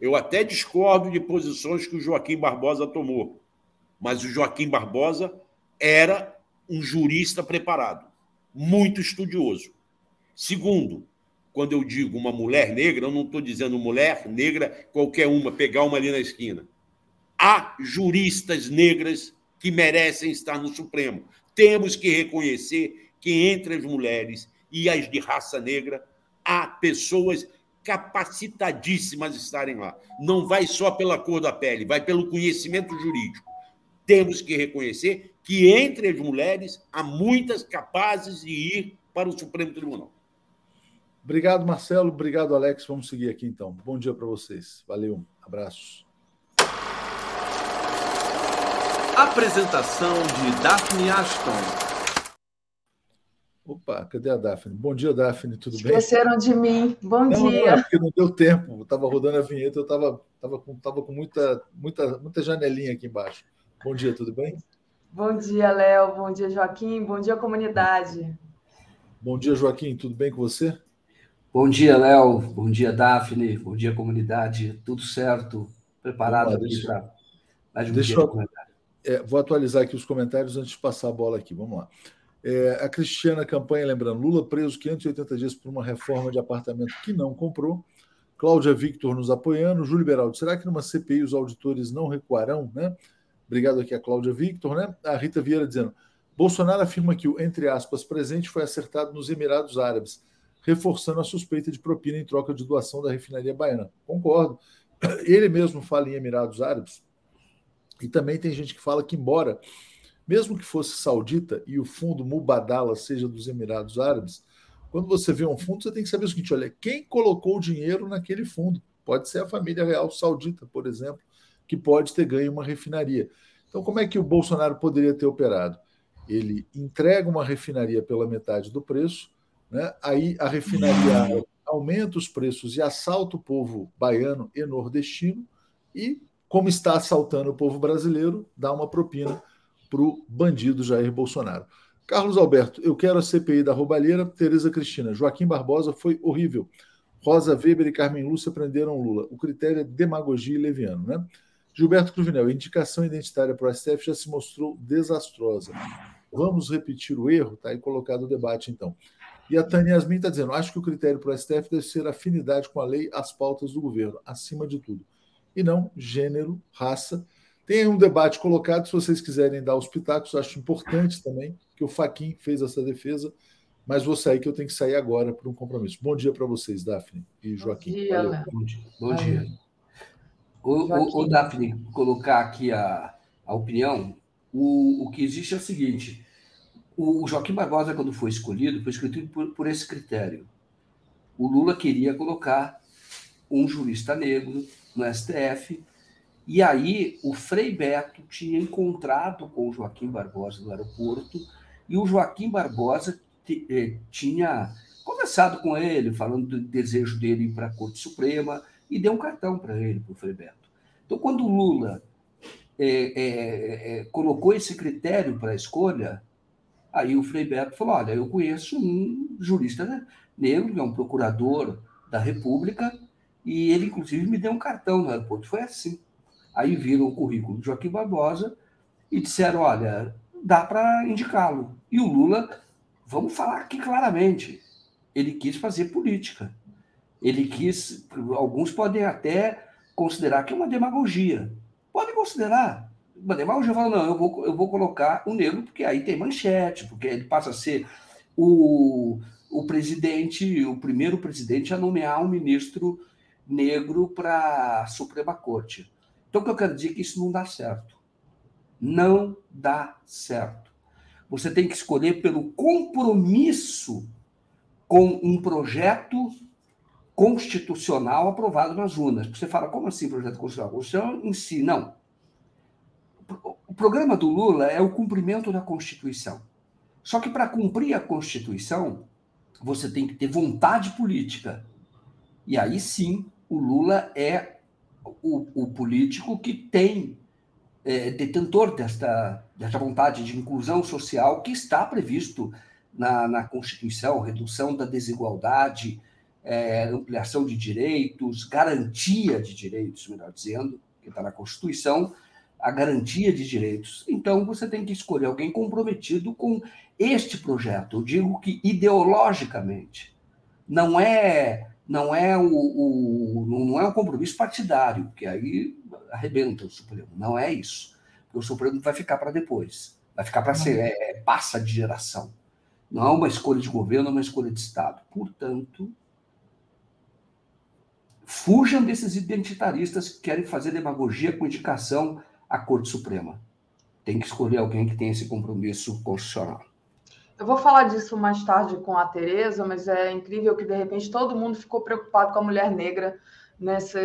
eu até discordo de posições que o Joaquim Barbosa tomou, mas o Joaquim Barbosa era um jurista preparado, muito estudioso. Segundo, quando eu digo uma mulher negra, eu não estou dizendo mulher negra qualquer uma, pegar uma ali na esquina. Há juristas negras que merecem estar no Supremo. Temos que reconhecer que entre as mulheres e as de raça negra há pessoas capacitadíssimas estarem lá. Não vai só pela cor da pele, vai pelo conhecimento jurídico. Temos que reconhecer que entre as mulheres há muitas capazes de ir para o Supremo Tribunal. Obrigado, Marcelo. Obrigado, Alex. Vamos seguir aqui então. Bom dia para vocês. Valeu. Abraços. Apresentação de Daphne Ashton. Opa, cadê a Daphne? Bom dia, Daphne, tudo bem? Esqueceram de mim. Bom não, dia. Não, é porque não deu tempo. Estava rodando a vinheta, eu estava tava com, tava com muita, muita, muita janelinha aqui embaixo. Bom dia, tudo bem? Bom dia, Léo. Bom dia, Joaquim. Bom dia, comunidade. Bom dia, Joaquim. Tudo bem com você? Bom dia, Léo. Bom dia, Daphne. Bom dia, comunidade. Tudo certo? Preparado para mais um deixa dia eu, é, Vou atualizar aqui os comentários antes de passar a bola aqui. Vamos lá. É, a Cristiana Campanha, lembrando, Lula preso 580 dias por uma reforma de apartamento que não comprou. Cláudia Victor nos apoiando. Júlio Beraldo, será que numa CPI os auditores não recuarão? Né? Obrigado aqui a Cláudia Victor. Né? A Rita Vieira dizendo, Bolsonaro afirma que o, entre aspas, presente foi acertado nos Emirados Árabes, reforçando a suspeita de propina em troca de doação da refinaria baiana. Concordo. Ele mesmo fala em Emirados Árabes. E também tem gente que fala que, embora mesmo que fosse saudita e o fundo Mubadala seja dos Emirados Árabes, quando você vê um fundo, você tem que saber o seguinte: olha, quem colocou o dinheiro naquele fundo? Pode ser a família real saudita, por exemplo, que pode ter ganho uma refinaria. Então, como é que o Bolsonaro poderia ter operado? Ele entrega uma refinaria pela metade do preço, né? aí a refinaria aumenta os preços e assalta o povo baiano e nordestino, e, como está assaltando o povo brasileiro, dá uma propina para o bandido Jair Bolsonaro. Carlos Alberto, eu quero a CPI da roubalheira. Tereza Cristina, Joaquim Barbosa foi horrível. Rosa Weber e Carmen Lúcia prenderam Lula. O critério é demagogia e leviano, né? Gilberto Cruvinel, indicação identitária para o STF já se mostrou desastrosa. Vamos repetir o erro? Está aí colocado o debate, então. E a Tânia Yasmin está dizendo: acho que o critério para o STF deve ser afinidade com a lei, as pautas do governo, acima de tudo. E não gênero, raça tem um debate colocado, se vocês quiserem dar os pitacos, acho importante também, que o Faquin fez essa defesa, mas vou sair que eu tenho que sair agora para um compromisso. Bom dia para vocês, Daphne e Joaquim. Bom dia, Bom dia. Bom dia. O, o, o Daphne, colocar aqui a, a opinião, o, o que existe é o seguinte: o Joaquim Barbosa, quando foi escolhido, foi escolhido por, por esse critério. O Lula queria colocar um jurista negro no STF, e aí o Frei Beto tinha encontrado com o Joaquim Barbosa no aeroporto, e o Joaquim Barbosa eh, tinha conversado com ele, falando do desejo dele ir para a Corte Suprema, e deu um cartão para ele, para o Frei Beto. Então, quando o Lula é, é, é, colocou esse critério para a escolha, aí o Frei Beto falou: Olha, eu conheço um jurista negro, que é um procurador da República, e ele, inclusive, me deu um cartão no aeroporto. Foi assim. Aí viram o currículo de Joaquim Barbosa e disseram: Olha, dá para indicá-lo. E o Lula, vamos falar aqui claramente, ele quis fazer política. Ele quis, alguns podem até considerar que é uma demagogia. Pode considerar. Uma demagogia fala, não, eu vou, eu vou colocar o negro, porque aí tem manchete, porque ele passa a ser o, o presidente, o primeiro presidente a nomear um ministro negro para a Suprema Corte. Então, o que eu quero dizer é que isso não dá certo. Não dá certo. Você tem que escolher pelo compromisso com um projeto constitucional aprovado nas urnas. Você fala, como assim projeto constitucional? A Constituição em si, não. O programa do Lula é o cumprimento da Constituição. Só que para cumprir a Constituição, você tem que ter vontade política. E aí sim, o Lula é o, o político que tem é, detentor desta, desta vontade de inclusão social que está previsto na, na Constituição, redução da desigualdade, é, ampliação de direitos, garantia de direitos, melhor dizendo, que está na Constituição, a garantia de direitos. Então, você tem que escolher alguém comprometido com este projeto. Eu digo que ideologicamente não é não é o, o não é um compromisso partidário, porque aí arrebenta o Supremo. Não é isso. Porque o Supremo vai ficar para depois. Vai ficar para ser é, passa de geração. Não é uma escolha de governo, é uma escolha de Estado. Portanto, Fujam desses identitaristas que querem fazer demagogia com indicação à Corte Suprema. Tem que escolher alguém que tenha esse compromisso constitucional. Eu vou falar disso mais tarde com a Tereza, mas é incrível que de repente todo mundo ficou preocupado com a mulher negra nessa,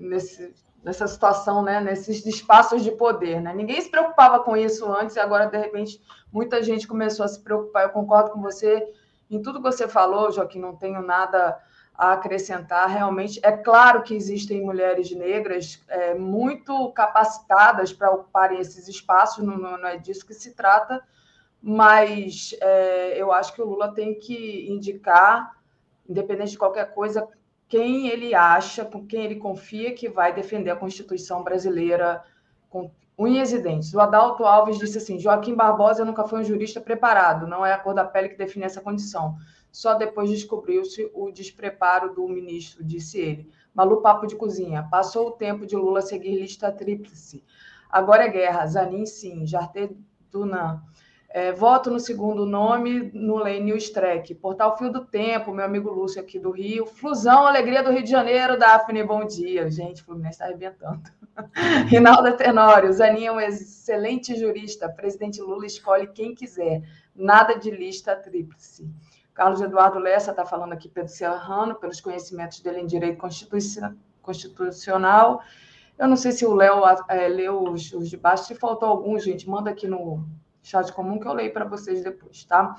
nesse, nessa situação, né? nesses espaços de poder. Né? Ninguém se preocupava com isso antes e agora, de repente, muita gente começou a se preocupar. Eu concordo com você em tudo que você falou, Joaquim, não tenho nada a acrescentar. Realmente, é claro que existem mulheres negras é, muito capacitadas para ocuparem esses espaços, não, não, é disso que se trata, mas é, eu acho que o Lula tem que indicar, independente de qualquer coisa, quem ele acha, com quem ele confia que vai defender a Constituição brasileira com unhas e dentes. O Adalto Alves disse assim: Joaquim Barbosa nunca foi um jurista preparado, não é a cor da pele que define essa condição. Só depois descobriu-se o despreparo do ministro, disse ele. Malu Papo de Cozinha. Passou o tempo de Lula seguir lista tríplice. Agora é guerra. Zanin, sim. Jarté Dunan. É, voto no segundo nome no Lênio Streck. Portal Fio do Tempo, meu amigo Lúcio aqui do Rio. Flusão, Alegria do Rio de Janeiro, Daphne, bom dia. Gente, o Fluminense está arrebentando. <laughs> Rinalda Tenório, Zanin é um excelente jurista. Presidente Lula escolhe quem quiser. Nada de lista tríplice. Carlos Eduardo Lessa está falando aqui, Pedro Serrano, pelos conhecimentos dele em direito constitucional. Eu não sei se o Léo é, leu os, os de baixo, se faltou algum, gente, manda aqui no chat comum que eu leio para vocês depois, tá?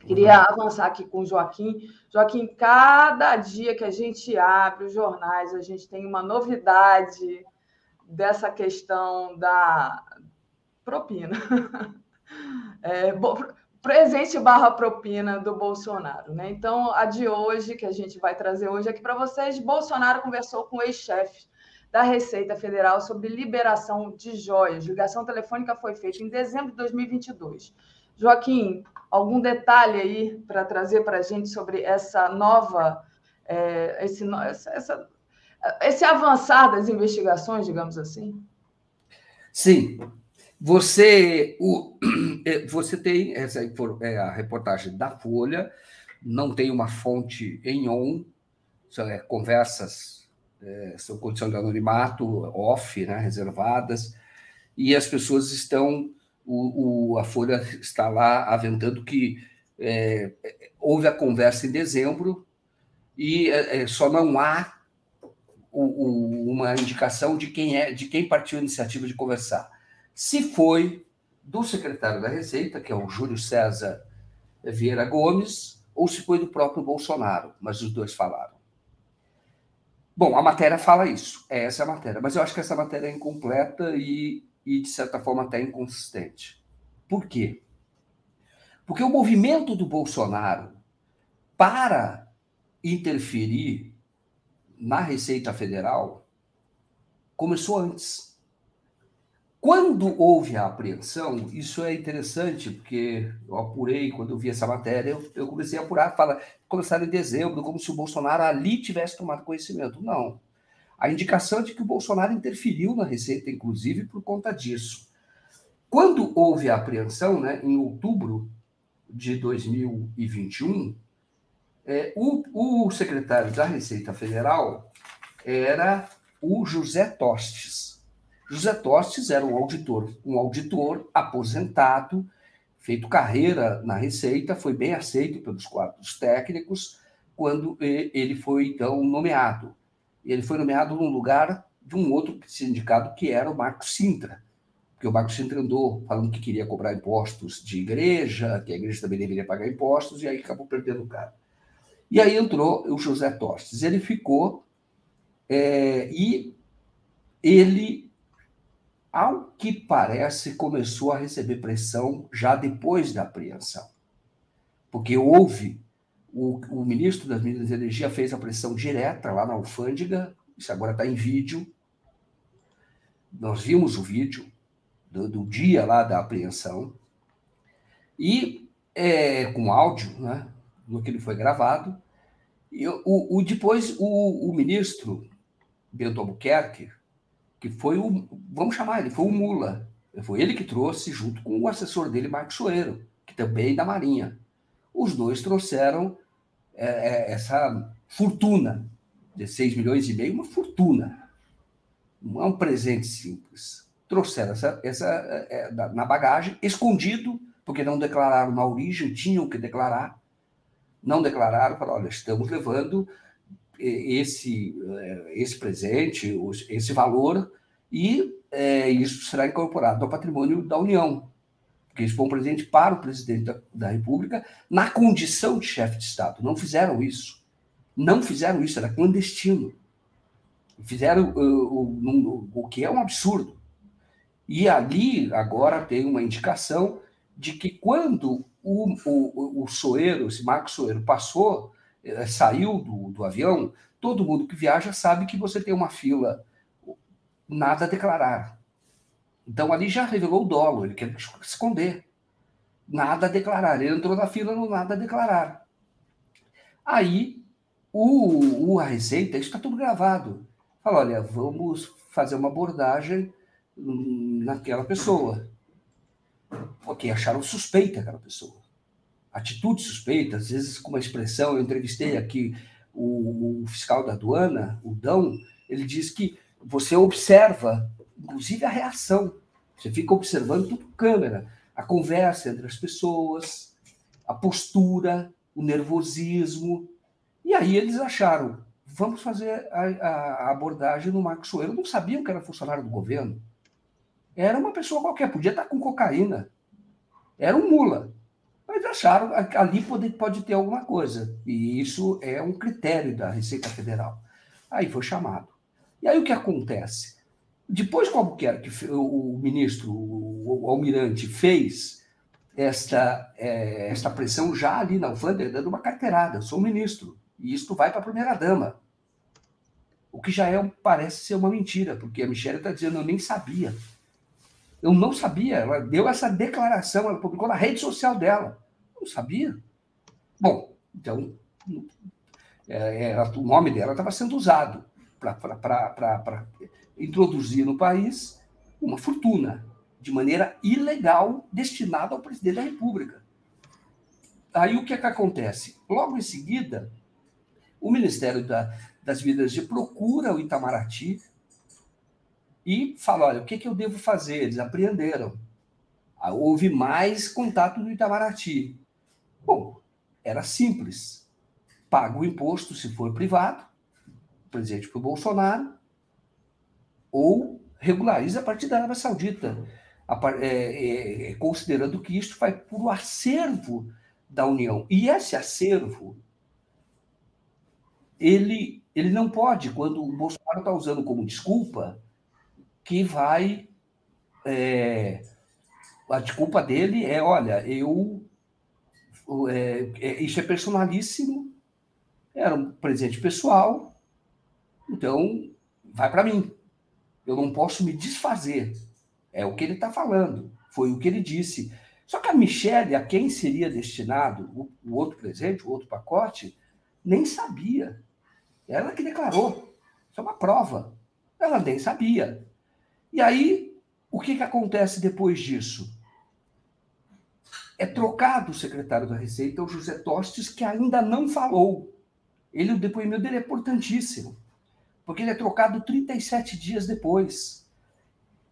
Queria avançar aqui com o Joaquim. Joaquim, cada dia que a gente abre os jornais, a gente tem uma novidade dessa questão da propina. <laughs> É, bom, presente barra propina do Bolsonaro. Né? Então, a de hoje, que a gente vai trazer hoje aqui para vocês, Bolsonaro conversou com o ex-chefe da Receita Federal sobre liberação de joias. Ligação telefônica foi feita em dezembro de 2022. Joaquim, algum detalhe aí para trazer para a gente sobre essa nova, é, esse, essa, esse avançar das investigações, digamos assim? Sim, você, o, <clears throat> é, você tem essa é a reportagem da Folha, não tem uma fonte em on, são é, conversas é, são condições de anonimato, off, né, reservadas, e as pessoas estão, o, o, a Folha está lá aventando que é, houve a conversa em dezembro e é, é só não há o, o, uma indicação de quem é, de quem partiu a iniciativa de conversar. Se foi do secretário da Receita, que é o Júlio César Vieira Gomes, ou se foi do próprio Bolsonaro, mas os dois falaram. Bom, a matéria fala isso, é essa a matéria, mas eu acho que essa matéria é incompleta e, e de certa forma, até inconsistente. Por quê? Porque o movimento do Bolsonaro para interferir na Receita Federal começou antes. Quando houve a apreensão, isso é interessante, porque eu apurei, quando eu vi essa matéria, eu, eu comecei a apurar, fala, começaram em dezembro, como se o Bolsonaro ali tivesse tomado conhecimento. Não. A indicação é de que o Bolsonaro interferiu na Receita, inclusive, por conta disso. Quando houve a apreensão, né, em outubro de 2021, é, o, o secretário da Receita Federal era o José Tostes. José Tostes era um auditor, um auditor aposentado, feito carreira na Receita, foi bem aceito pelos quadros técnicos quando ele foi então nomeado. Ele foi nomeado num lugar de um outro sindicato que era o Marco Sintra, porque o Marco Sintra andou falando que queria cobrar impostos de igreja, que a igreja também deveria pagar impostos, e aí acabou perdendo o cara. E aí entrou o José Tostes. Ele ficou é, e ele ao que parece, começou a receber pressão já depois da apreensão. Porque houve, o, o ministro das Minas e Energia fez a pressão direta lá na alfândega, isso agora está em vídeo. Nós vimos o vídeo do, do dia lá da apreensão. E é, com áudio, né, no que ele foi gravado. E o, o depois o, o ministro Bento Albuquerque que foi o, vamos chamar ele, foi o Mula. Foi ele que trouxe, junto com o assessor dele, Marcos Soeiro, que também é da Marinha. Os dois trouxeram é, é, essa fortuna de 6 milhões e meio, uma fortuna. Não é um presente simples. Trouxeram essa, essa é na bagagem, escondido, porque não declararam na origem, tinham que declarar. Não declararam, falaram, olha, estamos levando esse, é, esse presente, esse valor, e é, isso será incorporado ao patrimônio da União, porque isso foi um presente para o presidente da, da República na condição de chefe de Estado. Não fizeram isso. Não fizeram isso, era clandestino. Fizeram uh, o, o que é um absurdo. E ali, agora, tem uma indicação de que quando o, o, o Soeiro, esse Marcos Soeiro, passou saiu do, do avião, todo mundo que viaja sabe que você tem uma fila, nada a declarar. Então ali já revelou o dolo, ele quer esconder. Nada a declarar. Ele entrou na fila no nada a declarar. Aí o, o a Receita, isso está tudo gravado. Fala, olha, vamos fazer uma abordagem naquela pessoa. Porque acharam suspeita aquela pessoa atitude suspeita, às vezes com uma expressão, eu entrevistei aqui o, o, fiscal da aduana, o Dão, ele diz que você observa, inclusive, a reação. Você fica observando tudo câmera, a conversa entre as pessoas, a postura, o nervosismo. E aí eles acharam, vamos fazer a, a abordagem no Marcos Soeiro. Não sabiam que era funcionário do governo. Era uma pessoa qualquer, podia estar com cocaína. Era um mula mas acharam que ali pode, pode ter alguma coisa. E isso é um critério da Receita Federal. Aí foi chamado. E aí o que acontece? Depois que o o ministro, o almirante, fez esta, é, esta pressão já ali na alfândega, dando uma carteirada, eu sou ministro, e isto vai para a primeira-dama. O que já é, parece ser uma mentira, porque a Michelle está dizendo, eu nem sabia. Eu não sabia. Ela deu essa declaração, ela publicou na rede social dela. Não sabia. Bom, então, é, é, o nome dela estava sendo usado para introduzir no país uma fortuna de maneira ilegal destinada ao presidente da República. Aí o que é que acontece? Logo em seguida, o Ministério da, das vidas procura o Itamaraty e fala: olha, o que, que eu devo fazer? Eles apreenderam. Ah, houve mais contato do Itamaraty. Bom, era simples. Paga o imposto se for privado, presente para o Bolsonaro, ou regulariza a partir da Arábia Saudita, é, é, é, considerando que isto vai para o acervo da União. E esse acervo, ele, ele não pode, quando o Bolsonaro está usando como desculpa, que vai. É, a desculpa dele é: olha, eu. É, é, isso é personalíssimo, era um presente pessoal, então vai para mim. Eu não posso me desfazer. É o que ele está falando. Foi o que ele disse. Só que a Michelle, a quem seria destinado o, o outro presente, o outro pacote, nem sabia. Ela que declarou. Isso é uma prova. Ela nem sabia. E aí, o que, que acontece depois disso? É trocado o secretário da Receita, o José Tostes, que ainda não falou. Ele, o depoimento dele é importantíssimo, porque ele é trocado 37 dias depois.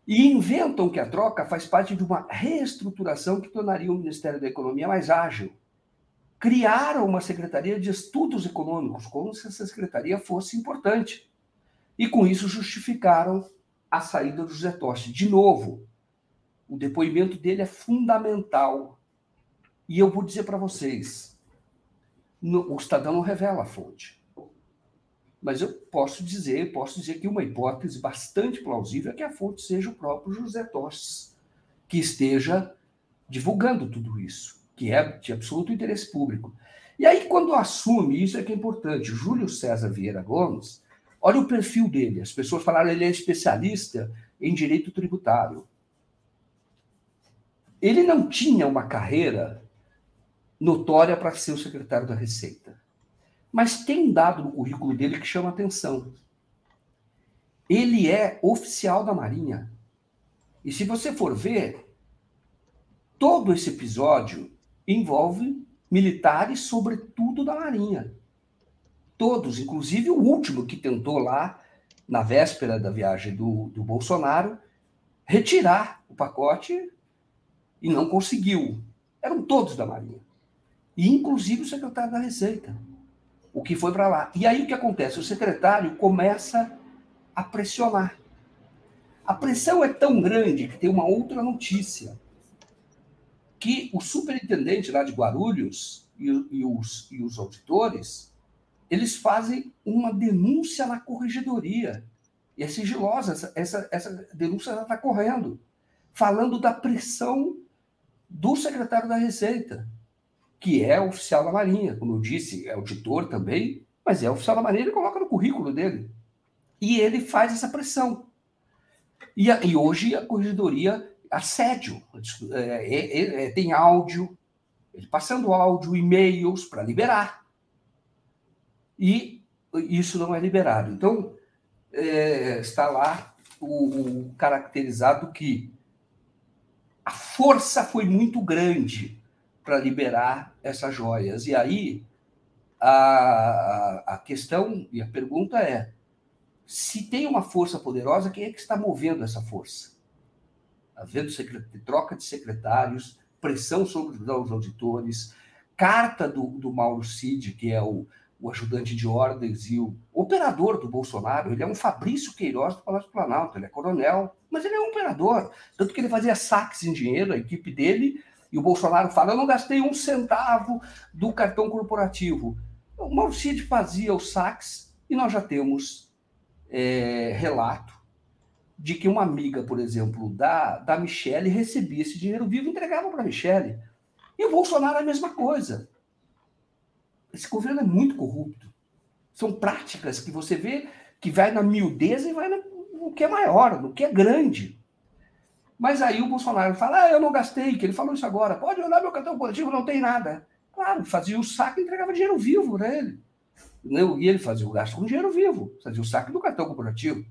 E inventam que a troca faz parte de uma reestruturação que tornaria o Ministério da Economia mais ágil. Criaram uma Secretaria de Estudos Econômicos, como se essa secretaria fosse importante. E com isso justificaram a saída do José Toste. De novo, o depoimento dele é fundamental. E eu vou dizer para vocês: no, o Estadão não revela a fonte. Mas eu posso dizer, posso dizer que uma hipótese bastante plausível é que a fonte seja o próprio José Tostes, que esteja divulgando tudo isso, que é de absoluto interesse público. E aí, quando assume, isso é que é importante, Júlio César Vieira Gomes, Olha o perfil dele. As pessoas falaram ele é especialista em direito tributário. Ele não tinha uma carreira notória para ser o secretário da Receita. Mas tem um dado no currículo dele que chama atenção. Ele é oficial da Marinha. E se você for ver, todo esse episódio envolve militares, sobretudo da Marinha todos, inclusive o último que tentou lá, na véspera da viagem do, do Bolsonaro, retirar o pacote e não conseguiu. Eram todos da Marinha. E inclusive o secretário da Receita, o que foi para lá. E aí o que acontece? O secretário começa a pressionar. A pressão é tão grande que tem uma outra notícia. Que o superintendente lá de Guarulhos e, e, os, e os auditores eles fazem uma denúncia na corregedoria. E é sigilosa, essa, essa, essa denúncia está correndo, falando da pressão do secretário da Receita, que é oficial da Marinha, como eu disse, é auditor também, mas é oficial da Marinha, ele coloca no currículo dele. E ele faz essa pressão. E, a, e hoje a corregedoria, assédio, é, é, é, tem áudio, ele passando áudio, e-mails para liberar e isso não é liberado. Então, é, está lá o, o, caracterizado que a força foi muito grande para liberar essas joias. E aí a, a questão e a pergunta é: se tem uma força poderosa, quem é que está movendo essa força? Havendo troca de secretários, pressão sobre os auditores, carta do, do Mauro Cid, que é o o ajudante de ordens e o operador do Bolsonaro. Ele é um Fabrício Queiroz do Palácio Planalto, ele é coronel, mas ele é um operador. Tanto que ele fazia saques em dinheiro, a equipe dele, e o Bolsonaro fala: Eu não gastei um centavo do cartão corporativo. O Mauro Cid fazia os saques e nós já temos é, relato de que uma amiga, por exemplo, da, da Michelle recebia esse dinheiro vivo e entregava para a Michelle. E o Bolsonaro é a mesma coisa. Esse governo é muito corrupto. São práticas que você vê que vai na miudeza e vai no que é maior, no que é grande. Mas aí o Bolsonaro fala: ah, eu não gastei, que ele falou isso agora. Pode olhar meu cartão coletivo, não tem nada. Claro, fazia o saque e entregava dinheiro vivo para ele. E ele fazia o gasto com dinheiro vivo, fazia o saque do cartão corporativo.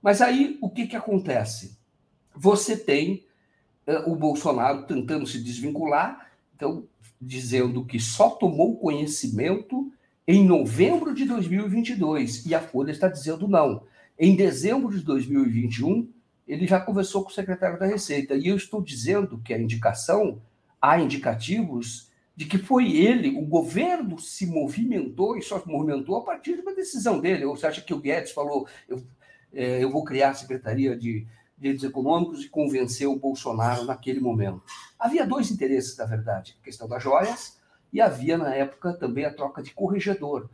Mas aí o que, que acontece? Você tem uh, o Bolsonaro tentando se desvincular, então dizendo que só tomou conhecimento em novembro de 2022 e a Folha está dizendo não. Em dezembro de 2021, ele já conversou com o secretário da Receita. E eu estou dizendo que a indicação, há indicativos de que foi ele, o governo se movimentou e só se movimentou a partir de uma decisão dele. Ou você acha que o Guedes falou, eu, é, eu vou criar a Secretaria de Direitos Econômicos e convencer o Bolsonaro naquele momento? Havia dois interesses, na verdade, a questão das joias e havia, na época, também a troca de corregedor,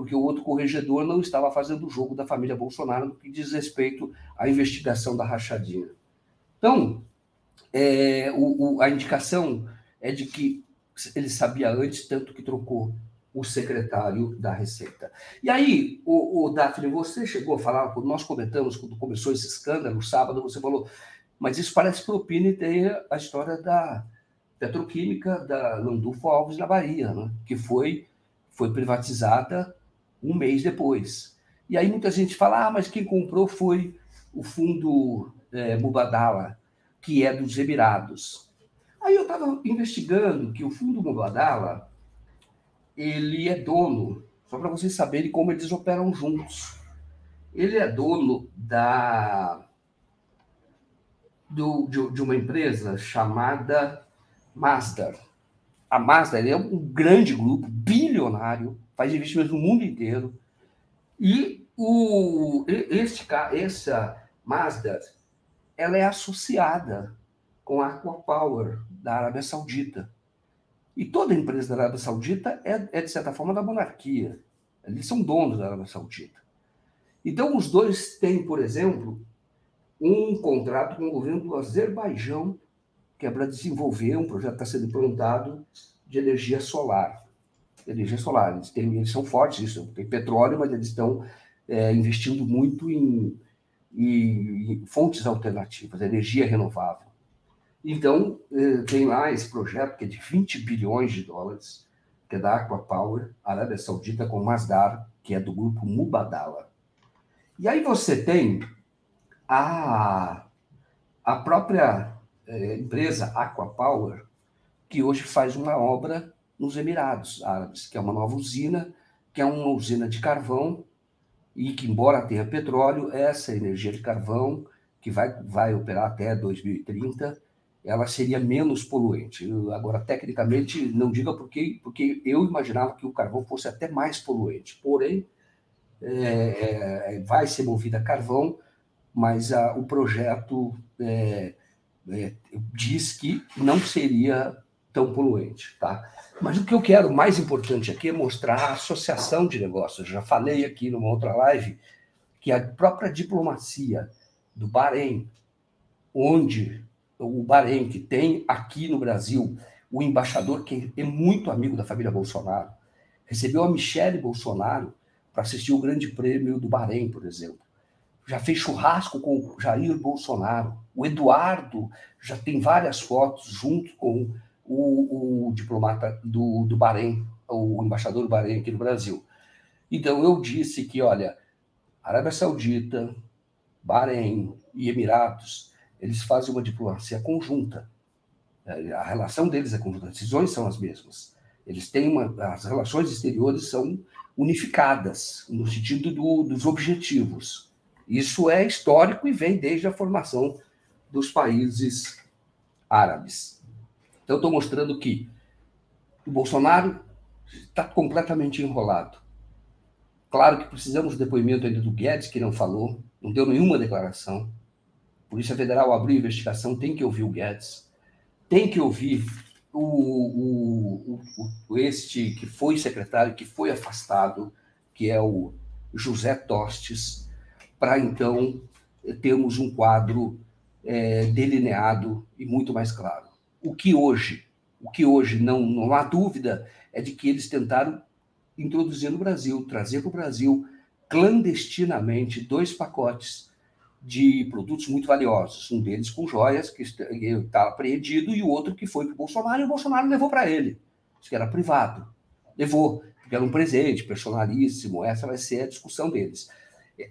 porque o outro corregedor não estava fazendo o jogo da família Bolsonaro no que diz respeito à investigação da rachadinha. Então, é, o, o, a indicação é de que ele sabia antes, tanto que trocou o secretário da Receita. E aí, o, o Daphne, você chegou a falar, quando nós comentamos, quando começou esse escândalo, sábado, você falou, mas isso parece o Pini tem a história da petroquímica da Landulfo Alves, na Bahia, né? que foi, foi privatizada um mês depois. E aí muita gente fala, ah, mas quem comprou foi o fundo é, Mubadala, que é dos Emirados. Aí eu estava investigando que o fundo Mubadala, ele é dono, só para vocês saberem como eles operam juntos. Ele é dono da do, de, de uma empresa chamada Mazda. A Mazda é um grande grupo, bilionário, faz investimentos no mundo inteiro. E o, este, essa Mazda ela é associada com a Aquapower da Arábia Saudita. E toda empresa da Arábia Saudita é, é, de certa forma, da monarquia. Eles são donos da Arábia Saudita. Então, os dois têm, por exemplo, um contrato com o governo do Azerbaijão que é para desenvolver um projeto que está sendo implantado de energia solar. Energia solar, eles, têm, eles são fortes, isso, tem petróleo, mas eles estão é, investindo muito em, em, em, fontes alternativas, energia renovável. Então, é, tem lá esse projeto que é de 20 bilhões de dólares, que é da Aqua Power, Arábia Saudita, com Masdar, que é do grupo Mubadala. E aí você tem a, a própria é, empresa Aquapower, que hoje faz uma obra nos Emirados Árabes, que é uma nova usina, que é uma usina de carvão, e que, embora tenha petróleo, essa energia de carvão, que vai, vai operar até 2030, ela seria menos poluente. Agora, tecnicamente, não diga porque, porque eu imaginava que o carvão fosse até mais poluente. Porém, é, é, vai ser movida a carvão, mas a, o projeto é, é, diz que não seria tão poluente, tá? Mas o que eu quero mais importante aqui é mostrar a associação de negócios. Eu já falei aqui numa outra live que a própria diplomacia do Bahrein, onde o Bahrein, que tem aqui no Brasil o embaixador que é muito amigo da família Bolsonaro, recebeu a Michele Bolsonaro para assistir o Grande Prêmio do Bahrein, por exemplo já fez churrasco com Jair Bolsonaro. O Eduardo já tem várias fotos junto com o, o diplomata do, do Bahrein, o embaixador do Bahrein aqui no Brasil. Então eu disse que, olha, Arábia Saudita, Bahrein e Emirados, eles fazem uma diplomacia conjunta. A relação deles é conjunta, as decisões são as mesmas. Eles têm uma, as relações exteriores são unificadas no sentido do, dos objetivos. Isso é histórico e vem desde a formação dos países árabes. Então, estou mostrando que o Bolsonaro está completamente enrolado. Claro que precisamos do depoimento ainda do Guedes, que não falou, não deu nenhuma declaração. Polícia Federal abriu investigação, tem que ouvir o Guedes, tem que ouvir o, o, o, este que foi secretário, que foi afastado, que é o José Tostes, para então termos um quadro é, delineado e muito mais claro. O que hoje, o que hoje não, não há dúvida é de que eles tentaram introduzir no Brasil, trazer para o Brasil clandestinamente dois pacotes de produtos muito valiosos, um deles com joias que está apreendido e o outro que foi para o Bolsonaro e o Bolsonaro levou para ele, isso que era privado, levou porque era um presente personalíssimo, essa vai ser a discussão deles.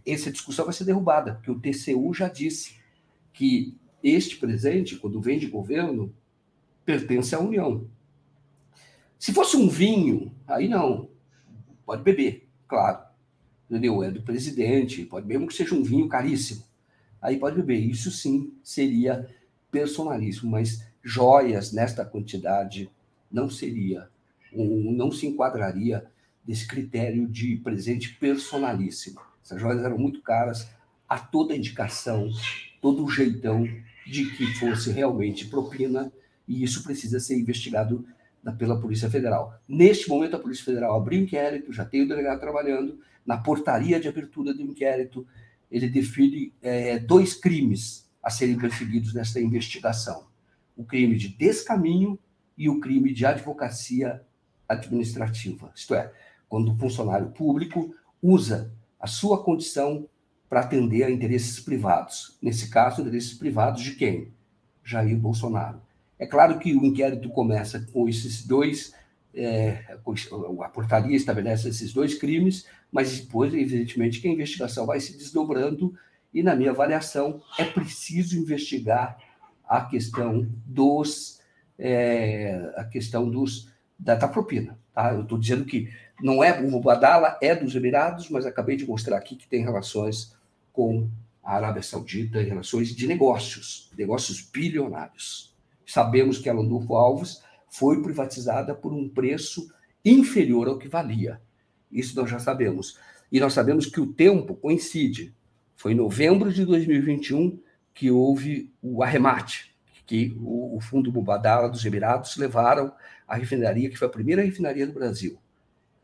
Essa discussão vai ser derrubada, porque o TCU já disse que este presente, quando vem de governo, pertence à União. Se fosse um vinho, aí não. pode beber, claro. Entendeu? É do presidente, pode mesmo que seja um vinho caríssimo. Aí pode beber. Isso sim seria personalíssimo, mas joias nesta quantidade não seria, não se enquadraria desse critério de presente personalíssimo. Essas joias eram muito caras, a toda indicação, todo o jeitão de que fosse realmente propina, e isso precisa ser investigado pela Polícia Federal. Neste momento, a Polícia Federal abriu inquérito, já tem o delegado trabalhando, na portaria de abertura do inquérito, ele define é, dois crimes a serem perseguidos nesta investigação: o crime de descaminho e o crime de advocacia administrativa. Isto é, quando o funcionário público usa a sua condição para atender a interesses privados. Nesse caso, interesses privados de quem? Jair Bolsonaro. É claro que o inquérito começa com esses dois, é, a portaria estabelece esses dois crimes, mas depois, evidentemente, que a investigação vai se desdobrando e, na minha avaliação, é preciso investigar a questão dos, é, a questão dos da, da propina. Tá? Eu estou dizendo que não é o Badala é dos Emirados, mas acabei de mostrar aqui que tem relações com a Arábia Saudita, relações de negócios, negócios bilionários. Sabemos que a Landulfo Alves foi privatizada por um preço inferior ao que valia. Isso nós já sabemos. E nós sabemos que o tempo coincide. Foi em novembro de 2021 que houve o arremate, que o, fundo Mubadala dos Emirados levaram a refinaria, que foi a primeira refinaria do Brasil,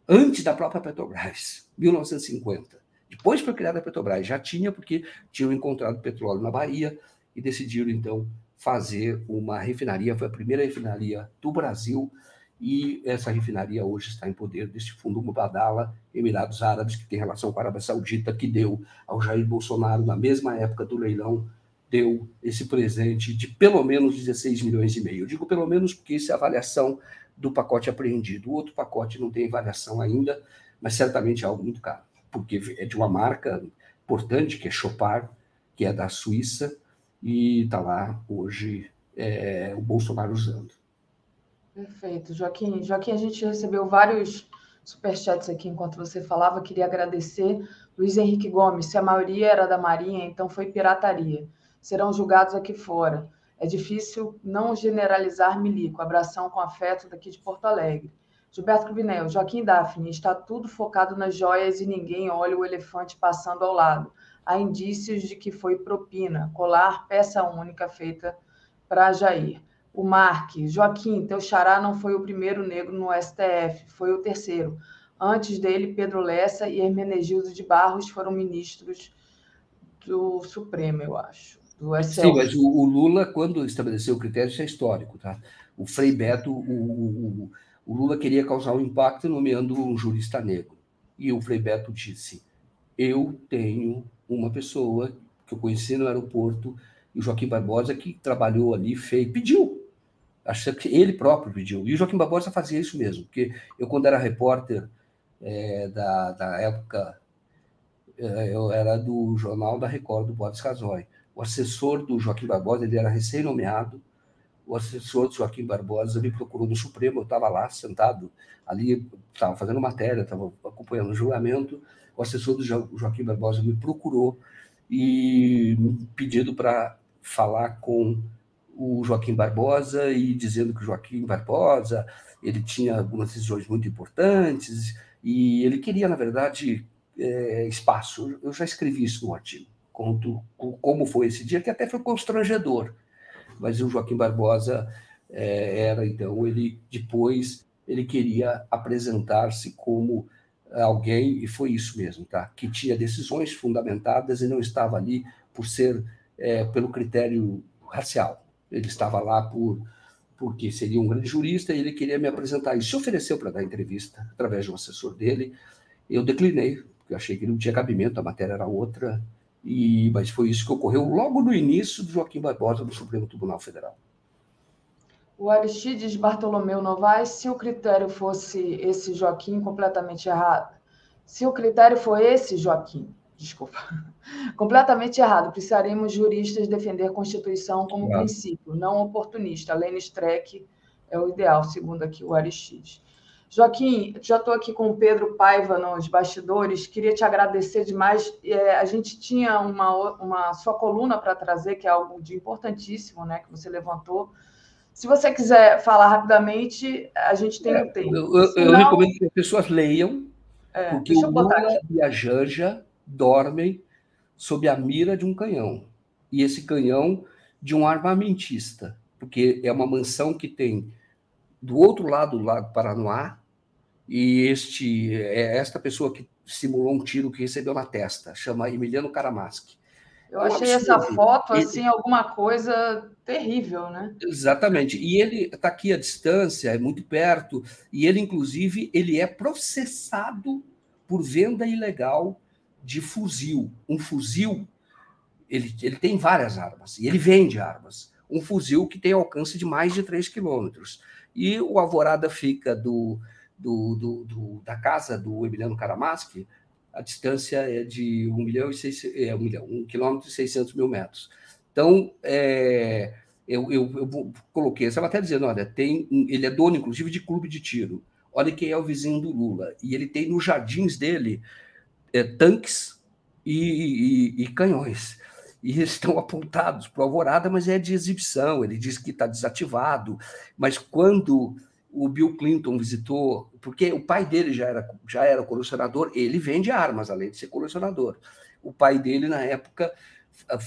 antes da própria Petrobras, 1950. Depois foi criada a Petrobras, já tinha, porque tinham encontrado petróleo na Bahia e decidiram, então, fazer uma refinaria. Foi a primeira refinaria do Brasil e essa refinaria hoje está em poder desse fundo Mubadala, Emirados Árabes, que tem relação com a Arábia Saudita, que deu ao Jair Bolsonaro, na mesma época do leilão, deu esse presente de pelo menos 16 milhões e meio. Eu digo pelo menos porque isso é a avaliação do pacote apreendido. O outro pacote não tem avaliação ainda, mas certamente é algo muito caro, porque é de uma marca importante, que é Chopard, que é da Suíça, e está lá hoje é, o Bolsonaro usando. Perfeito. Joaquim, Joaquim, a gente recebeu vários superchats aqui enquanto você falava. Queria agradecer. Luiz Henrique Gomes, se a maioria era da Marinha, então foi pirataria. Serão julgados aqui fora. É difícil não generalizar milico. Abração com afeto daqui de Porto Alegre. Gilberto Cruvinel, Joaquim Daphne, está tudo focado nas joias e ninguém olha o elefante passando ao lado. Há indícios de que foi propina, colar, peça única feita para Jair o Marque, Joaquim, teu xará não foi o primeiro negro no STF, foi o terceiro. Antes dele, Pedro Lessa e Hermenegildo de Barros foram ministros do Supremo, eu acho. Sim, mas o, o, Lula, quando estabeleceu o critério, isso é histórico, tá? O Frei Beto, o, o, o Lula queria causar um impacto nomeando um jurista negro. E o Frei Beto disse: Eu tenho uma pessoa que eu conheci no aeroporto, e o Joaquim Barbosa, que trabalhou ali, fez, pediu Acho que ele próprio pediu. E o Joaquim Barbosa fazia isso mesmo, porque eu, quando era repórter é, da, da época, é, eu era do jornal da Record, do Boris Casoy. O assessor do Joaquim Barbosa, ele era recém-nomeado, o assessor do Joaquim Barbosa me procurou no Supremo, eu estava lá sentado, ali, estava fazendo matéria, estava acompanhando o julgamento, o assessor do Joaquim Barbosa me procurou e pedindo para falar com o Joaquim Barbosa e dizendo que o Joaquim Barbosa ele tinha algumas decisões muito importantes e ele queria, na verdade, é, espaço. Eu já escrevi isso no artigo, conto como foi esse dia, que até foi constrangedor. Mas o Joaquim Barbosa é, era, então, ele depois ele queria apresentar-se como alguém, e foi isso mesmo, tá? que tinha decisões fundamentadas e não estava ali por ser é, pelo critério racial. Ele estava lá por porque seria um grande jurista e ele queria me apresentar. E se ofereceu para dar entrevista através de um assessor dele. Eu declinei, porque eu achei que não tinha cabimento, a matéria era outra. E, mas foi isso que ocorreu logo no início do Joaquim Barbosa no Supremo Tribunal Federal. O Aristides Bartolomeu Novaes, se o critério fosse esse Joaquim, completamente errado. Se o critério for esse Joaquim, desculpa, <laughs> completamente errado. Precisaríamos juristas defender a Constituição como princípio, não oportunista. Lênin Streck é o ideal, segundo aqui o Aristides. Joaquim, já estou aqui com o Pedro Paiva nos bastidores, queria te agradecer demais. É, a gente tinha uma, uma sua coluna para trazer, que é algo de importantíssimo, né, que você levantou. Se você quiser falar rapidamente, a gente tem é, o tempo. Eu, eu, Senão... eu, recomendo que as pessoas leiam, é, porque o Lula e a Janja dormem sob a mira de um canhão. E esse canhão de um armamentista, porque é uma mansão que tem do outro lado do Lago Paranoá, e este é esta pessoa que simulou um tiro que recebeu na testa, chama Emiliano Karamaschi. Eu é achei essa foto assim alguma coisa terrível, né? Exatamente. E ele está aqui à distância, é muito perto, e ele inclusive ele é processado por venda ilegal de fuzil. Um fuzil, ele, ele tem várias armas, e ele vende armas. Um fuzil que tem alcance de mais de 3 quilômetros. E o Alvorada fica do, do, do, do, da casa do Emiliano Karamaschi, a distância é de 1 milhão e 600, é, 1 milhão, 1 quilômetro e 600 mil metros. Então, é, eu, eu, eu, coloquei essa matéria dizendo, olha, tem, ele é dono, inclusive, de clube de tiro. Olha quem é o vizinho do Lula. E ele tem nos jardins dele é, tanques e, e, e canhões e estão <laughs> apontados para o Alvorada, mas é de exibição. Ele diz que está desativado, mas quando o Bill Clinton visitou, porque o pai dele já era, já era colecionador, ele vende armas, além de ser colecionador. O pai dele, na época,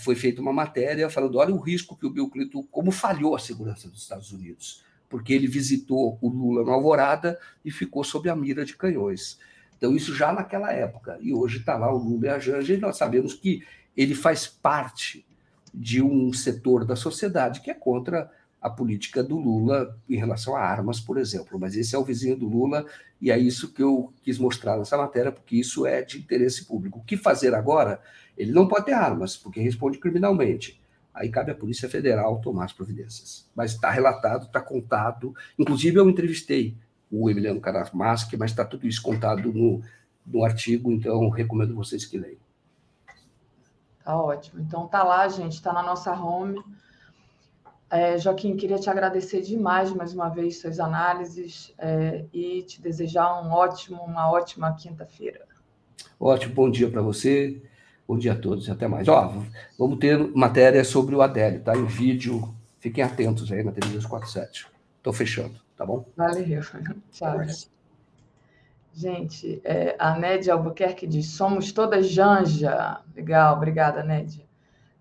foi feita uma matéria falando: olha o risco que o Bill Clinton, como falhou a segurança dos Estados Unidos, porque ele visitou o Lula no Alvorada e ficou sob a mira de canhões. Então, isso já naquela época. E hoje está lá o Lula e a Janja, e nós sabemos que ele faz parte de um setor da sociedade que é contra a política do Lula em relação a armas, por exemplo. Mas esse é o vizinho do Lula e é isso que eu quis mostrar nessa matéria, porque isso é de interesse público. O que fazer agora? Ele não pode ter armas, porque responde criminalmente. Aí cabe à Polícia Federal tomar as providências. Mas está relatado, está contado. Inclusive, eu entrevistei o Emiliano Caramaschi, mas está tudo isso contado no, no artigo, então recomendo vocês que leiam. Tá ótimo. Então tá lá, gente, está na nossa home. É, Joaquim, queria te agradecer demais mais uma vez suas análises é, e te desejar um ótimo, uma ótima quinta-feira. Ótimo, bom dia para você, bom dia a todos e até mais. Ó, vamos ter matéria sobre o Adélio, tá? Em vídeo, fiquem atentos aí na TV 247. Estou fechando, tá bom? Valeu, <laughs> tchau. Gente, é, a Nédia Albuquerque diz: somos todas Janja. Legal, obrigada, Nédia.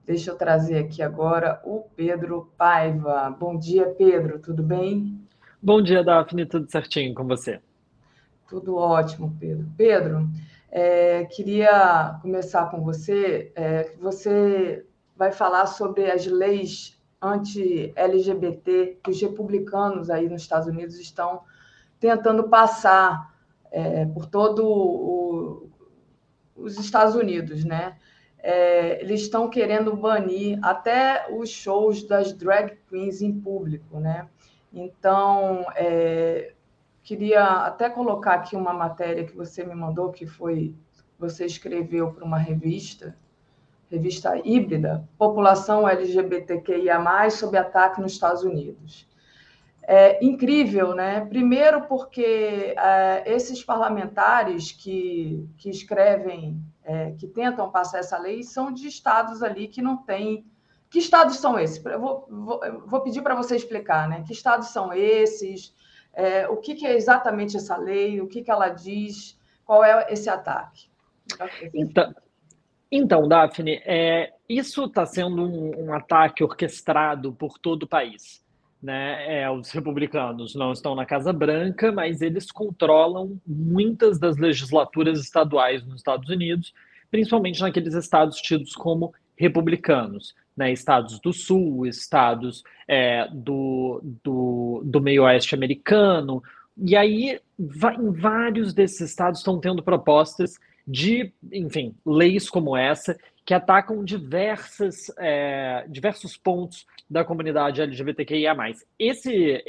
Deixa eu trazer aqui agora o Pedro Paiva. Bom dia, Pedro, tudo bem? Bom dia, Daphne, tudo certinho com você? Tudo ótimo, Pedro. Pedro, é, queria começar com você. É, você vai falar sobre as leis anti-LGBT que os republicanos aí nos Estados Unidos estão tentando passar é, por todo os Estados Unidos, né? é, eles estão querendo banir até os shows das drag queens em público, né? Então, é, queria até colocar aqui uma matéria que você me mandou, que foi você escreveu para uma revista, revista híbrida, População LGBTQIA+, sob ataque nos Estados Unidos. É incrível, né? Primeiro porque é, esses parlamentares que, que escrevem é, que tentam passar essa lei são de estados ali que não têm. Que estados são esses? Eu vou, vou, vou pedir para você explicar, né? Que estados são esses? É, o que, que, é exatamente essa lei? O que, que ela diz? Qual é esse ataque? Então, então Daphne, é, isso está sendo um, um, ataque orquestrado por todo o país. Né? É, os republicanos não estão na Casa Branca, mas eles controlam muitas das legislaturas estaduais nos Estados Unidos, principalmente naqueles estados tidos como republicanos, né? estados do Sul, estados é, do, do, do meio oeste americano. E aí, em vários desses estados estão tendo propostas de, enfim, leis como essa, que atacam diversas, é, diversos pontos da comunidade LGBTQIA+. Esse,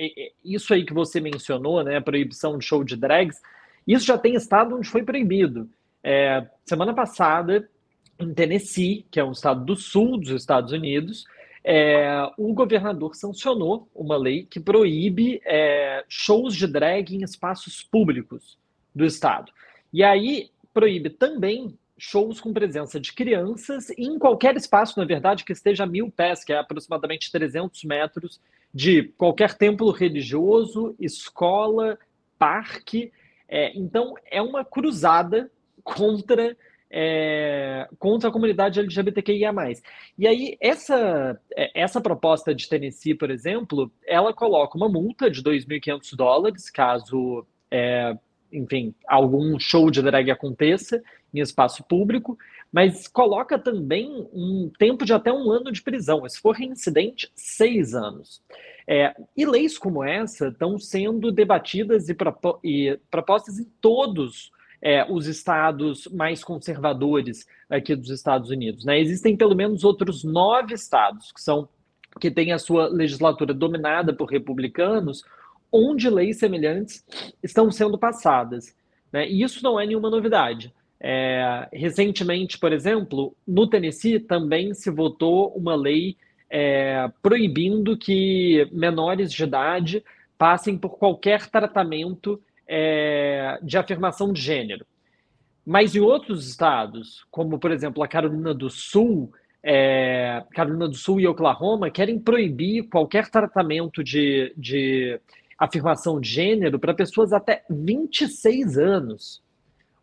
isso aí que você mencionou, né, a proibição de show de drags, isso já tem estado onde foi proibido. É, semana passada, em Tennessee, que é um estado do sul dos Estados Unidos, é, o governador sancionou uma lei que proíbe é, shows de drag em espaços públicos do estado. E aí proíbe também shows com presença de crianças em qualquer espaço, na verdade, que esteja a mil pés, que é aproximadamente 300 metros, de qualquer templo religioso, escola, parque. É, então, é uma cruzada contra é, contra a comunidade LGBTQIA+. E aí, essa, é, essa proposta de Tennessee, por exemplo, ela coloca uma multa de 2.500 dólares, caso, é, enfim, algum show de drag aconteça em espaço público, mas coloca também um tempo de até um ano de prisão. Se for reincidente, seis anos. É, e leis como essa estão sendo debatidas e, propo e propostas em todos é, os estados mais conservadores aqui dos Estados Unidos. Né? Existem pelo menos outros nove estados que são que têm a sua legislatura dominada por republicanos, onde leis semelhantes estão sendo passadas. Né? E isso não é nenhuma novidade. É, recentemente, por exemplo, no Tennessee também se votou uma lei é, proibindo que menores de idade passem por qualquer tratamento é, de afirmação de gênero. Mas em outros estados, como por exemplo a Carolina do Sul, é, Carolina do Sul e Oklahoma, querem proibir qualquer tratamento de, de afirmação de gênero para pessoas até 26 anos.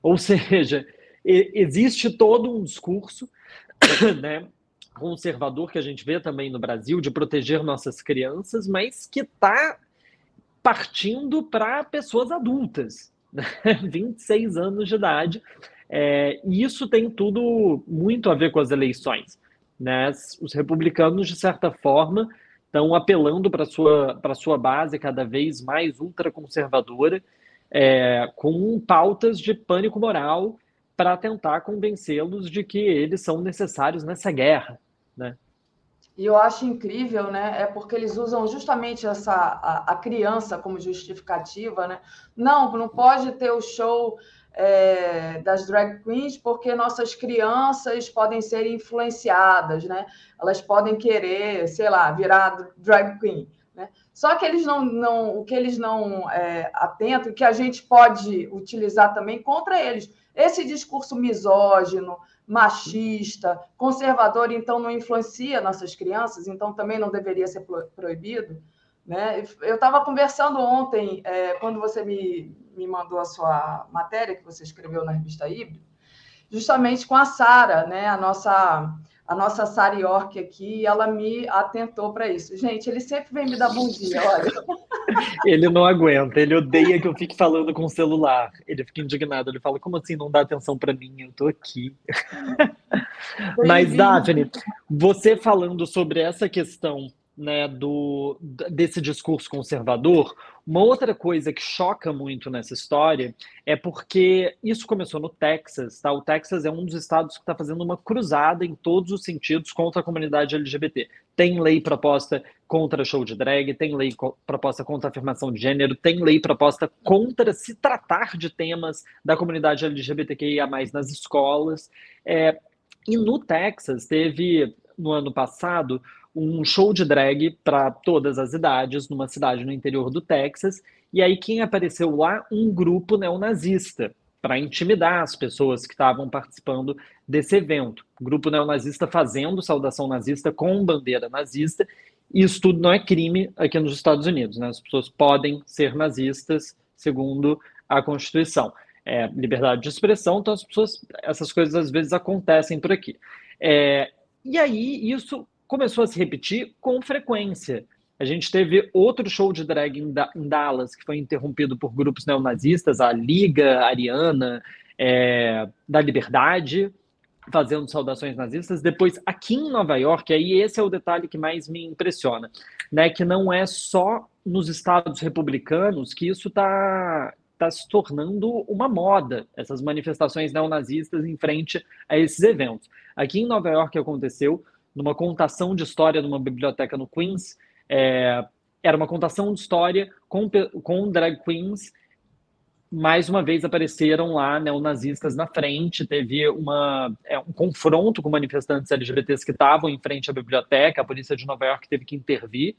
Ou <laughs> seja, existe todo um discurso <coughs> né, conservador que a gente vê também no Brasil de proteger nossas crianças, mas que está partindo para pessoas adultas, <laughs> né? 26 anos de idade. É, e isso tem tudo muito a ver com as eleições. Né? Os republicanos, de certa forma, estão apelando para sua, sua base cada vez mais ultraconservadora, é, com pautas de pânico moral para tentar convencê-los de que eles são necessários nessa guerra. Né? E eu acho incrível, né? É porque eles usam justamente essa a, a criança como justificativa, né? Não, não pode ter o show é, das drag queens porque nossas crianças podem ser influenciadas, né? Elas podem querer, sei lá, virar drag queen. Né? Só que eles não, não, o que eles não é, atentam, que a gente pode utilizar também contra eles, esse discurso misógino, machista, conservador, então não influencia nossas crianças, então também não deveria ser proibido. Né? Eu estava conversando ontem, é, quando você me, me mandou a sua matéria que você escreveu na revista Híbrido, justamente com a Sara, né? a nossa a nossa Sara York aqui, ela me atentou para isso. Gente, ele sempre vem me dar bom dia, olha. <laughs> Ele não aguenta, ele odeia que eu fique falando com o celular. Ele fica indignado, ele fala: como assim não dá atenção para mim? Eu tô aqui. <laughs> Mas, Daphne, você falando sobre essa questão né, do, desse discurso conservador, uma outra coisa que choca muito nessa história é porque isso começou no Texas, tá? O Texas é um dos estados que está fazendo uma cruzada em todos os sentidos contra a comunidade LGBT. Tem lei proposta contra show de drag, tem lei proposta contra afirmação de gênero, tem lei proposta contra se tratar de temas da comunidade LGBTQIA+, nas escolas. É, e no Texas teve, no ano passado, um show de drag para todas as idades numa cidade no interior do Texas. E aí quem apareceu lá? Um grupo neonazista para intimidar as pessoas que estavam participando desse evento. grupo neonazista fazendo saudação nazista com bandeira nazista. Isso tudo não é crime aqui nos Estados Unidos. Né? As pessoas podem ser nazistas segundo a Constituição. É, liberdade de expressão, então as pessoas, essas coisas às vezes acontecem por aqui. É, e aí isso começou a se repetir com frequência. A gente teve outro show de drag em, Dallas que foi interrompido por grupos neonazistas, a Liga Ariana é, da Liberdade, fazendo saudações nazistas. Depois, aqui em Nova York, aí esse é o detalhe que mais me impressiona, né? Que não é só nos estados republicanos que isso está tá se tornando uma moda, essas manifestações neonazistas em frente a esses eventos. Aqui em Nova York aconteceu numa contação de história numa biblioteca no Queens. É, era uma contação de história com, com drag queens mais uma vez apareceram lá neonazistas na frente, teve uma, é, um confronto com manifestantes LGBTs que estavam em frente à biblioteca, a polícia de Nova York teve que intervir.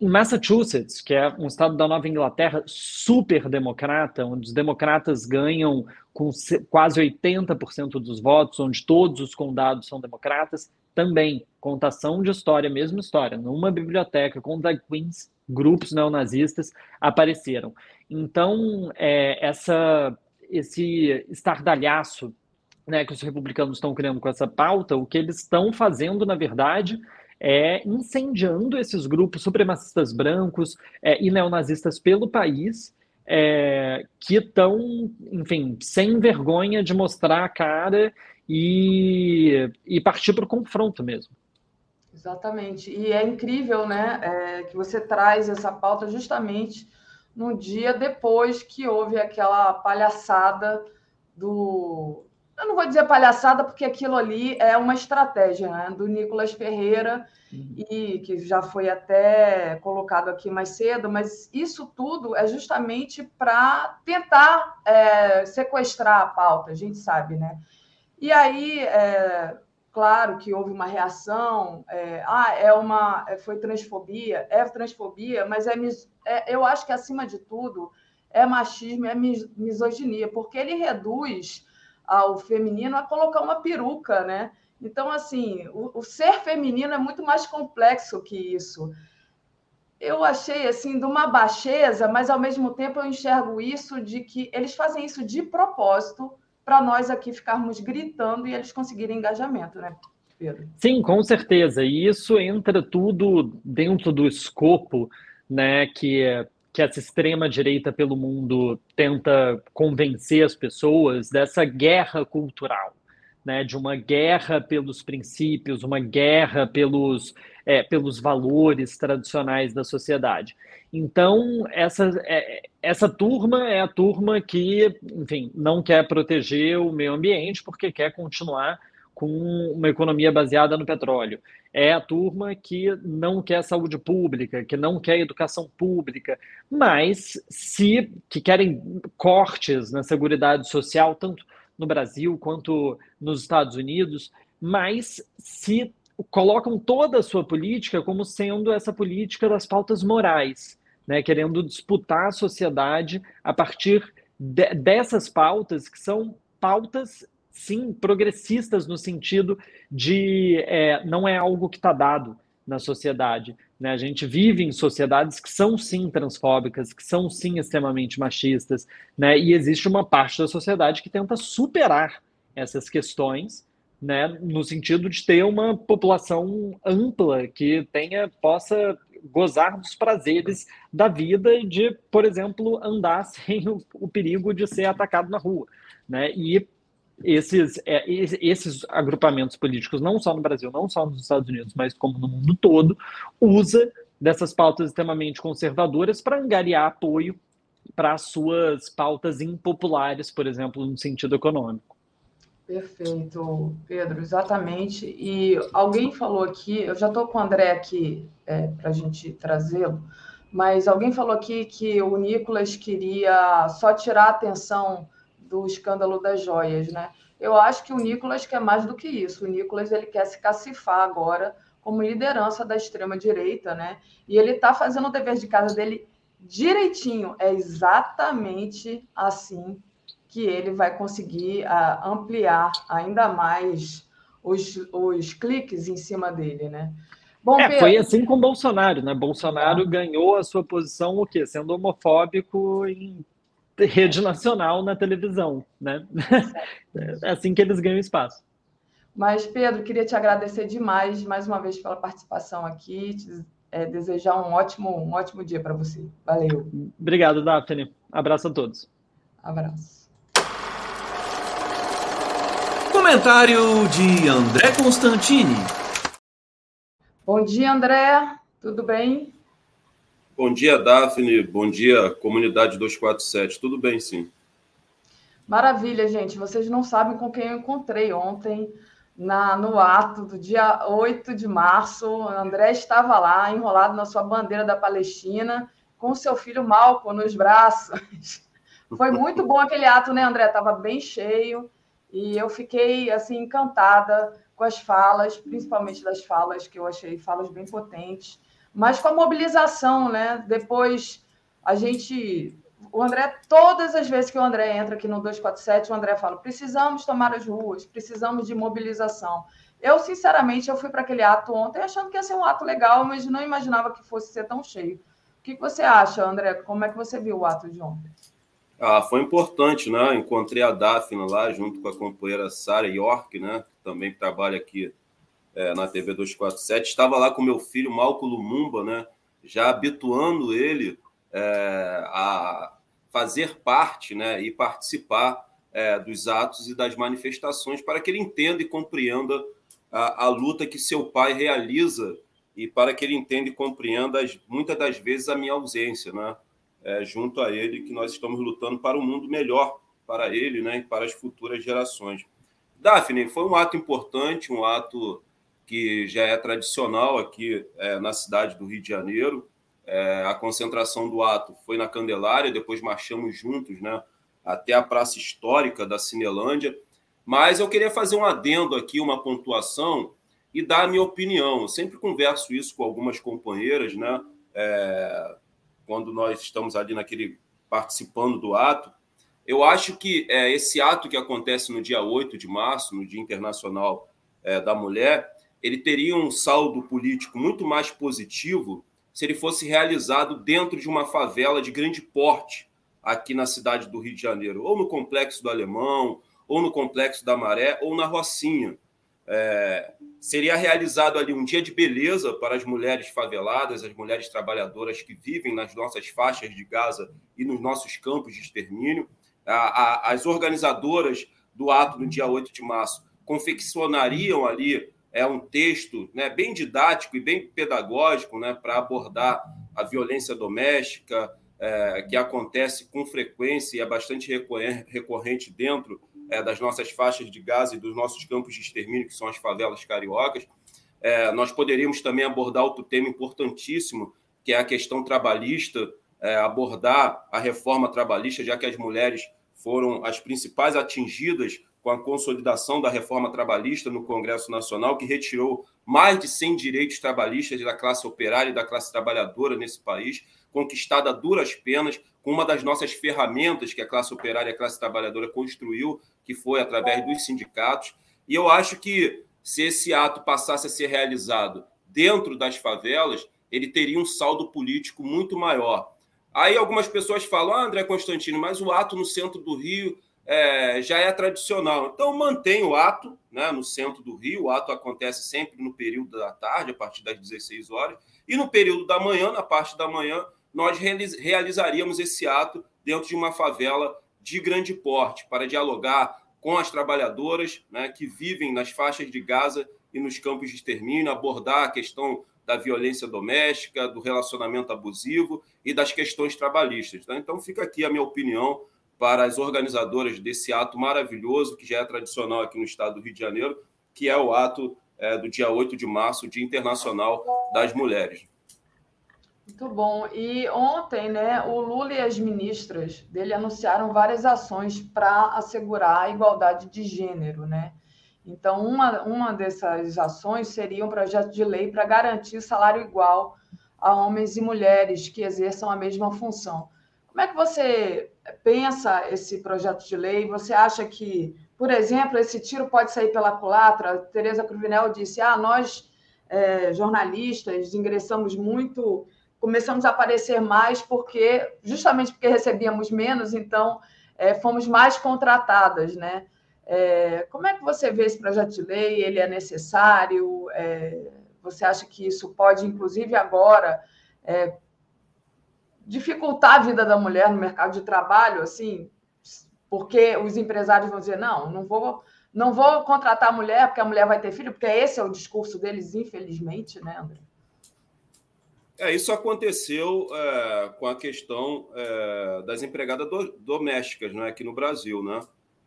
Em Massachusetts, que é um estado da Nova Inglaterra super democrata, onde os democratas ganham com quase 80% dos votos, onde todos os condados são democratas, também contação de história, mesma história, numa biblioteca com drag queens, grupos neonazistas apareceram. Então, é, essa, esse estardalhaço né, que os republicanos estão criando com essa pauta, o que eles estão fazendo, na verdade, é incendiando esses grupos supremacistas brancos é, e neonazistas pelo país, é, que estão, enfim, sem vergonha de mostrar a cara e, e partir para o confronto mesmo. Exatamente. E é incrível, né, é, que você traz essa pauta justamente no dia depois que houve aquela palhaçada do. Eu não vou dizer palhaçada, porque aquilo ali é uma estratégia né? do Nicolas Ferreira, uhum. e que já foi até colocado aqui mais cedo, mas isso tudo é justamente para tentar é, sequestrar a pauta, a gente sabe, né? E aí, é, claro que houve uma reação, é, ah, é uma, é, foi transfobia, é transfobia, mas é, é, eu acho que acima de tudo é machismo, é misoginia, porque ele reduz ao feminino a colocar uma peruca, né? Então, assim, o, o ser feminino é muito mais complexo que isso. Eu achei assim de uma baixeza, mas ao mesmo tempo eu enxergo isso de que eles fazem isso de propósito para nós aqui ficarmos gritando e eles conseguirem engajamento, né, Pedro? Sim, com certeza. E isso entra tudo dentro do escopo né, que, que essa extrema-direita pelo mundo tenta convencer as pessoas dessa guerra cultural. Né, de uma guerra pelos princípios, uma guerra pelos, é, pelos valores tradicionais da sociedade. Então, essa, é, essa turma é a turma que, enfim, não quer proteger o meio ambiente porque quer continuar com uma economia baseada no petróleo. É a turma que não quer saúde pública, que não quer educação pública, mas se que querem cortes na seguridade social, tanto no Brasil quanto nos Estados Unidos, mas se colocam toda a sua política como sendo essa política das pautas morais né, querendo disputar a sociedade a partir de, dessas pautas, que são pautas, sim, progressistas, no sentido de é, não é algo que está dado na sociedade. Né? A gente vive em sociedades que são, sim, transfóbicas, que são, sim, extremamente machistas, né? e existe uma parte da sociedade que tenta superar essas questões né, no sentido de ter uma população ampla que tenha possa gozar dos prazeres da vida de, por exemplo, andar <laughs> sem o, o perigo de ser atacado na rua, né? E esses, é, esses agrupamentos políticos, não só no Brasil, não só nos Estados Unidos, mas como no mundo todo, usa dessas pautas extremamente conservadoras para angariar apoio para suas pautas impopulares, por exemplo, no sentido econômico. Perfeito, Pedro, exatamente. E alguém falou aqui, eu já estou com o André aqui é, para a gente trazê-lo, mas alguém falou aqui que o Nicolas queria só tirar a atenção do escândalo das joias, né? Eu acho que o Nicolas quer mais do que isso. O Nicolas ele quer se cacifar agora como liderança da extrema direita, né? E ele está fazendo o dever de casa dele direitinho. É exatamente assim que ele vai conseguir uh, ampliar ainda mais os, os cliques em cima dele, né? Bom, é, Pedro... foi assim com Bolsonaro, né? Bolsonaro ah. ganhou a sua posição o quê? Sendo homofóbico em rede nacional na televisão, né? <laughs> É assim que eles ganham espaço. Mas, Pedro, queria te agradecer demais, mais uma vez, pela participação aqui, te, é, desejar um ótimo, um ótimo dia para você. Valeu. Obrigado, Daphne. Abraço a todos. Abraço. Comentário de André Constantini. Bom dia, André. Tudo bem? Bom dia, Daphne. Bom dia, comunidade 247. Tudo bem, sim. Maravilha, gente. Vocês não sabem com quem eu encontrei ontem na, no ato do dia 8 de março. O André estava lá, enrolado na sua bandeira da Palestina, com seu filho Malco nos braços. <laughs> Foi muito bom aquele ato, né, André? Estava bem cheio e eu fiquei assim encantada com as falas, principalmente das falas que eu achei falas bem potentes, mas com a mobilização, né? Depois a gente o André, todas as vezes que o André entra aqui no 247, o André fala: precisamos tomar as ruas, precisamos de mobilização. Eu, sinceramente, eu fui para aquele ato ontem achando que ia ser um ato legal, mas não imaginava que fosse ser tão cheio. O que você acha, André? Como é que você viu o ato de ontem? Ah, foi importante, né? Encontrei a Daphne lá, junto com a companheira Sara York, né? Que também trabalha aqui é, na TV 247. Estava lá com meu filho, Malco Lumumba, né? Já habituando ele é, a fazer parte né? e participar é, dos atos e das manifestações para que ele entenda e compreenda a, a luta que seu pai realiza e para que ele entenda e compreenda as, muitas das vezes a minha ausência, né? É, junto a ele, que nós estamos lutando para um mundo melhor para ele né, e para as futuras gerações. Daphne, foi um ato importante, um ato que já é tradicional aqui é, na cidade do Rio de Janeiro. É, a concentração do ato foi na Candelária, depois marchamos juntos né, até a Praça Histórica da Cinelândia. Mas eu queria fazer um adendo aqui, uma pontuação e dar a minha opinião. Eu sempre converso isso com algumas companheiras, né? É, quando nós estamos ali naquele participando do ato. Eu acho que é, esse ato que acontece no dia 8 de março, no Dia Internacional é, da Mulher, ele teria um saldo político muito mais positivo se ele fosse realizado dentro de uma favela de grande porte aqui na cidade do Rio de Janeiro, ou no Complexo do Alemão, ou no Complexo da Maré, ou na Rocinha. É, seria realizado ali um dia de beleza para as mulheres faveladas, as mulheres trabalhadoras que vivem nas nossas faixas de Gaza e nos nossos campos de extermínio. A, a, as organizadoras do ato no dia 8 de março confeccionariam ali é, um texto né, bem didático e bem pedagógico né, para abordar a violência doméstica, é, que acontece com frequência e é bastante recorrente dentro é, das nossas faixas de Gaza e dos nossos campos de extermínio, que são as favelas cariocas. É, nós poderíamos também abordar outro tema importantíssimo, que é a questão trabalhista, é, abordar a reforma trabalhista, já que as mulheres foram as principais atingidas com a consolidação da reforma trabalhista no Congresso Nacional, que retirou mais de 100 direitos trabalhistas da classe operária e da classe trabalhadora nesse país, conquistada a duras penas, com uma das nossas ferramentas que a classe operária e a classe trabalhadora construiu, que foi através dos sindicatos. E eu acho que se esse ato passasse a ser realizado dentro das favelas, ele teria um saldo político muito maior. Aí algumas pessoas falam, ah, André Constantino, mas o ato no centro do Rio é, já é tradicional. Então mantém o ato né, no centro do Rio, o ato acontece sempre no período da tarde, a partir das 16 horas, e no período da manhã, na parte da manhã, nós realizaríamos esse ato dentro de uma favela de grande porte, para dialogar com as trabalhadoras né, que vivem nas faixas de Gaza e nos campos de extermínio, abordar a questão da violência doméstica, do relacionamento abusivo e das questões trabalhistas. Né? Então, fica aqui a minha opinião para as organizadoras desse ato maravilhoso, que já é tradicional aqui no estado do Rio de Janeiro, que é o ato é, do dia 8 de março, Dia Internacional das Mulheres. Muito bom. E ontem, né, o Lula e as ministras dele anunciaram várias ações para assegurar a igualdade de gênero, né? Então, uma, uma dessas ações seria um projeto de lei para garantir salário igual a homens e mulheres que exerçam a mesma função. Como é que você pensa esse projeto de lei? Você acha que, por exemplo, esse tiro pode sair pela culatra? Tereza Cruvinel disse: ah, nós, é, jornalistas, ingressamos muito começamos a aparecer mais porque justamente porque recebíamos menos, então é, fomos mais contratadas, né? É, como é que você vê esse projeto de lei? Ele é necessário? Você acha que isso pode, inclusive agora, dificultar a vida da mulher no mercado de trabalho, assim, porque os empresários vão dizer não, não vou, não vou contratar a mulher porque a mulher vai ter filho, porque esse é o discurso deles, infelizmente, né, André? É, isso aconteceu é, com a questão é, das empregadas do, domésticas né, aqui no Brasil, né?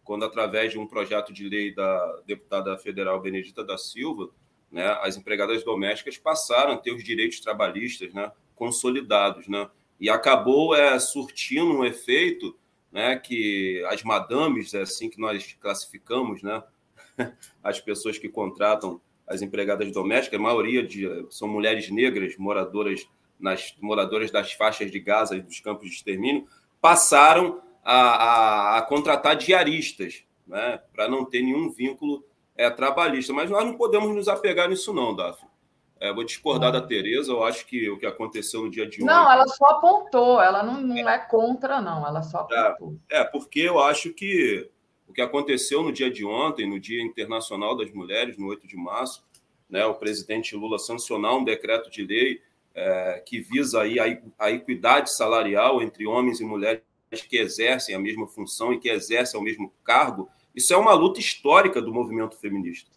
quando, através de um projeto de lei da deputada federal Benedita da Silva, né, as empregadas domésticas passaram a ter os direitos trabalhistas né, consolidados. Né? E acabou é, surtindo um efeito né, que as madames, é assim que nós classificamos, né, <laughs> as pessoas que contratam as empregadas domésticas, a maioria de, são mulheres negras moradoras nas moradoras das faixas de Gaza e dos campos de extermínio, passaram a, a, a contratar diaristas, né, para não ter nenhum vínculo é, trabalhista. Mas nós não podemos nos apegar nisso, não, Daphne. É, vou discordar da Tereza, eu acho que o que aconteceu no dia de ontem. Não, ela só apontou, ela não, não é contra, não, ela só é, apontou. É, é, porque eu acho que o que aconteceu no dia de ontem, no Dia Internacional das Mulheres, no 8 de março, né, o presidente Lula sancionar um decreto de lei é, que visa aí a, a equidade salarial entre homens e mulheres que exercem a mesma função e que exercem o mesmo cargo, isso é uma luta histórica do movimento feminista.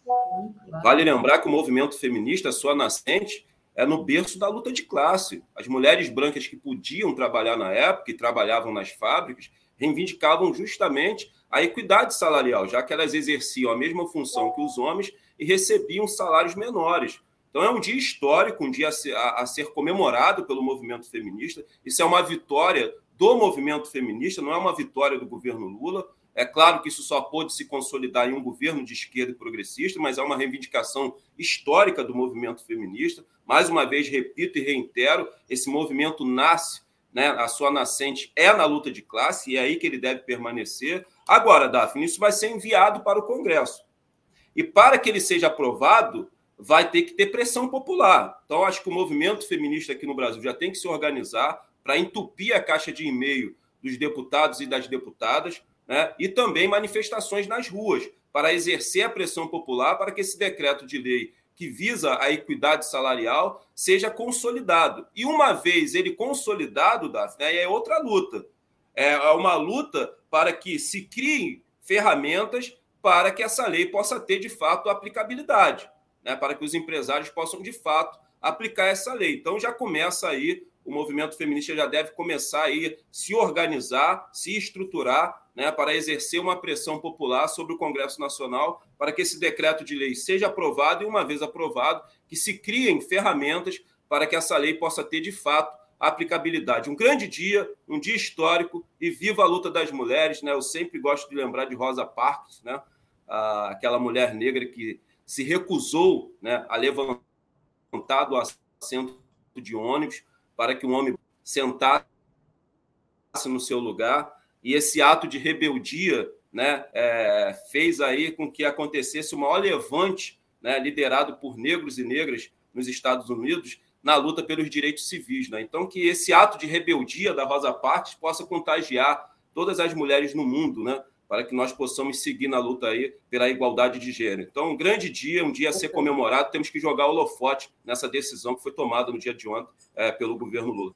Vale lembrar que o movimento feminista, sua nascente, é no berço da luta de classe. As mulheres brancas que podiam trabalhar na época e trabalhavam nas fábricas reivindicavam justamente a equidade salarial, já que elas exerciam a mesma função que os homens e recebiam salários menores. Então é um dia histórico, um dia a ser, a, a ser comemorado pelo movimento feminista. Isso é uma vitória do movimento feminista, não é uma vitória do governo Lula. É claro que isso só pôde se consolidar em um governo de esquerda e progressista, mas é uma reivindicação histórica do movimento feminista. Mais uma vez, repito e reitero: esse movimento nasce, né, a sua nascente é na luta de classe, e é aí que ele deve permanecer. Agora, Daphne, isso vai ser enviado para o Congresso. E para que ele seja aprovado, vai ter que ter pressão popular. Então, acho que o movimento feminista aqui no Brasil já tem que se organizar para entupir a caixa de e-mail dos deputados e das deputadas né? e também manifestações nas ruas para exercer a pressão popular para que esse decreto de lei que visa a equidade salarial seja consolidado. E uma vez ele consolidado, Daphne, aí é outra luta. É uma luta para que se criem ferramentas para que essa lei possa ter, de fato, aplicabilidade, né? para que os empresários possam, de fato, aplicar essa lei. Então já começa aí o movimento feminista já deve começar a se organizar, se estruturar, né, para exercer uma pressão popular sobre o Congresso Nacional para que esse decreto de lei seja aprovado e, uma vez aprovado, que se criem ferramentas para que essa lei possa ter, de fato, aplicabilidade. Um grande dia, um dia histórico e viva a luta das mulheres. Né? Eu sempre gosto de lembrar de Rosa Parks, né? aquela mulher negra que se recusou né, a levantar do assento de ônibus para que um homem sentasse no seu lugar. E esse ato de rebeldia né, é, fez aí com que acontecesse o maior levante né, liderado por negros e negras nos Estados Unidos na luta pelos direitos civis. Né? Então, que esse ato de rebeldia da Rosa Parks possa contagiar todas as mulheres no mundo, né? Para que nós possamos seguir na luta aí pela igualdade de gênero. Então, um grande dia, um dia a ser comemorado, temos que jogar o holofote nessa decisão que foi tomada no dia de ontem é, pelo governo Lula.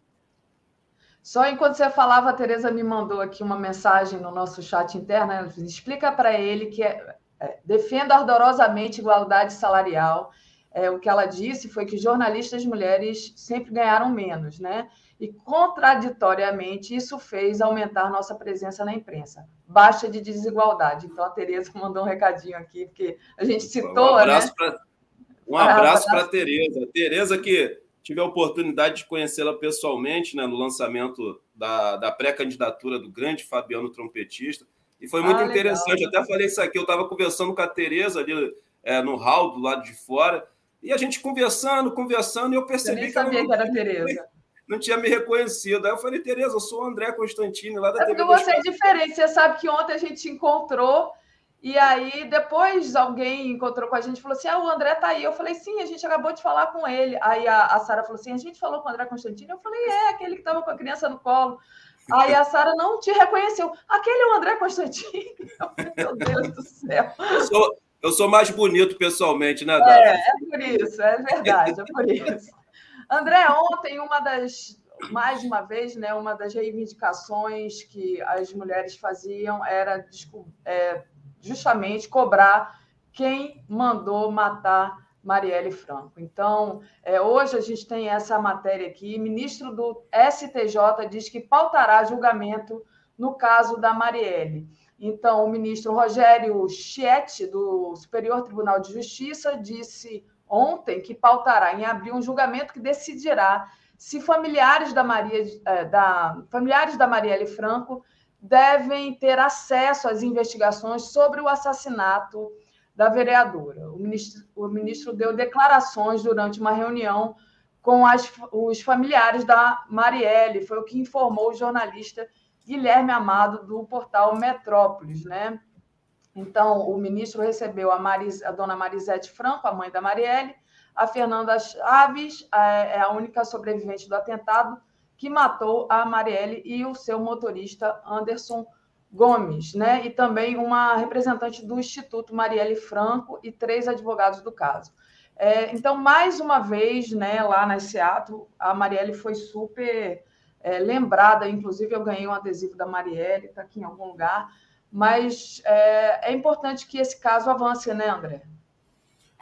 Só enquanto você falava, a Tereza me mandou aqui uma mensagem no nosso chat interno. Ela disse, Explica para ele que é, é, defenda ardorosamente igualdade salarial. É, o que ela disse foi que jornalistas mulheres sempre ganharam menos, né? E, contraditoriamente, isso fez aumentar nossa presença na imprensa. Baixa de desigualdade. Então, a Tereza <laughs> mandou um recadinho aqui, porque a gente citou. Um abraço né? para um abraço para a Tereza. Tereza, que tive a oportunidade de conhecê-la pessoalmente né, no lançamento da, da pré-candidatura do grande Fabiano Trompetista. E foi muito ah, interessante. Legal. Até falei isso aqui, eu estava conversando com a Tereza ali é, no hall do lado de fora, e a gente conversando, conversando, e eu percebi eu que. sabia não... que era a Tereza não tinha me reconhecido. Aí eu falei, Tereza, eu sou o André Constantini, lá da é porque TV você é diferente. Você sabe que ontem a gente se encontrou e aí depois alguém encontrou com a gente e falou assim: ah, o André tá aí. Eu falei, sim, a gente acabou de falar com ele. Aí a, a Sara falou assim: a gente falou com o André Constantini. Eu falei, é, aquele que estava com a criança no colo. Aí a Sara não te reconheceu. Aquele é o André Constantini. <laughs> Meu Deus do céu. Eu sou, eu sou mais bonito pessoalmente, né, Dada? É, é por isso, é verdade, é por isso. André, ontem uma das mais uma vez, né, uma das reivindicações que as mulheres faziam era é, justamente cobrar quem mandou matar Marielle Franco. Então, é, hoje a gente tem essa matéria aqui. Ministro do STJ diz que pautará julgamento no caso da Marielle. Então, o ministro Rogério Schietti, do Superior Tribunal de Justiça, disse ontem que pautará em abril um julgamento que decidirá se familiares da Maria é, da familiares da Marielle Franco devem ter acesso às investigações sobre o assassinato da vereadora. O ministro, o ministro deu declarações durante uma reunião com as, os familiares da Marielle, foi o que informou o jornalista Guilherme Amado do portal Metrópolis, né? Então, o ministro recebeu a, Maris, a dona Marisete Franco, a mãe da Marielle, a Fernanda Chaves, é a única sobrevivente do atentado que matou a Marielle e o seu motorista Anderson Gomes, né? E também uma representante do Instituto Marielle Franco e três advogados do caso. É, então, mais uma vez, né, lá na Seattle, a Marielle foi super é, lembrada. Inclusive, eu ganhei um adesivo da Marielle, está aqui em algum lugar. Mas é, é importante que esse caso avance, né, André?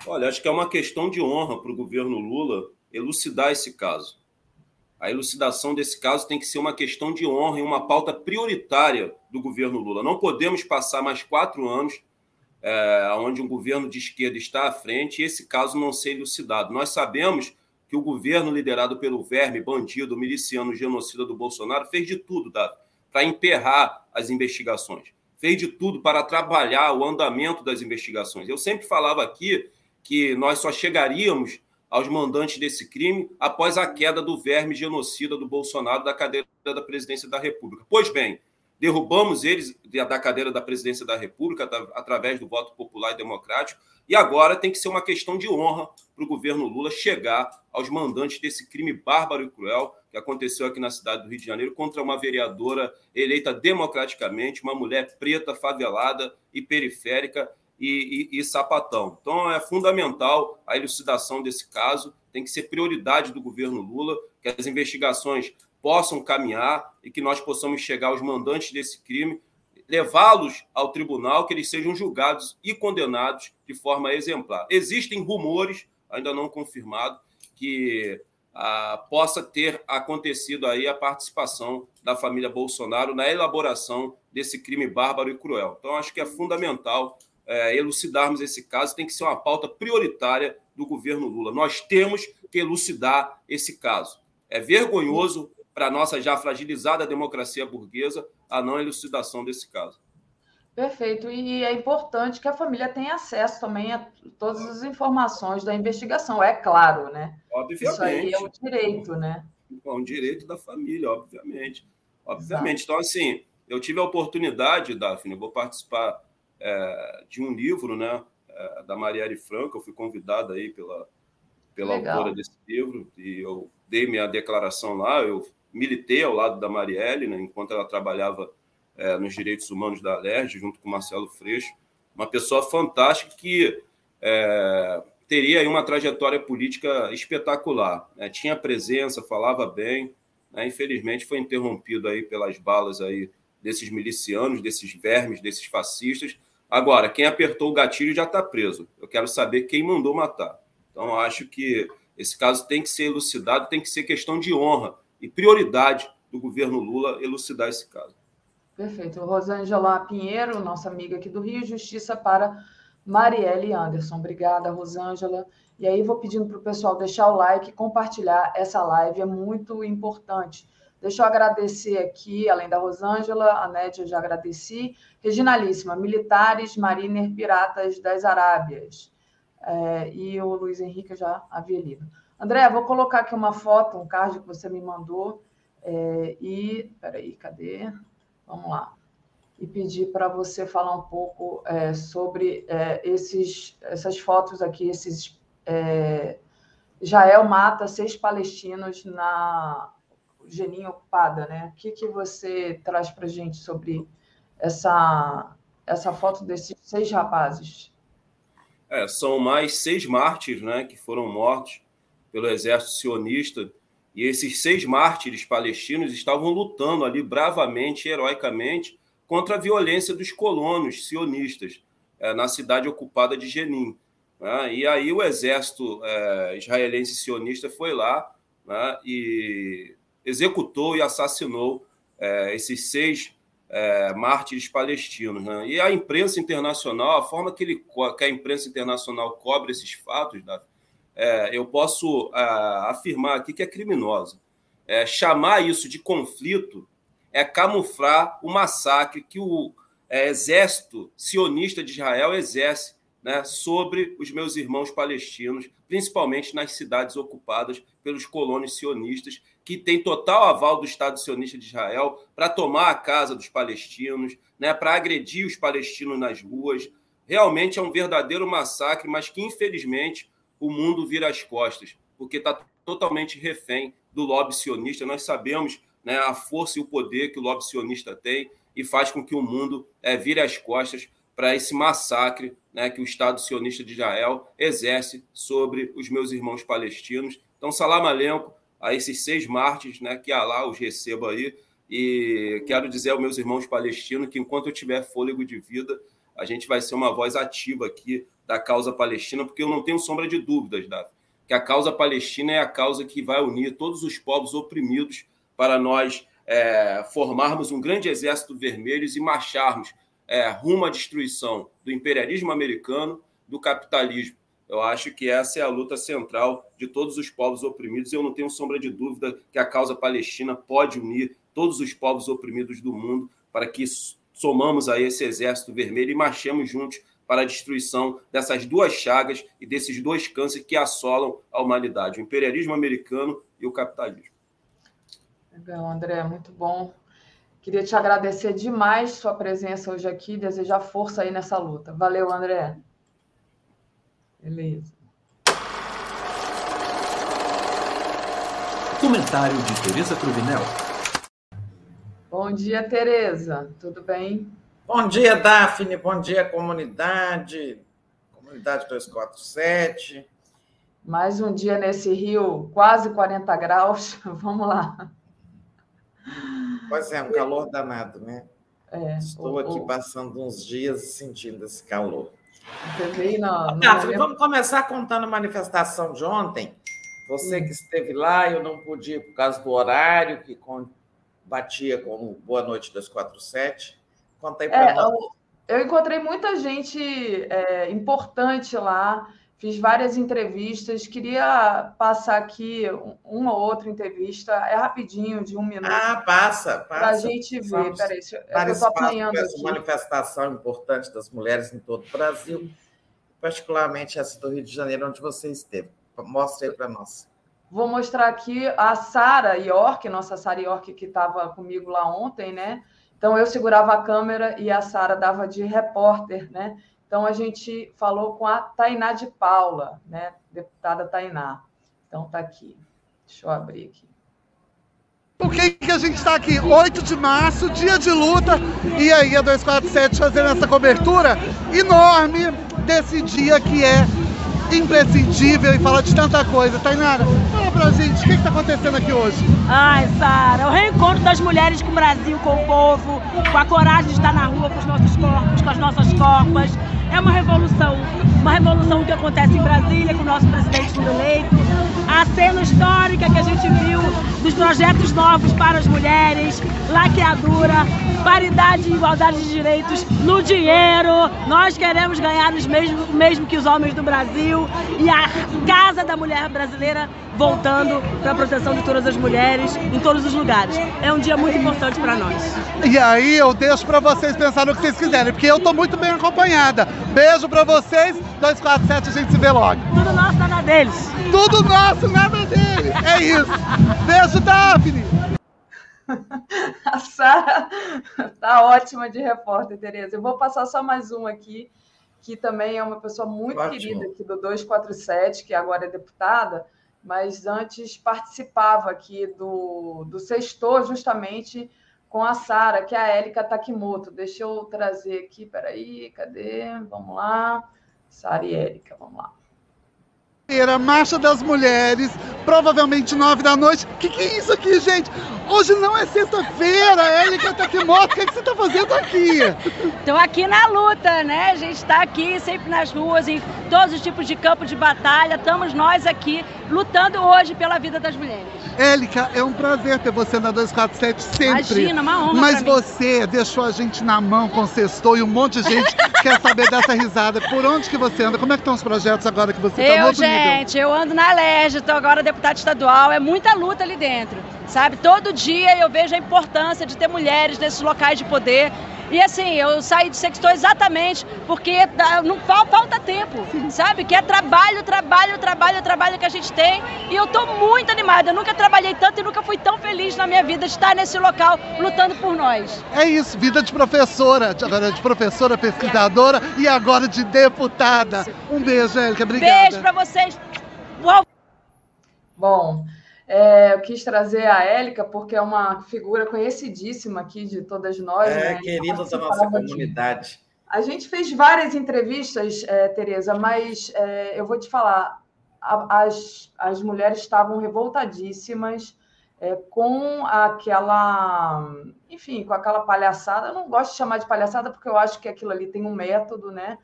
Olha, acho que é uma questão de honra para o governo Lula elucidar esse caso. A elucidação desse caso tem que ser uma questão de honra e uma pauta prioritária do governo Lula. Não podemos passar mais quatro anos é, onde um governo de esquerda está à frente e esse caso não ser elucidado. Nós sabemos que o governo liderado pelo verme, bandido, miliciano, genocida do Bolsonaro fez de tudo para emperrar as investigações, fez de tudo para trabalhar o andamento das investigações. Eu sempre falava aqui que nós só chegaríamos aos mandantes desse crime após a queda do verme genocida do Bolsonaro da cadeira da presidência da República. Pois bem, derrubamos eles da cadeira da presidência da República através do voto popular e democrático, e agora tem que ser uma questão de honra para o governo Lula chegar aos mandantes desse crime bárbaro e cruel que aconteceu aqui na cidade do Rio de Janeiro contra uma vereadora eleita democraticamente, uma mulher preta, favelada e periférica e, e, e sapatão. Então, é fundamental a elucidação desse caso, tem que ser prioridade do governo Lula, que as investigações possam caminhar e que nós possamos chegar aos mandantes desse crime, levá-los ao tribunal, que eles sejam julgados e condenados de forma exemplar. Existem rumores, ainda não confirmados, que ah, possa ter acontecido aí a participação da família Bolsonaro na elaboração desse crime bárbaro e cruel. Então, acho que é fundamental é, elucidarmos esse caso, tem que ser uma pauta prioritária do governo Lula. Nós temos que elucidar esse caso. É vergonhoso para a nossa já fragilizada democracia burguesa a não elucidação desse caso. Perfeito. E é importante que a família tenha acesso também a todas as informações da investigação, é claro, né? Obviamente. Isso aí é um direito, né? É um direito da família, obviamente. Obviamente. Exato. Então, assim, eu tive a oportunidade, Daphne, eu vou participar é, de um livro, né, é, da Marielle Franco. Eu fui convidado aí pela, pela autora desse livro e eu dei minha declaração lá. Eu militei ao lado da Marielle, né, enquanto ela trabalhava é, nos direitos humanos da Alerj, junto com Marcelo Freixo. Uma pessoa fantástica que é, teria uma trajetória política espetacular. Né? Tinha presença, falava bem. Né? Infelizmente foi interrompido aí pelas balas aí desses milicianos, desses vermes, desses fascistas, Agora, quem apertou o gatilho já está preso. Eu quero saber quem mandou matar. Então, acho que esse caso tem que ser elucidado, tem que ser questão de honra e prioridade do governo Lula elucidar esse caso. Perfeito. Rosângela Pinheiro, nossa amiga aqui do Rio, Justiça para Marielle Anderson. Obrigada, Rosângela. E aí, vou pedindo para o pessoal deixar o like, compartilhar essa live, é muito importante. Deixa eu agradecer aqui, além da Rosângela, a Nédia eu já agradeci. Reginalíssima, militares, mariner, piratas das Arábias. É, e o Luiz Henrique eu já havia lido. André, vou colocar aqui uma foto, um card que você me mandou. É, e, peraí, cadê? Vamos lá. E pedir para você falar um pouco é, sobre é, esses, essas fotos aqui, esses. É, Jael mata seis palestinos na Geninho ocupada, né? O que, que você traz para gente sobre essa, essa foto desses seis rapazes? É, são mais seis mártires né, que foram mortos pelo exército sionista. E esses seis mártires palestinos estavam lutando ali bravamente, heroicamente, contra a violência dos colonos sionistas é, na cidade ocupada de Jenin. Né? E aí o exército é, israelense sionista foi lá né, e executou e assassinou é, esses seis é, mártires palestinos. Né? E a imprensa internacional, a forma que, ele, que a imprensa internacional cobre esses fatos, é, eu posso é, afirmar aqui que é criminosa. É, chamar isso de conflito é camuflar o massacre que o é, exército sionista de Israel exerce né, sobre os meus irmãos palestinos, principalmente nas cidades ocupadas pelos colonos sionistas, que têm total aval do Estado sionista de Israel para tomar a casa dos palestinos, né, para agredir os palestinos nas ruas. Realmente é um verdadeiro massacre, mas que, infelizmente, o mundo vira as costas, porque está totalmente refém do lobby sionista. Nós sabemos né, a força e o poder que o lobby sionista tem e faz com que o mundo é, vire as costas para esse massacre né, que o Estado sionista de Israel exerce sobre os meus irmãos palestinos. Então, salam alenco a esses seis mártires, né, que Allah os receba aí. E quero dizer aos meus irmãos palestinos que enquanto eu tiver fôlego de vida, a gente vai ser uma voz ativa aqui da causa palestina, porque eu não tenho sombra de dúvidas, Davi, que a causa palestina é a causa que vai unir todos os povos oprimidos para nós é, formarmos um grande exército vermelho e marcharmos é, rumo à destruição do imperialismo americano, do capitalismo. Eu acho que essa é a luta central de todos os povos oprimidos. Eu não tenho sombra de dúvida que a causa palestina pode unir todos os povos oprimidos do mundo para que somamos a esse exército vermelho e marchemos juntos para a destruição dessas duas chagas e desses dois cânceres que assolam a humanidade, o imperialismo americano e o capitalismo. Legal, André, muito bom. Queria te agradecer demais sua presença hoje aqui, desejar força aí nessa luta. Valeu, André. Beleza. Comentário de Tereza Cruvinel. Bom dia, Tereza. Tudo bem? Bom dia, Daphne. Bom dia, comunidade. Comunidade 247. Mais um dia nesse rio, quase 40 graus. <laughs> Vamos lá. Pois é, um calor danado, né? É, Estou o, aqui o... passando uns dias sentindo esse calor. Você veio na, no Daphne, vamos começar contando a manifestação de ontem. Você Hum. que esteve lá, eu não pude ir por causa do horário, que batia com o Boa Noite 247. Conta aí para É, nós. eu, encontrei muita gente é, importante lá, fiz várias entrevistas, queria passar aqui um- uma ou outra entrevista, é rapidinho, de um minuto. Ah, passa, passa. Para a gente ver. Vamos Peraí, eu- estou apanhando essa manifestação importante das mulheres em todo o Brasil, particularmente essa do Rio de Janeiro, onde você esteve. Mostre aí para nós. Vou mostrar aqui a Sara York, nossa Sara York que estava comigo lá ontem, né? Então eu segurava a câmera e a Sara dava de repórter, né? Então a gente falou com a Tainá de Paula, né? Deputada Tainá. Então tá aqui. Deixa eu abrir aqui. Por que, que a gente está aqui? 8 de março, dia de luta, e aí a 247 fazendo essa cobertura enorme desse dia que é imprescindível e fala de tanta coisa. Tainara, fala pra gente, o que está acontecendo aqui hoje? Ai, Sara, o reencontro das mulheres com o Brasil, com o povo, com a coragem de estar na rua com os nossos corpos, com as nossas copas. É uma revolução, uma revolução que acontece em Brasília com o nosso presidente sendo eleito. A cena histórica que a gente viu dos projetos novos para as mulheres, laqueadura, paridade e igualdade de direitos no dinheiro. Nós queremos ganhar os mesmos mesmo que os homens do Brasil e a Casa da Mulher Brasileira voltando para a proteção de todas as mulheres em todos os lugares. É um dia muito importante para nós. E aí eu deixo pra vocês pensar no que vocês quiserem, porque eu tô muito bem acompanhada. Beijo pra vocês, 247 a gente se vê logo. Tudo nosso, nada deles. Tudo nosso, nada deles. É isso. Beijo, Daphne. <laughs> A Sara tá ótima de repórter, Tereza. Eu vou passar só mais um aqui, que também é uma pessoa muito Ótimo. querida aqui do 247, que agora é deputada, mas antes participava aqui do, do Sextor, justamente com a Sara, que é a Érica Takimoto. Deixa eu trazer aqui, peraí, cadê? Vamos lá. Sara e Érica, vamos lá. Era Marcha das Mulheres, provavelmente nove da noite. Que que é isso aqui, gente? Hoje não é sexta-feira, Érica Takimoto, o que, que você tá fazendo aqui? Estou aqui na luta, né? A gente está aqui sempre nas ruas, em todos os tipos de campo de batalha. Estamos nós aqui lutando hoje pela vida das mulheres. Élica, é um prazer ter você na 247 sempre. Imagina, uma honra Mas pra mim. você deixou a gente na mão com o sextou e um monte de gente <laughs> quer saber dessa risada. Por onde que você anda? Como é que estão os projetos agora que você está no outro nível? Gente, eu ando na Leste, estou agora deputada estadual, é muita luta ali dentro, sabe? Todo dia eu vejo a importância de ter mulheres nesses locais de poder. E assim, eu saí de sextou exatamente porque não falta tempo, sabe? Que é trabalho, trabalho, trabalho, trabalho que a gente tem. E eu estou muito animada. Eu nunca trabalhei tanto e nunca fui tão feliz na minha vida de estar nesse local lutando por nós. É isso, vida de professora, agora de professora, pesquisadora e agora de deputada. Um beijo, Érica. Obrigada. Beijo para vocês. Uau. Bom, é, eu quis trazer a Élica porque é uma figura conhecidíssima aqui de todas nós. É, né? querida da nossa comunidade. A gente fez várias entrevistas, é, Tereza, mas é, eu vou te falar, a, as, as mulheres estavam revoltadíssimas é, com aquela, enfim, com aquela palhaçada. Eu não gosto de chamar de palhaçada porque eu acho que aquilo ali tem um método, né?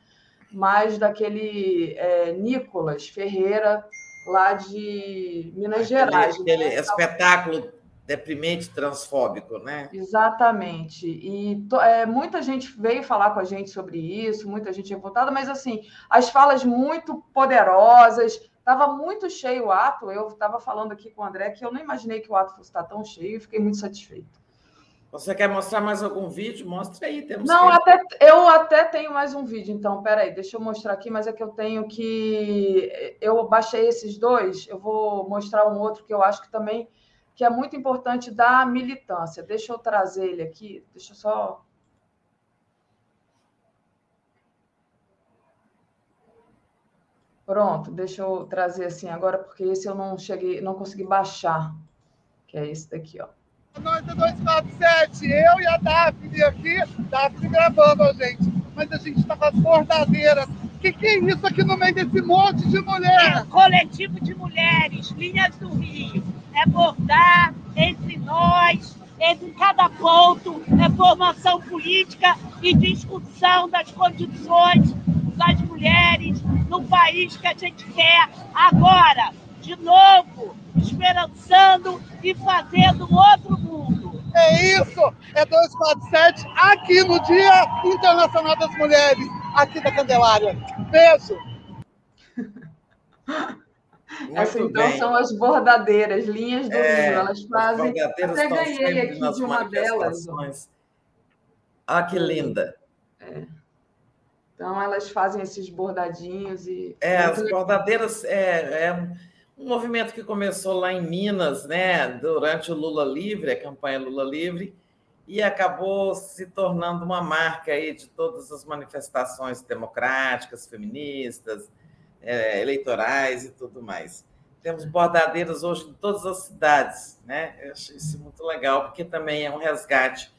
Mas daquele é, Nicolas Ferreira, lá de Minas aquele, Gerais. Aquele né? espetáculo deprimente transfóbico, né? Exatamente. E é, muita gente veio falar com a gente sobre isso, muita gente revoltada, mas assim, as falas muito poderosas, estava muito cheio o ato. Eu estava falando aqui com o André que eu não imaginei que o ato fosse estar tão cheio e fiquei muito satisfeito. Você quer mostrar mais algum vídeo? Mostre aí. Temos não, até, eu até tenho mais um vídeo, então, peraí, deixa eu mostrar aqui, mas é que eu tenho que. Eu baixei esses dois, eu vou mostrar um outro que eu acho que também que é muito importante da militância. Deixa eu trazer ele aqui, deixa eu só. Pronto, deixa eu trazer assim agora, porque esse eu não cheguei, não consegui baixar, que é esse daqui, ó. Nós é 247, eu e a Daphne aqui, Daphne gravando a gente, mas a gente está com as bordadeiras. O que, que é isso aqui no meio desse monte de mulheres? É coletivo de mulheres, linhas do Rio. É bordar entre nós, em cada ponto, é formação política e discussão das condições das mulheres no país que a gente quer agora, de novo, esperançando e fazendo outro mundo. É isso! É 247 aqui no Dia Internacional das Mulheres, aqui da Candelária. Beijo! Essa então bem. são as bordadeiras, linhas do é, Rio. Elas fazem. Até ganhei aqui de uma delas. Ah, que linda! É. Então elas fazem esses bordadinhos e. É, as bordadeiras é, é um movimento que começou lá em Minas, né, durante o Lula Livre, a campanha Lula Livre, e acabou se tornando uma marca aí de todas as manifestações democráticas, feministas, é, eleitorais e tudo mais. Temos bordadeiras hoje em todas as cidades, né? Eu achei isso muito legal, porque também é um resgate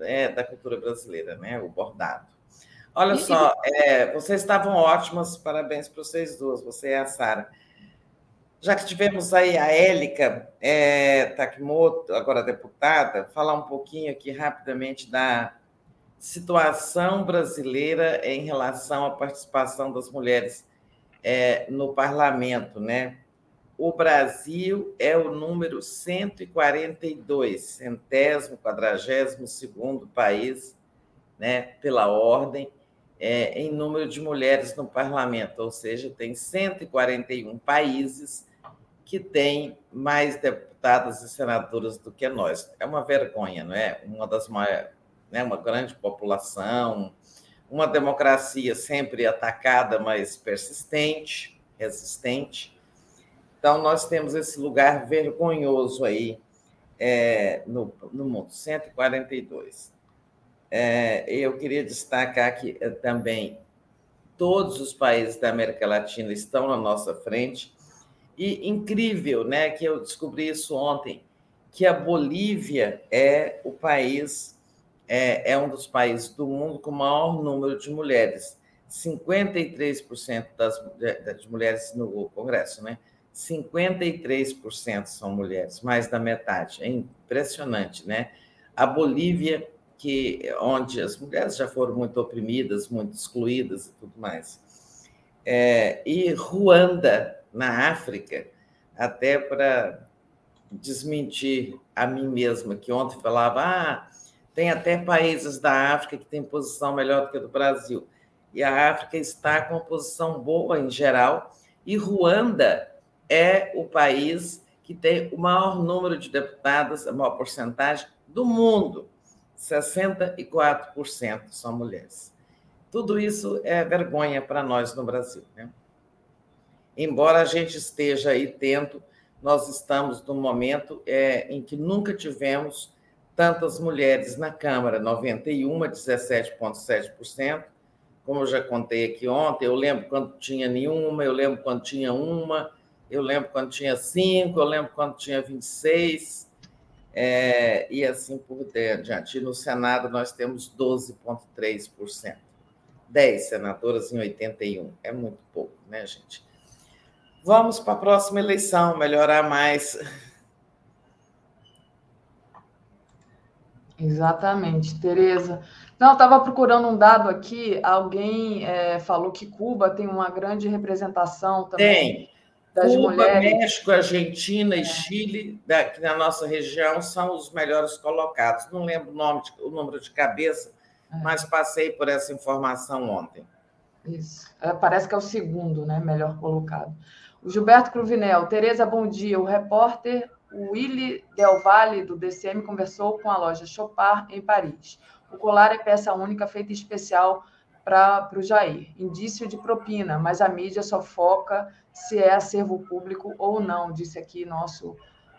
é, da cultura brasileira, né? O bordado. Olha só, é, vocês estavam ótimas, parabéns para vocês duas, você e a Sara. Já que tivemos aí a Élica é, Takimoto, agora deputada, falar um pouquinho aqui rapidamente da situação brasileira em relação à participação das mulheres é, no parlamento, né? O Brasil é o número 142, centésimo, quadragésimo segundo país, né, pela ordem, é, em número de mulheres no parlamento, ou seja, tem 141 países que têm mais deputadas e senadoras do que nós. É uma vergonha, não é? Uma das maiores, né? uma grande população, uma democracia sempre atacada, mas persistente, resistente. Então, nós temos esse lugar vergonhoso aí é, no, no mundo, 142. É, eu queria destacar que é, também todos os países da América Latina estão na nossa frente. E incrível, né, que eu descobri isso ontem, que a Bolívia é o país, é, é um dos países do mundo com o maior número de mulheres. 53% das, das mulheres no Congresso, né? 53% são mulheres, mais da metade. É impressionante, né? A Bolívia que onde as mulheres já foram muito oprimidas, muito excluídas e tudo mais. É, e Ruanda, na África, até para desmentir a mim mesma, que ontem falava, ah, tem até países da África que têm posição melhor do que a do Brasil. E a África está com posição boa em geral, e Ruanda é o país que tem o maior número de deputadas, a maior porcentagem do mundo. 64% são mulheres. Tudo isso é vergonha para nós no Brasil. Né? Embora a gente esteja aí tendo, nós estamos num momento é, em que nunca tivemos tantas mulheres na Câmara, 91, 17,7%. Como eu já contei aqui ontem, eu lembro quando tinha nenhuma, eu lembro quando tinha uma, eu lembro quando tinha cinco, eu lembro quando tinha 26, é, e assim por diante. No Senado nós temos 12,3%. 10 senadoras em 81. É muito pouco, né, gente? Vamos para a próxima eleição, melhorar mais. Exatamente, Tereza. Não, estava procurando um dado aqui. Alguém é, falou que Cuba tem uma grande representação também tem. Das Cuba, mulheres. México, Argentina é. e Chile, daqui na nossa região, são os melhores colocados. Não lembro o, nome de, o número de cabeça, é. mas passei por essa informação ontem. Isso. É, parece que é o segundo, né? Melhor colocado. O Gilberto Cruvinel, Tereza, bom dia. O repórter Willy Del Valle, do DCM, conversou com a loja Chopar, em Paris. O colar é peça única feita especial para o Jair. Indício de propina, mas a mídia só foca se é acervo público ou não, disse aqui nosso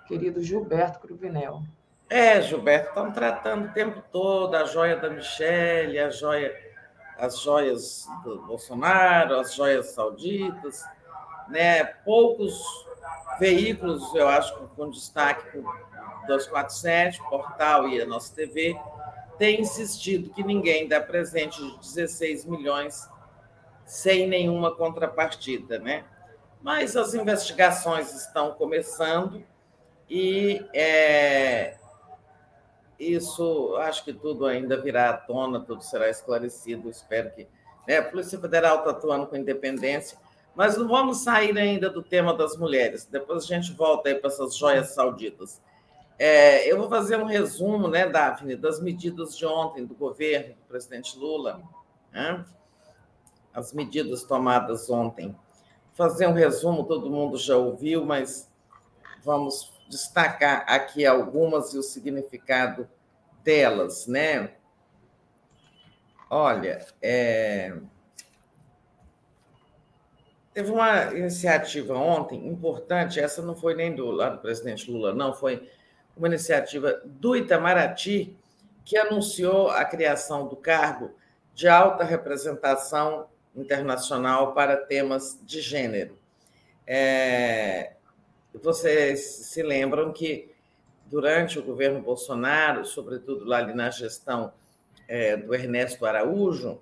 querido Gilberto Cruvinel. É, Gilberto, estão tratando o tempo todo a joia da Michelle, a joia, as joias do Bolsonaro, as joias sauditas né, poucos veículos, eu acho, com destaque para 247, portal e a nossa TV, têm insistido que ninguém dá presente de 16 milhões sem nenhuma contrapartida, né? Mas as investigações estão começando e é, isso, acho que tudo ainda virá à tona, tudo será esclarecido. Espero que né, a Polícia Federal está atuando com independência mas não vamos sair ainda do tema das mulheres. Depois a gente volta aí para essas joias sauditas. É, eu vou fazer um resumo, né, Daphne, das medidas de ontem do governo do presidente Lula, né? as medidas tomadas ontem. Fazer um resumo, todo mundo já ouviu, mas vamos destacar aqui algumas e o significado delas, né? Olha, é... Teve uma iniciativa ontem importante, essa não foi nem do lado do presidente Lula, não, foi uma iniciativa do Itamaraty, que anunciou a criação do cargo de alta representação internacional para temas de gênero. É, vocês se lembram que, durante o governo Bolsonaro, sobretudo lá ali na gestão é, do Ernesto Araújo,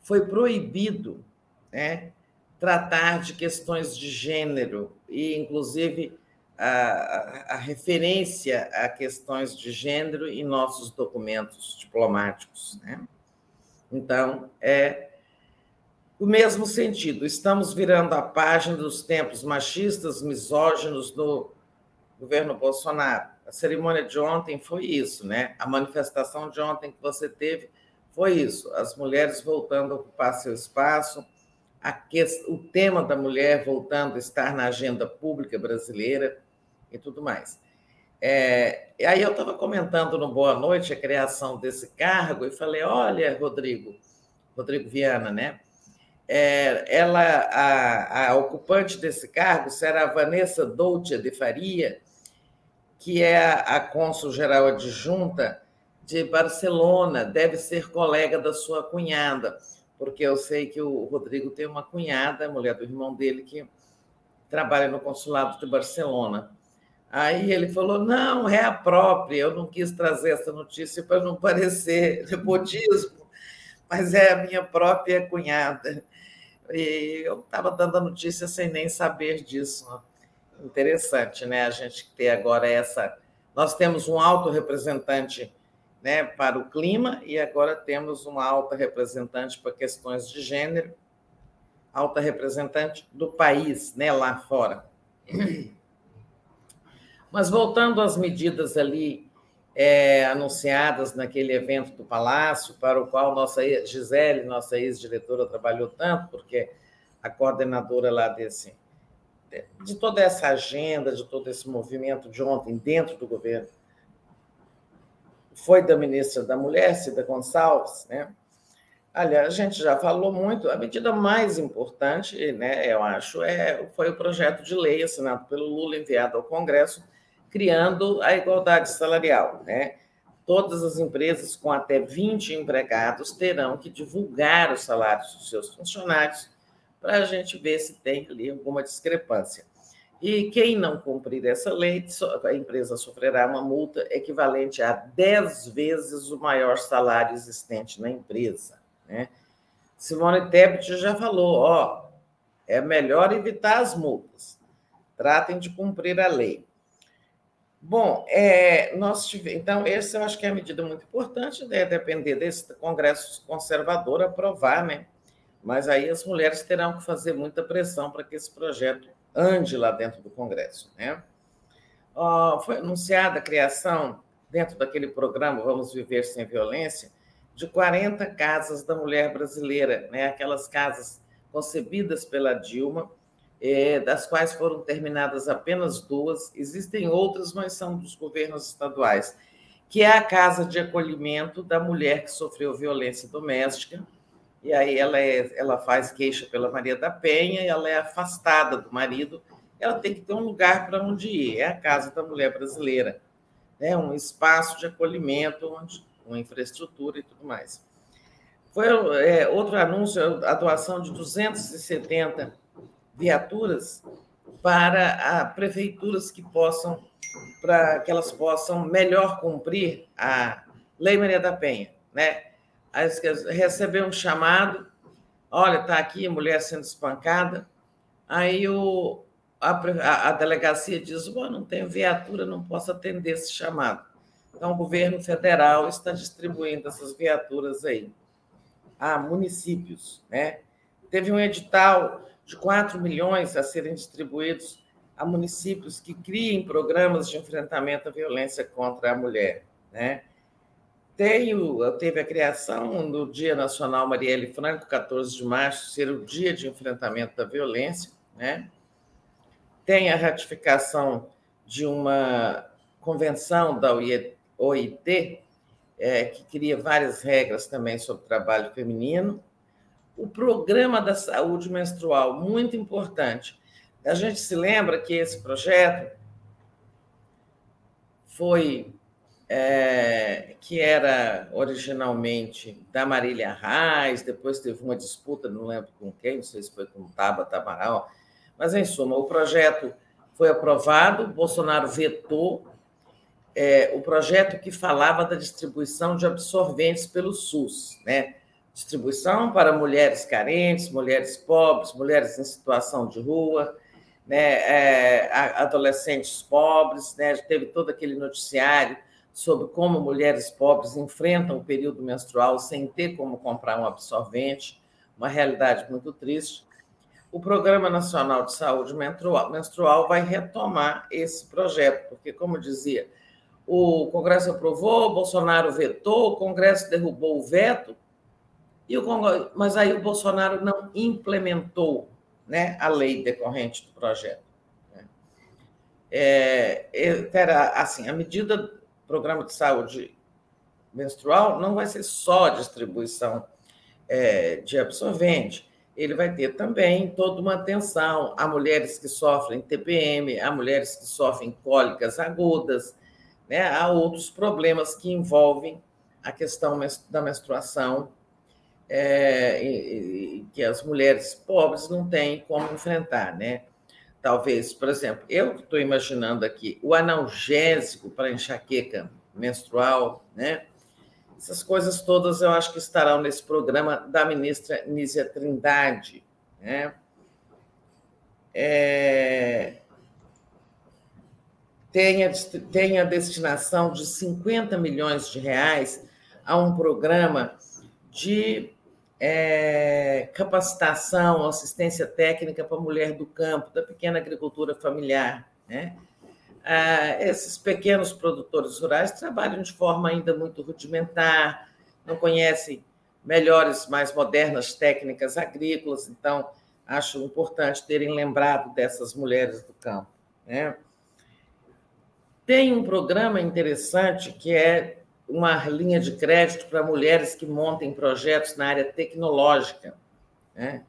foi proibido né, tratar de questões de gênero e, inclusive, a, a, referência a questões de gênero em nossos documentos diplomáticos. Né? Então, é o mesmo sentido. Estamos virando a página dos tempos machistas, misóginos no governo Bolsonaro. A cerimônia de ontem foi isso, né? A manifestação de ontem que você teve foi isso: as mulheres voltando a ocupar seu espaço, que, o tema da mulher voltando a estar na agenda pública brasileira e tudo mais. É, aí eu estava comentando no Boa Noite a criação desse cargo e falei: olha, Rodrigo, Rodrigo Viana, né? É, ela, a, a, ocupante desse cargo será a Vanessa Dolce de Faria, que é a, a cônsul-geral adjunta de Barcelona, deve ser colega da sua cunhada porque eu sei que o Rodrigo tem uma cunhada, mulher do irmão dele, que trabalha no consulado de Barcelona. Aí ele falou: não, é a própria. Eu não quis trazer essa notícia para não parecer <laughs> nepotismo, mas é a minha própria cunhada. E eu estava dando a notícia sem nem saber disso. Interessante, né? A gente ter agora essa. Nós temos um alto representante né, para o clima, e agora temos uma alta representante para questões de gênero, alta representante do país, né, lá fora. Mas voltando às medidas ali é, anunciadas naquele evento do Palácio, para o qual nossa Gisele, nossa ex-diretora, trabalhou tanto, porque a coordenadora lá desse, de toda essa agenda, de todo esse movimento de ontem dentro do governo, foi da ministra da Mulher, Cida Gonçalves, né? Aliás, a gente já falou muito, a medida mais importante, né, eu acho, é, foi o projeto de lei assinado pelo Lula, enviado ao Congresso, criando a igualdade salarial. Né? Todas as empresas com até 20 empregados terão que divulgar os salários dos seus funcionários para a gente ver se tem ali alguma discrepância. E quem não cumprir essa lei, a empresa sofrerá uma multa equivalente a 10 vezes o maior salário existente na empresa. Né? Simone Tebet já falou, ó, é melhor evitar as multas. Tratem de cumprir a lei. Bom, é, nós então, essa eu acho que é a medida muito importante, né? depender desse Congresso conservador aprovar, né? Mas aí as mulheres terão que fazer muita pressão para que esse projeto ande lá dentro do Congresso, né? foi anunciada a criação, dentro daquele programa Vamos Viver Sem Violência, de 40 casas da mulher brasileira, né? aquelas casas concebidas pela Dilma, é, das quais foram terminadas apenas duas, existem outras, mas são dos governos estaduais, que é a casa de acolhimento da mulher que sofreu violência doméstica, e aí ela, é, ela faz queixa pela Maria da Penha, ela é afastada do marido, ela tem que ter um lugar para onde ir, é a casa da mulher brasileira, né? um espaço de acolhimento onde com infraestrutura e tudo mais. Foi é, outro anúncio, a doação de 270 viaturas para a, prefeituras que possam, para que elas possam melhor cumprir a Lei Maria da Penha, né? Receber um chamado, olha, está aqui a mulher sendo espancada, aí o, a, a delegacia diz, não tenho viatura, não posso atender esse chamado. Então, o governo federal está distribuindo essas viaturas aí a municípios. Né? Teve um edital de 4 milhões a serem distribuídos a municípios que criem programas de enfrentamento à violência contra a mulher. Né? Tenho, teve a criação do Dia Nacional Marielle Franco, 14 de março, ser o Dia de Enfrentamento da Violência. Né? Tem a ratificação de uma convenção da OIT, é, que cria várias regras também sobre trabalho feminino. O programa da saúde menstrual, muito importante. A gente se lembra que esse projeto foi é, que era originalmente da Marília Reis, depois teve uma disputa, não lembro com quem, não sei se foi com Tabata Amaral, mas em suma, o projeto foi aprovado, Bolsonaro vetou, é, o projeto que falava da distribuição de absorventes pelo SUS, né? Distribuição para mulheres carentes, mulheres pobres, mulheres em situação de rua, né? É, adolescentes pobres, né? Teve todo aquele noticiário sobre como mulheres pobres enfrentam o período menstrual sem ter como comprar um absorvente, uma realidade muito triste. O Programa Nacional de Saúde Menstrual vai retomar esse projeto, porque, como dizia o Congresso aprovou, Bolsonaro vetou, o Congresso derrubou o veto, e o mas aí o Bolsonaro não implementou né, a lei decorrente do projeto. Né. É, era assim, a medida do programa de saúde menstrual não vai ser só distribuição é, de absorvente, ele vai ter também toda uma atenção a mulheres que sofrem TPM, a mulheres que sofrem cólicas agudas, né, há outros problemas que envolvem a questão da menstruação, é, que as mulheres pobres não têm como enfrentar, né? Talvez, por exemplo, eu estou imaginando aqui o analgésico para enxaqueca menstrual, né? Essas coisas todas eu acho que estarão nesse programa da ministra Nízia Trindade, né? É, tem a, tem a destinação de 50 milhões de reais a um programa de é, capacitação, assistência técnica para a mulher do campo, da pequena agricultura familiar. Né? Ah, esses pequenos produtores rurais trabalham de forma ainda muito rudimentar, não conhecem melhores, mais modernas técnicas agrícolas, então acho importante terem lembrado dessas mulheres do campo. Né? Tem um programa interessante que é uma linha de crédito para mulheres que montem projetos na área tecnológica. Né?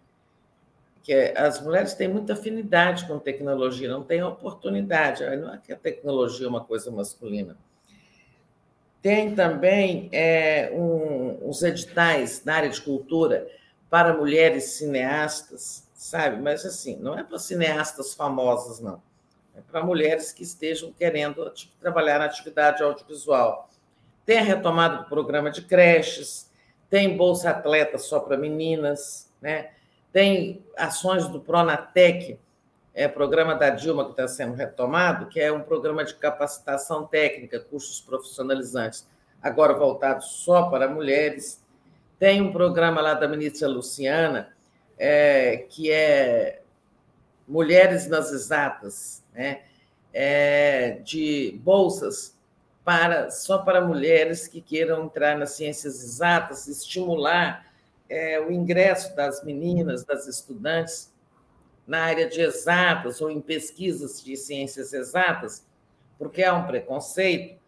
Que é, as mulheres têm muita afinidade com tecnologia, não têm oportunidade. Não é que a tecnologia é uma coisa masculina. Tem também é, um, uns editais na área de cultura para mulheres cineastas, sabe? Mas assim, não é para cineastas famosas, não. É para mulheres que estejam querendo trabalhar na atividade audiovisual. Tem a retomada do programa de creches, tem Bolsa Atleta só para meninas, né? tem ações do Pronatec, é, programa da Dilma que está sendo retomado, que é um programa de capacitação técnica, cursos profissionalizantes, agora voltado só para mulheres. Tem um programa lá da ministra Luciana, é, que é Mulheres nas Exatas, né? É, de bolsas para só para mulheres que queiram entrar nas ciências exatas, estimular é, o ingresso das meninas, das estudantes na área de exatas ou em pesquisas de ciências exatas, porque há um preconceito.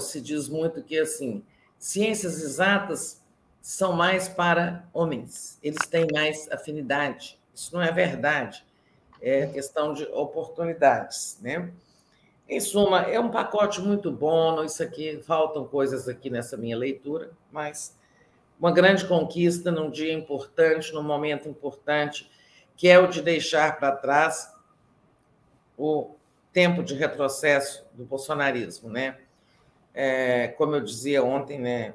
Se diz muito que assim, ciências exatas são mais para homens, eles têm mais afinidade. Isso não é verdade. É questão de oportunidades, né? Em suma, é um pacote muito bom. Isso aqui faltam coisas aqui nessa minha leitura, mas uma grande conquista num dia importante, num momento importante, que é o de deixar para trás o tempo de retrocesso do bolsonarismo, né? É, como eu dizia ontem, né?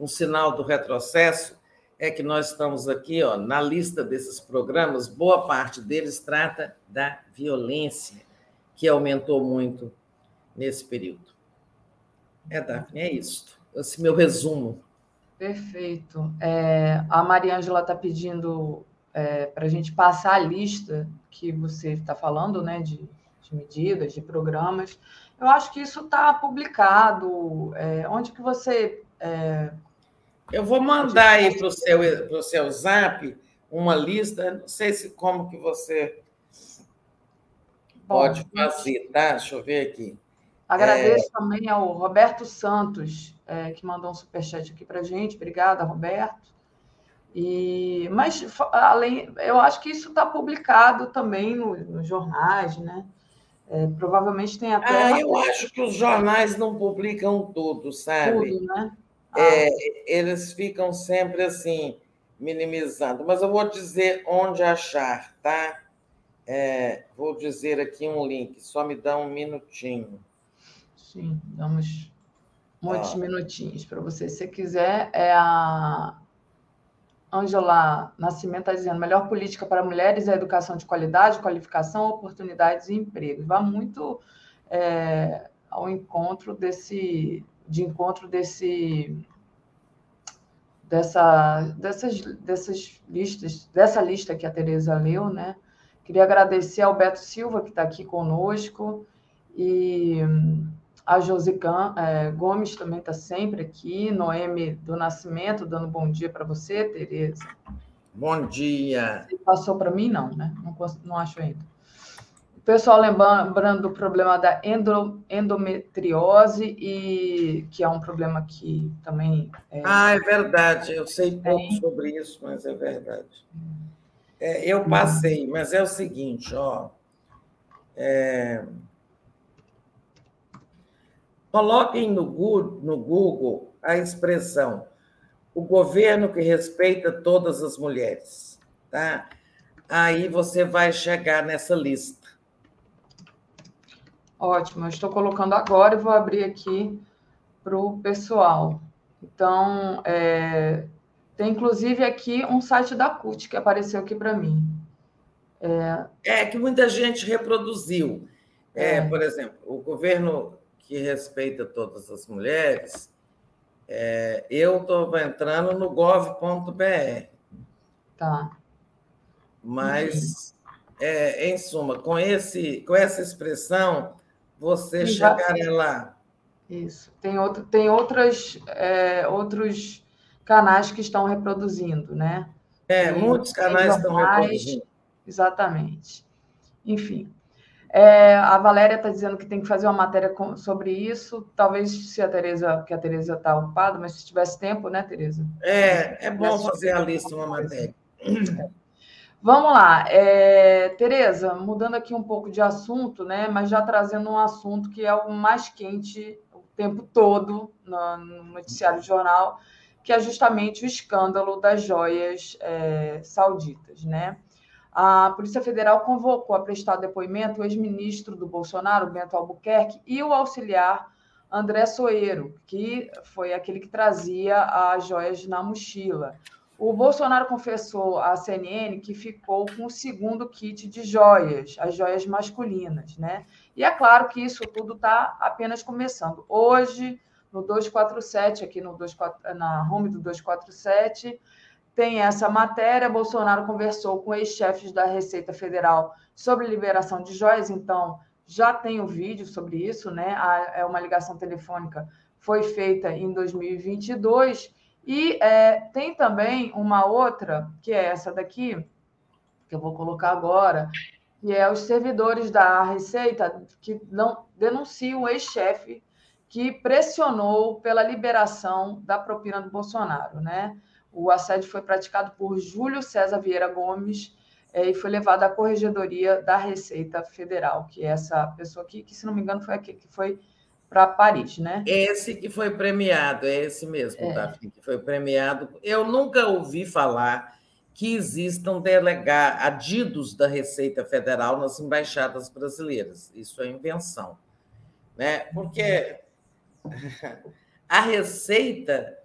Um sinal do retrocesso é que nós estamos aqui, ó, na lista desses programas, boa parte deles trata da violência que aumentou muito nesse período. É, Daphne, é isso. Esse meu resumo. Perfeito. É, a Mariângela está pedindo é, para a gente passar a lista que você está falando, né, de, de, medidas, de programas. Eu acho que isso está publicado. É, onde que você... É, Eu vou mandar aí para o seu, seu zap uma lista, não sei se como que você Pode fazer, tá? Deixa eu ver aqui. Agradeço é... também ao Roberto Santos, é, que mandou um superchat aqui para gente. Obrigada, Roberto. E, mas, além, eu acho que isso está publicado também no, nos jornais, né? É, provavelmente tem até. Ah, eu acho que os jornais não publicam tudo, sabe? Tudo, né? Ah. É, eles ficam sempre assim, minimizando. Mas eu vou dizer onde achar, tá? É, vou dizer aqui um link, só me dá um minutinho. Sim, damos muitos ah. minutinhos para você. Se quiser, é a Angela Nascimento está dizendo: melhor política para mulheres é a educação de qualidade, qualificação, oportunidades e empregos. Vai muito é, ao encontro desse, de encontro desse dessa, dessas, dessas listas, dessa lista que a Tereza leu, né? Queria agradecer ao Beto Silva, que está aqui conosco, e a Josican é, Gomes também está sempre aqui, Noemi do Nascimento, dando bom dia para você, Tereza. Bom dia. Você passou para mim, não, né? Não, não acho ainda. O pessoal lembrando do problema da endo, endometriose, e que é um problema que também. É... Ah, é verdade. Eu sei pouco sobre isso, mas é verdade. É, eu passei, mas é o seguinte, ó. É... Coloquem no Google, no Google a expressão o governo que respeita todas as mulheres, tá? Aí você vai chegar nessa lista. Ótimo, eu estou colocando agora e vou abrir aqui para o pessoal. Então, é, tem inclusive aqui um site da CUT que apareceu aqui para mim. É... é... que muita gente reproduziu. É, é. Por exemplo, o governo que respeita todas as mulheres, é, eu estou entrando no gov.br. Tá. Mas, é, em suma, com, esse, com essa expressão, você chegará lá. Isso. Tem, outro, tem outras, é, outros canais que estão reproduzindo, né? É, muitos canais estão reproduzindo. Exatamente. Enfim. É, a Valéria está dizendo que tem que fazer uma matéria com, sobre isso. Talvez se a Tereza, que a Tereza está ocupada, mas se tivesse tempo, né, Tereza? É, é bom fazer a lista uma matéria. Vamos lá, é, Tereza, mudando aqui um pouco de assunto, né? Mas já trazendo um assunto que é o mais quente o tempo todo no, no noticiário jornal, que é justamente o escândalo das joias é, sauditas, né? A Polícia Federal convocou a prestar depoimento o ex-ministro do Bolsonaro, Bento Albuquerque, e o auxiliar André Soeiro, que foi aquele que trazia as joias na mochila. O Bolsonaro confessou à CNN que ficou com o segundo kit de joias, as joias masculinas, né? E é claro que isso tudo está apenas começando. Hoje, no 247, aqui no 24, na home do 247, tem essa matéria. Bolsonaro conversou com ex-chefes da Receita Federal sobre liberação de joias, então já tem o um vídeo sobre isso, né? É uma ligação telefônica foi feita em 2022 e é, tem também uma outra que é essa daqui que eu vou colocar agora, que é os servidores da Receita que não denunciam o ex-chefe que pressionou pela liberação da propina do Bolsonaro, né? O assédio foi praticado por Júlio César Vieira Gomes é, e foi levado à Corregedoria da Receita Federal, que é essa pessoa aqui, que, se não me engano, foi aqui que foi para Paris, né? Esse que foi premiado, é esse mesmo, é. Daphne, que foi premiado. Eu nunca ouvi falar que existam delegar adidos da Receita Federal nas embaixadas brasileiras. Isso é invenção, né? Porque <laughs> a Receita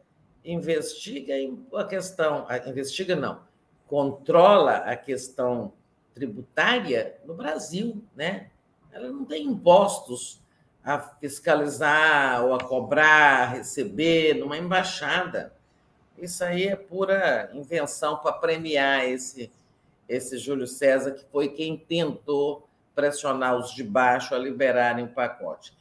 investiga a questão, investiga não, controla a questão tributária no Brasil, né? Ela não tem impostos a fiscalizar ou a cobrar, a receber numa embaixada. Isso aí é pura invenção para premiar esse esse Júlio César que foi quem tentou pressionar os de baixo a liberarem o pacote.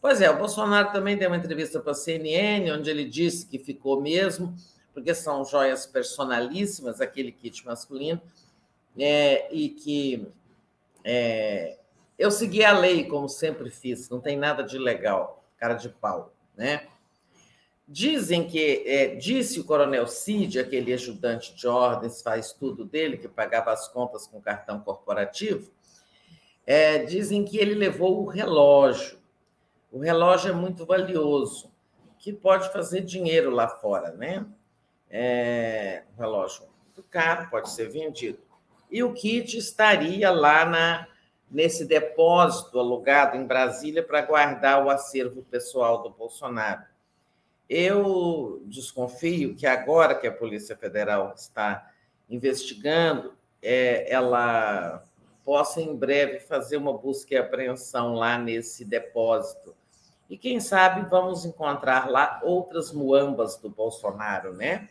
Pois é, o Bolsonaro também deu uma entrevista para a CNN, onde ele disse que ficou mesmo, porque são joias personalíssimas, aquele kit masculino, é, e que é, eu segui a lei, como sempre fiz, não tem nada de legal, cara de pau, né? Dizem que, é, disse o coronel Cid, aquele ajudante de ordens, faz tudo dele, que pagava as contas com cartão corporativo, é, dizem que ele levou o relógio o relógio é muito valioso, que pode fazer dinheiro lá fora, né? É, um relógio muito caro, pode ser vendido. E o kit estaria lá na, nesse depósito alugado em Brasília para guardar o acervo pessoal do Bolsonaro. Eu desconfio que agora que a Polícia Federal está investigando, é, ela possa em breve fazer uma busca e apreensão lá nesse depósito. E quem sabe vamos encontrar lá outras muambas do Bolsonaro, né?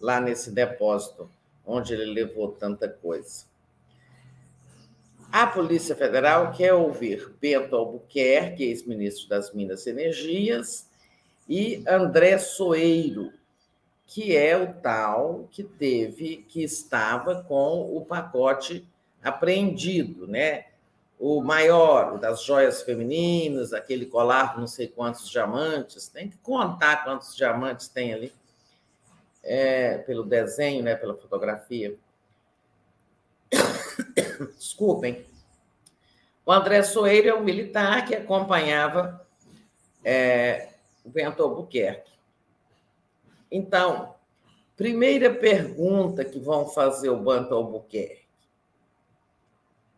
Lá nesse depósito onde ele levou tanta coisa. A Polícia Federal quer ouvir Bento Albuquerque, ex-ministro das Minas e Energias, e André Soeiro, que é o tal que teve, que estava com o pacote apreendido, né? O maior, o das joias femininas, aquele colar com não sei quantos diamantes, tem que contar quantos diamantes tem ali, é, pelo desenho, né, pela fotografia. <coughs> Desculpem. O André Soeiro é um militar que acompanhava é, o Bento Albuquerque. Então, primeira pergunta que vão fazer o Bento Albuquerque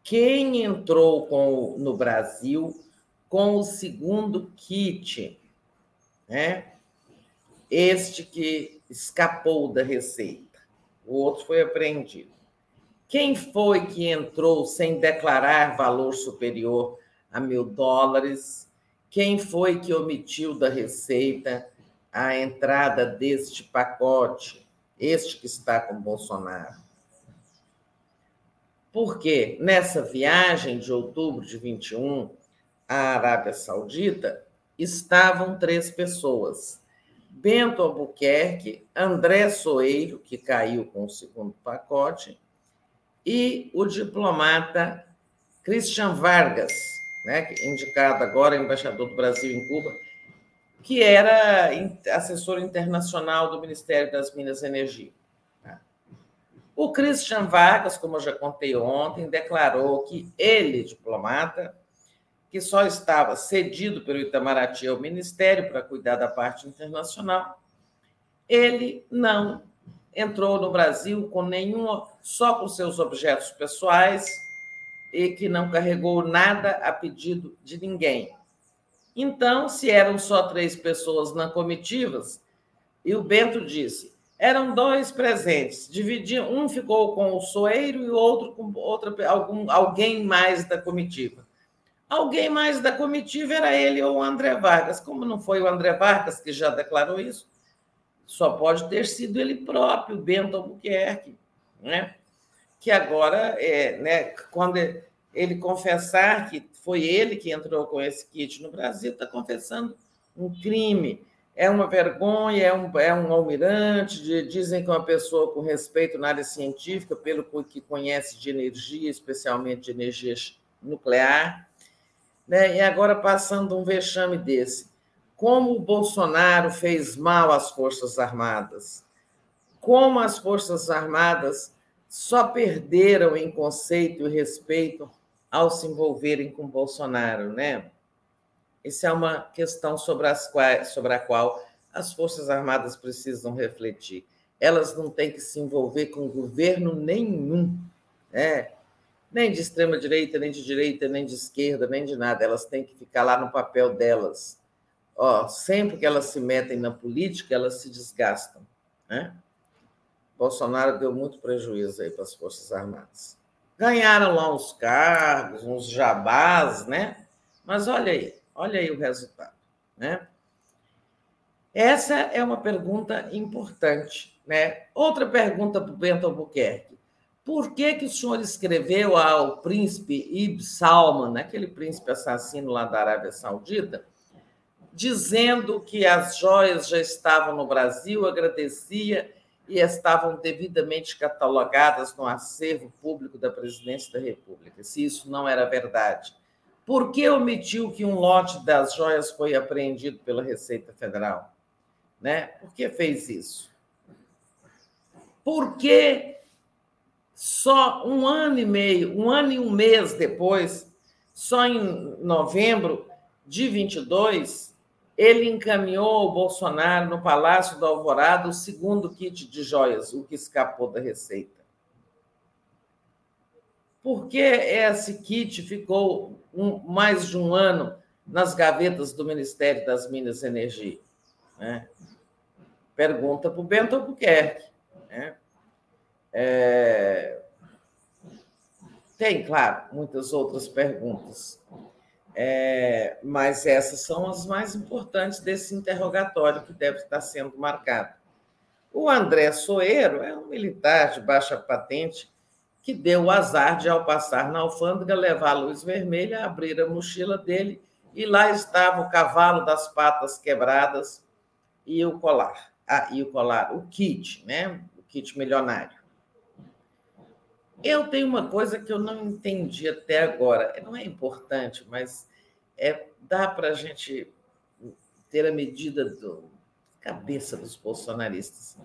quem entrou com, no Brasil com o segundo kit, né? Este que escapou da receita, o outro foi apreendido. Quem foi que entrou sem declarar valor superior a mil dólares? Quem foi que omitiu da receita a entrada deste pacote, este que está com Bolsonaro? Porque nessa viagem de outubro de 21 à Arábia Saudita estavam três pessoas. Bento Albuquerque, André Soeiro, que caiu com o segundo pacote, e o diplomata Christian Vargas, né, indicado agora embaixador do Brasil em Cuba, que era assessor internacional do Ministério das Minas e Energia. O Christian Vargas, como eu já contei ontem, declarou que ele, diplomata, que só estava cedido pelo Itamaraty ao Ministério para cuidar da parte internacional, ele não entrou no Brasil com nenhum, só com seus objetos pessoais e que não carregou nada a pedido de ninguém. Então, se eram só três pessoas na comitivas, e o Bento disse, eram dois presentes, dividiam, um ficou com o Soeiro e o outro com outra, algum, alguém mais da comitiva. Alguém mais da comitiva era ele ou o André Vargas. Como não foi o André Vargas que já declarou isso, só pode ter sido ele próprio, Bento Albuquerque, né? que agora, é, né, quando ele confessar que foi ele que entrou com esse kit no Brasil, está confessando um crime. É uma vergonha, é um, é um almirante, de, dizem que é uma pessoa com respeito na área científica, pelo que conhece de energia, especialmente de energia nuclear né? e agora passando um vexame desse. Como o Bolsonaro fez mal às Forças Armadas, como as Forças Armadas só perderam em conceito e respeito ao se envolverem com Bolsonaro, né? Essa é uma questão sobre, as quais, sobre a qual as Forças Armadas precisam refletir. Elas não têm que se envolver com governo nenhum, né? nem de extrema direita, nem de direita, nem de esquerda, nem de nada. Elas têm que ficar lá no papel delas. Ó, sempre que elas se metem na política, elas se desgastam. Né? Bolsonaro deu muito prejuízo aí para as Forças Armadas. Ganharam lá uns cargos, uns jabás, né? Mas olha aí, olha aí o resultado, né? Essa é uma pergunta importante, né? Outra pergunta para o Bento Albuquerque. Por que, que o senhor escreveu ao príncipe Ibn Salman, aquele príncipe assassino lá da Arábia Saudita, dizendo que as joias já estavam no Brasil, agradecia e estavam devidamente catalogadas no acervo público da Presidência da República, se isso não era verdade? Por que omitiu que um lote das joias foi apreendido pela Receita Federal? Né? Por que fez isso? Por que só um ano e meio, um ano e um mês depois, só em novembro de 22, ele encaminhou ao Bolsonaro no Palácio do Alvorada o segundo kit de joias, o que escapou da Receita. Por que esse kit ficou um, mais de um ano nas gavetas do Ministério das Minas e Energia? Né? Pergunta para o Bento Albuquerque. Né? É... Tem, claro, muitas outras perguntas, é... mas essas são as mais importantes desse interrogatório que deve estar sendo marcado. O André Soeiro é um militar de baixa patente que deu o azar de, ao passar na alfândega, levar a luz vermelha, abrir a mochila dele e lá estava o cavalo das patas quebradas e o colar. Ah, e o colar, o kit, né? O kit milionário. Eu tenho uma coisa que eu não entendi até agora. Não é importante, mas é, dá para a gente ter a medida da cabeça dos bolsonaristas.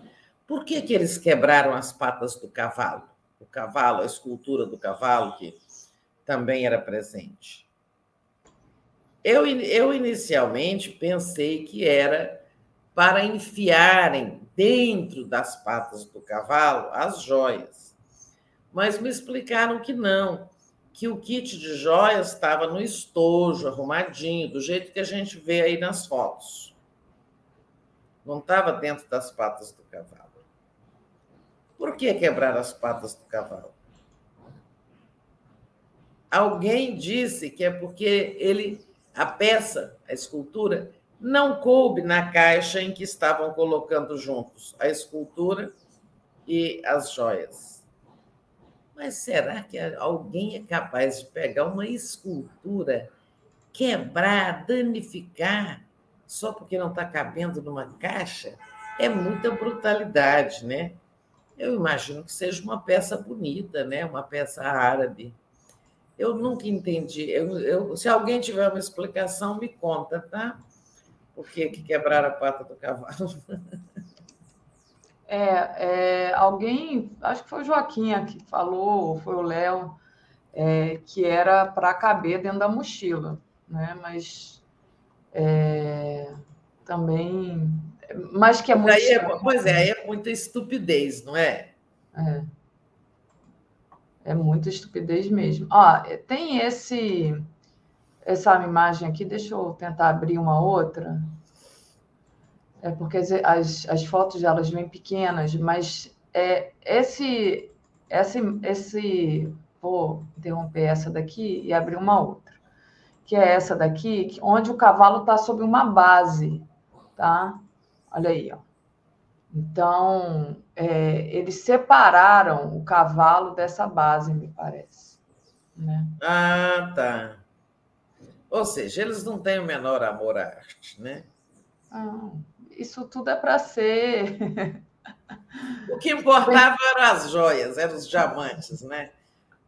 Por que, que eles quebraram as patas do cavalo? O cavalo, a escultura do cavalo, que também era presente. Eu, eu inicialmente pensei que era para enfiarem dentro das patas do cavalo as joias mas me explicaram que não, que o kit de joias estava no estojo, arrumadinho, do jeito que a gente vê aí nas fotos. Não estava dentro das patas do cavalo. Por que quebrar as patas do cavalo? Alguém disse que é porque ele, a peça, a escultura, não coube na caixa em que estavam colocando juntos a escultura e as joias. Mas será que alguém é capaz de pegar uma escultura, quebrar, danificar só porque não está cabendo numa caixa, é muita brutalidade, né? Eu imagino que seja uma peça bonita, né? Uma peça árabe. Eu nunca entendi. Eu, eu, se alguém tiver uma explicação, me conta, tá? Por que, que quebraram a pata do cavalo? É, é, alguém, acho que foi o Joaquim que falou, ou foi o Léo, é, que era para caber dentro da mochila, né? Mas é, também, mas que é muito. Aí é, pois é, aí é muita estupidez, não é? É. É muita estupidez mesmo. Ó, tem esse essa imagem aqui, deixa eu tentar abrir uma outra. É porque as, as fotos elas vêm pequenas, mas é esse esse esse vou interromper essa daqui e abrir uma outra, que é essa daqui, onde o cavalo está sob uma base, tá? Olha aí, ó. Então, é, eles separaram o cavalo dessa base, me parece. Né? Ah, tá. Ou seja, eles não têm o menor amor à arte, né? Ah, isso tudo é para ser. <laughs> o que importava eram as joias, eram os diamantes, né?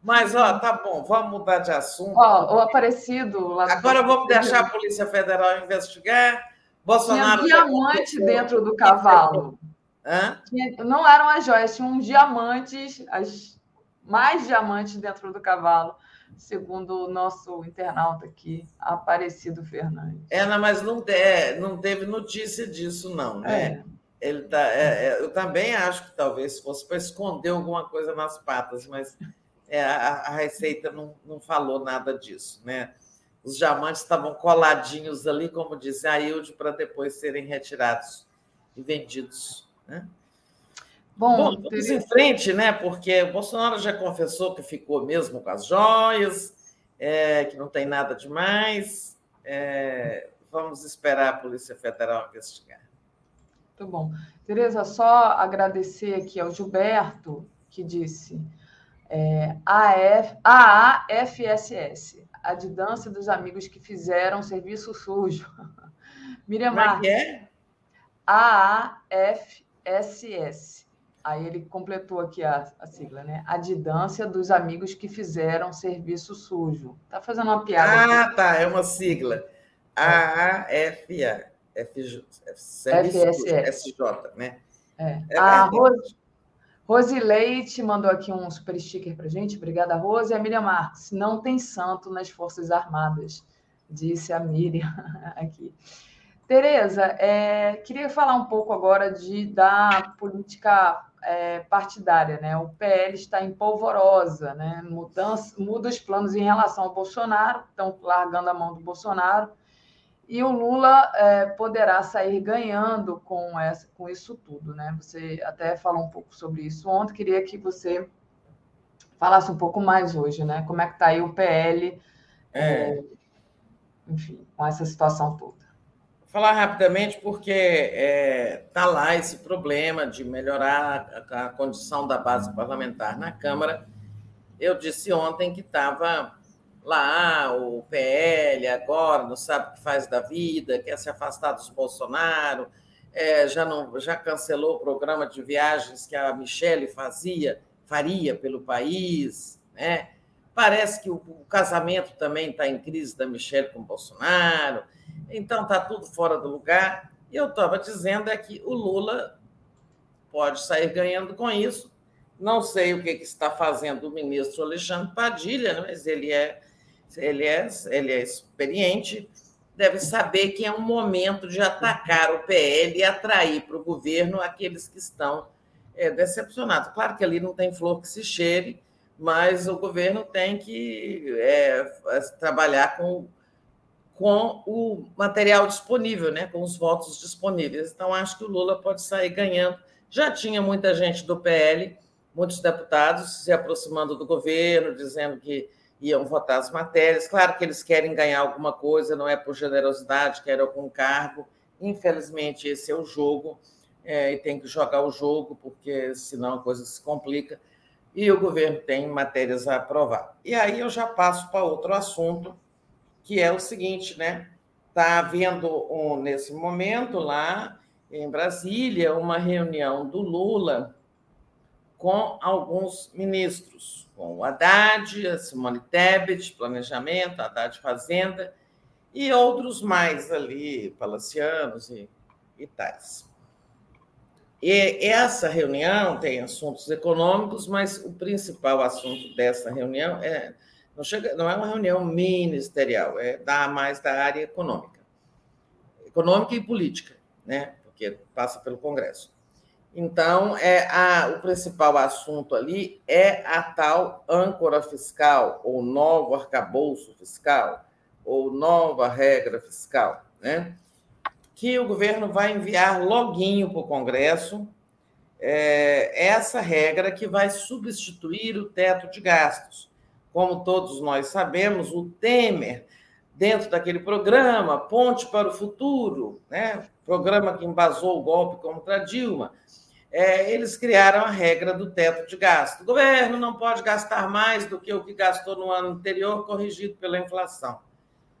Mas, ó, tá bom, vamos mudar de assunto. Ó, o Aparecido. Agora vamos deixar a Polícia Federal investigar. Bolsonaro. Tinha diamante dentro do cavalo. Hã? Não eram as joias, tinham diamantes, as, mais diamantes dentro do cavalo, segundo o nosso internauta aqui, Aparecido Fernandes. É, não, mas não, te, não teve notícia disso, não, né? É. Ele tá, é, é, eu também acho que talvez fosse para esconder alguma coisa nas patas, mas é, a, a, Receita não, não falou nada disso, né? Os diamantes estavam coladinhos ali, como disse a Hilde, para depois serem retirados e vendidos. Né? Bom, Bom vamos teria... em frente, né? Porque o Bolsonaro já confessou que ficou mesmo com as joias, é, que não tem nada demais. É, vamos esperar a Polícia Federal investigar. Muito bom. Tereza, só agradecer aqui ao Gilberto, que disse é, AF, AAFSS, a didância dos amigos que fizeram serviço sujo. <laughs> Miriam Como é que é? AAFSS. SS. Aí ele completou aqui a, a sigla, né? A didância dos amigos que fizeram serviço sujo. Tá fazendo uma piada. Ah, aqui. tá, é uma sigla. AAFA. FSJ, né? É. é a Rose, Rose Leite mandou aqui um super sticker para gente. Obrigada, Rose. E a Miriam Marques. Não tem santo nas Forças Armadas, disse a Miriam <laughs> aqui. Tereza, é, queria falar um pouco agora de, da política é, partidária. Né? O PL está em polvorosa, né? Mudança, muda os planos em relação ao Bolsonaro, estão largando a mão do Bolsonaro, e o Lula é, poderá sair ganhando com, essa, com isso tudo. Né? Você até falou um pouco sobre isso ontem, queria que você falasse um pouco mais hoje, né? Como é que está aí o PL, é. é. enfim, com essa situação toda falar rapidamente porque está é, lá esse problema de melhorar a, a, condição da base parlamentar na Câmara. Eu disse ontem que estava lá o PL agora, não sabe o que faz da vida, quer se afastar dos Bolsonaro, é, já, não, já cancelou o programa de viagens que a Michelle fazia, faria pelo país, né? Parece que o, o casamento também está em crise da Michelle com o Bolsonaro. Então está tudo fora do lugar. E eu estava dizendo é que o Lula pode sair ganhando com isso. Não sei o que, que está fazendo o ministro Alexandre Padilha, né, mas ele é, ele é, ele é experiente, deve saber que é um momento de atacar o PL e atrair para o governo aqueles que estão é, decepcionados. Claro que ali não tem flor que se cheire, mas o governo tem que é, trabalhar com com o material disponível, né, com os votos disponíveis. Então, acho que o Lula pode sair ganhando. Já tinha muita gente do PL, muitos deputados se aproximando do governo, dizendo que iam votar as matérias. Claro que eles querem ganhar alguma coisa, não é por generosidade, querem algum cargo. Infelizmente, esse é o jogo, é, e tem que jogar o jogo, porque senão a coisa se complica. E o governo tem matérias a aprovar. E aí eu já passo para outro assunto, que é o seguinte, né? está havendo, um, nesse momento, lá em Brasília, uma reunião do Lula com alguns ministros, com o Haddad, a Simone Tebet, Planejamento, Haddad Fazenda, e outros mais ali, palacianos e, e tais. E essa reunião tem assuntos econômicos, mas o principal assunto dessa reunião é não, chega, não é uma reunião ministerial, é da, mais da área econômica. Econômica e política, né? porque passa pelo Congresso. Então, é a, o principal assunto ali é a tal âncora fiscal, ou novo arcabouço fiscal, ou nova regra fiscal, né? que o governo vai enviar loguinho para o Congresso é, essa regra que vai substituir o teto de gastos. Como todos nós sabemos, o Temer, dentro daquele programa Ponte para o Futuro, né, programa que embasou o golpe contra Dilma, é, eles criaram a regra do teto de gasto. O governo não pode gastar mais do que o que gastou no ano anterior, corrigido pela inflação.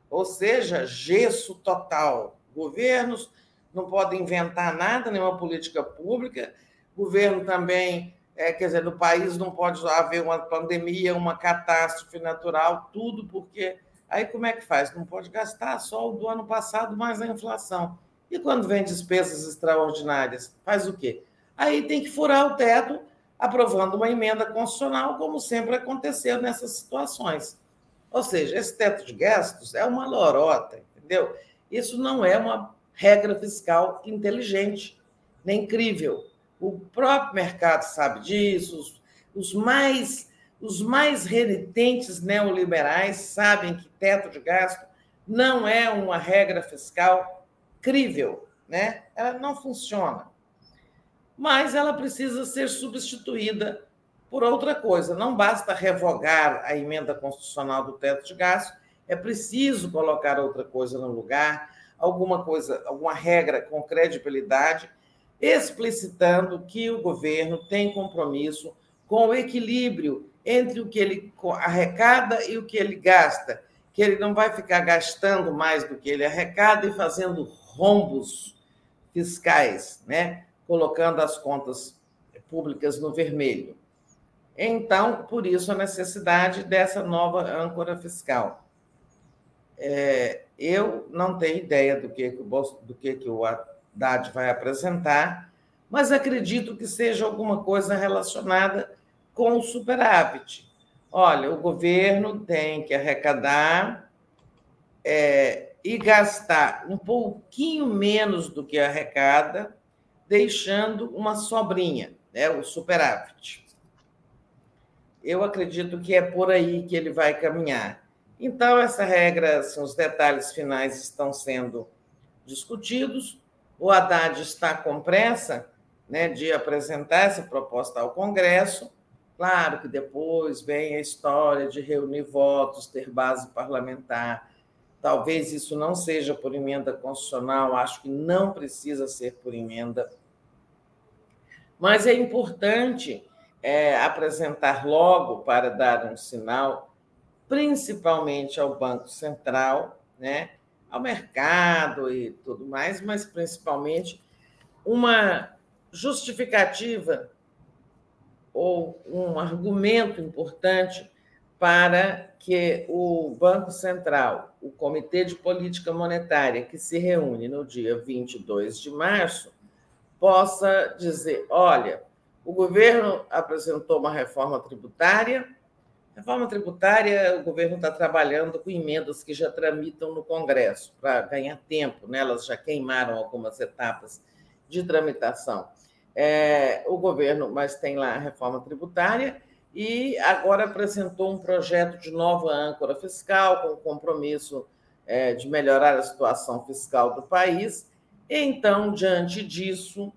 Ou seja, gesso total. Governos não podem inventar nada, nenhuma política pública. Governo também é, quer dizer, no país não pode haver uma pandemia, uma catástrofe natural, tudo porque aí como é que faz? Não pode gastar só o do ano passado mais a inflação. E quando vem despesas extraordinárias, faz o quê? Aí tem que furar o teto, aprovando uma emenda constitucional, como sempre aconteceu nessas situações. Ou seja, esse teto de gastos é uma lorota, entendeu? Isso não é uma regra fiscal inteligente, nem crível. O próprio mercado sabe disso, os, os mais os mais renitentes neoliberais sabem que teto de gasto não é uma regra fiscal crível, né? Ela não funciona. Mas ela precisa ser substituída por outra coisa. Não basta revogar a emenda constitucional do teto de gasto, é preciso colocar outra coisa no lugar, alguma coisa, alguma regra com credibilidade explicitando que o governo tem compromisso com o equilíbrio entre o que ele arrecada e o que ele gasta, que ele não vai ficar gastando mais do que ele arrecada e fazendo rombos fiscais, né? colocando as contas públicas no vermelho. Então, por isso a necessidade dessa nova âncora fiscal. É, eu não tenho ideia do que, do que, que o Haddad vai apresentar, mas acredito que seja alguma coisa relacionada com o superávit. Olha, o governo tem que arrecadar é, e gastar um pouquinho menos do que arrecada, deixando uma sobrinha, né, o superávit. Eu acredito que é por aí que ele vai caminhar. Então, essa regra, assim, os detalhes finais estão sendo discutidos. O Haddad está com pressa né, de apresentar essa proposta ao Congresso. Claro que depois vem a história de reunir votos, ter base parlamentar. Talvez isso não seja por emenda constitucional, acho que não precisa ser por emenda. Mas é importante é, apresentar logo para dar um sinal, principalmente ao Banco Central, né, ao mercado e tudo mais, mas principalmente uma justificativa ou um argumento importante para que o Banco Central, o Comitê de Política Monetária, que se reúne no dia 22 de março, possa dizer: olha, o governo apresentou uma reforma tributária Reforma tributária, o governo está trabalhando com emendas que já tramitam no Congresso, para ganhar tempo, né? elas já queimaram algumas etapas de tramitação. É, o governo, mas tem lá a reforma tributária, e agora apresentou um projeto de nova âncora fiscal, com compromisso é, de melhorar a situação fiscal do país. Então, diante disso,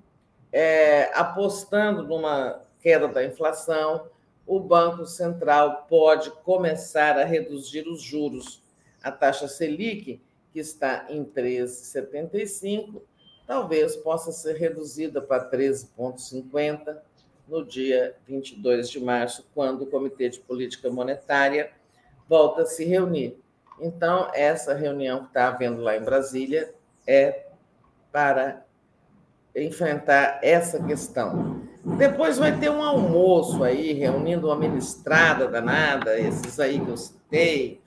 é, apostando numa queda da inflação, o Banco Central pode começar a reduzir os juros. A taxa Selic, que está em 13,75, talvez possa ser reduzida para 13,50 no dia 22 de março, quando o Comitê de Política Monetária volta a se reunir. Então, essa reunião que está havendo lá em Brasília é para enfrentar essa questão. Depois vai ter um almoço aí, reunindo uma ministrada danada, esses aí que eu citei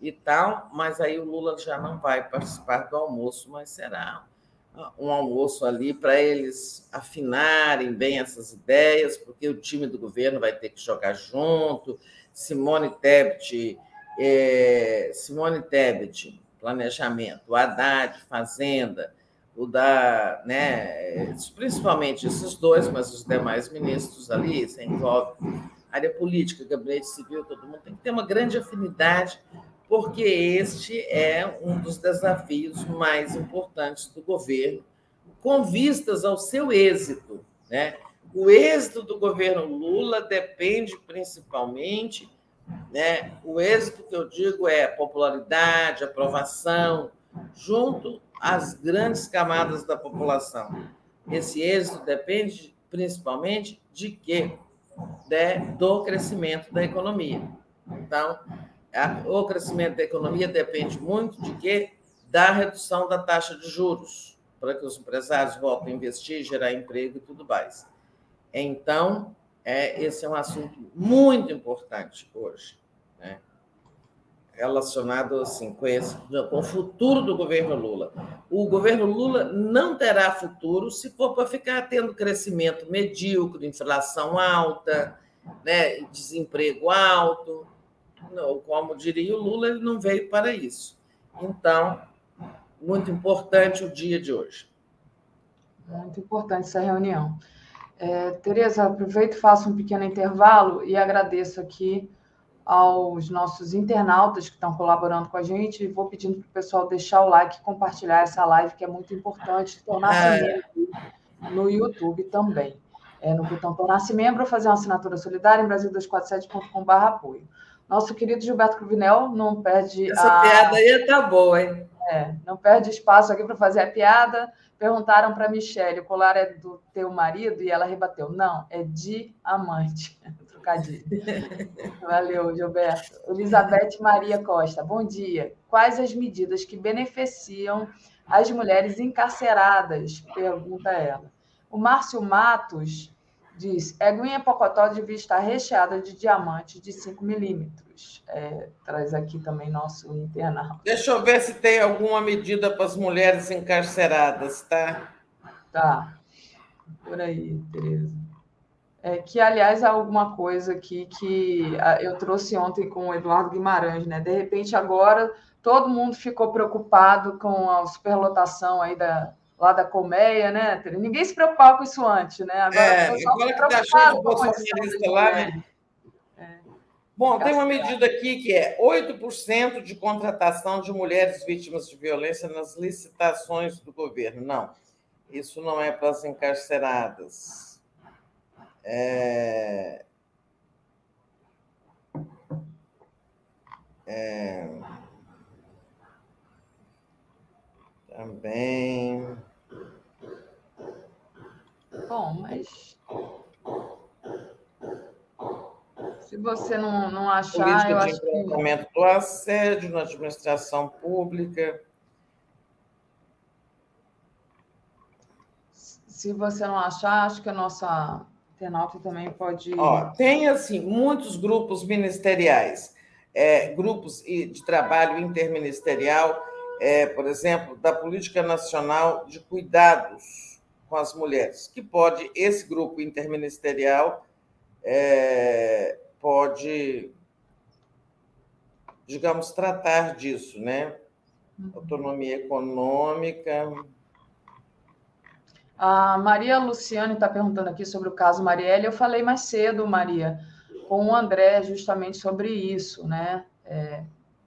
e tal, mas aí o Lula já não vai participar do almoço, mas será um almoço ali para eles afinarem bem essas ideias, porque o time do governo vai ter que jogar junto. Simone Tebet, é, Simone Tebet, planejamento, Haddad, Fazenda, o da, né, principalmente esses dois, mas os demais ministros ali, você envolve área política, gabinete civil, todo mundo tem que ter uma grande afinidade, porque este é um dos desafios mais importantes do governo, com vistas ao seu êxito. Né? O êxito do governo Lula depende principalmente, né? o êxito que eu digo é popularidade, aprovação, junto as grandes camadas da população. Esse êxito depende principalmente de quê? De, do crescimento da economia. Então, o crescimento da economia depende muito de quê? Da redução da taxa de juros, para que os empresários voltem a investir, gerar emprego e tudo mais. Então, é, esse é um assunto muito importante hoje relacionado assim, com, esse, com o futuro do governo Lula. O governo Lula não terá futuro se for para ficar tendo crescimento medíocre, inflação alta, né, desemprego alto. Não, como diria o Lula, ele não veio para isso. Então, muito importante o dia de hoje. Muito importante essa reunião. É, Tereza, aproveito, faço um pequeno intervalo e agradeço aqui aos nossos internautas que estão colaborando com a gente e vou pedindo para o pessoal deixar o like e compartilhar essa live, que é muito importante, tornar-se é. membro no YouTube também. É, no botão tornar-se membro, fazer uma assinatura solidária em brasil247.com.br apoio. Nosso querido Gilberto Cruvinel não perde. Essa a... piada aí tá boa, hein? É, não perde espaço aqui para fazer a piada. Perguntaram para Michelle: o colar é do teu marido? E ela rebateu: não, é de amante. <laughs> Trocadilho. Valeu, Gilberto. Elizabeth Maria Costa, bom dia. Quais as medidas que beneficiam as mulheres encarceradas? Pergunta ela. O Márcio Matos diz: Eguinha Pocotó devia estar recheada de diamantes de 5 milímetros. É, traz aqui também nosso internal. Deixa eu ver se tem alguma medida para as mulheres encarceradas, tá? Tá. Por aí, Tereza. É, que, aliás, é alguma coisa aqui que ah, eu trouxe ontem com o Eduardo Guimarães, né? De repente, agora, todo mundo ficou preocupado com a superlotação aí da, lá da colmeia, né? Ninguém se preocupava com isso antes, né? Agora, é, agora que está achando o bolsonarista lá, né? É. Bom, tem uma medida aqui que é 8% de contratação de mulheres vítimas de violência nas licitações do governo. Não, isso não é para as encarceradas. É, é, também. Bom, mas se você não, não achar, Política eu de acho que. do assédio na administração pública. Se você não achar, acho que a nossa internauta também pode. Ó, tem assim muitos grupos ministeriais, é, grupos de trabalho interministerial, é, por exemplo, da Política Nacional de Cuidados com as Mulheres, que pode esse grupo interministerial é, pode, digamos, tratar disso, né? Uhum. Autonomia econômica a Maria Luciane está perguntando aqui sobre o caso Marielle. Eu falei mais cedo, Maria, com o André, justamente sobre isso, né? É,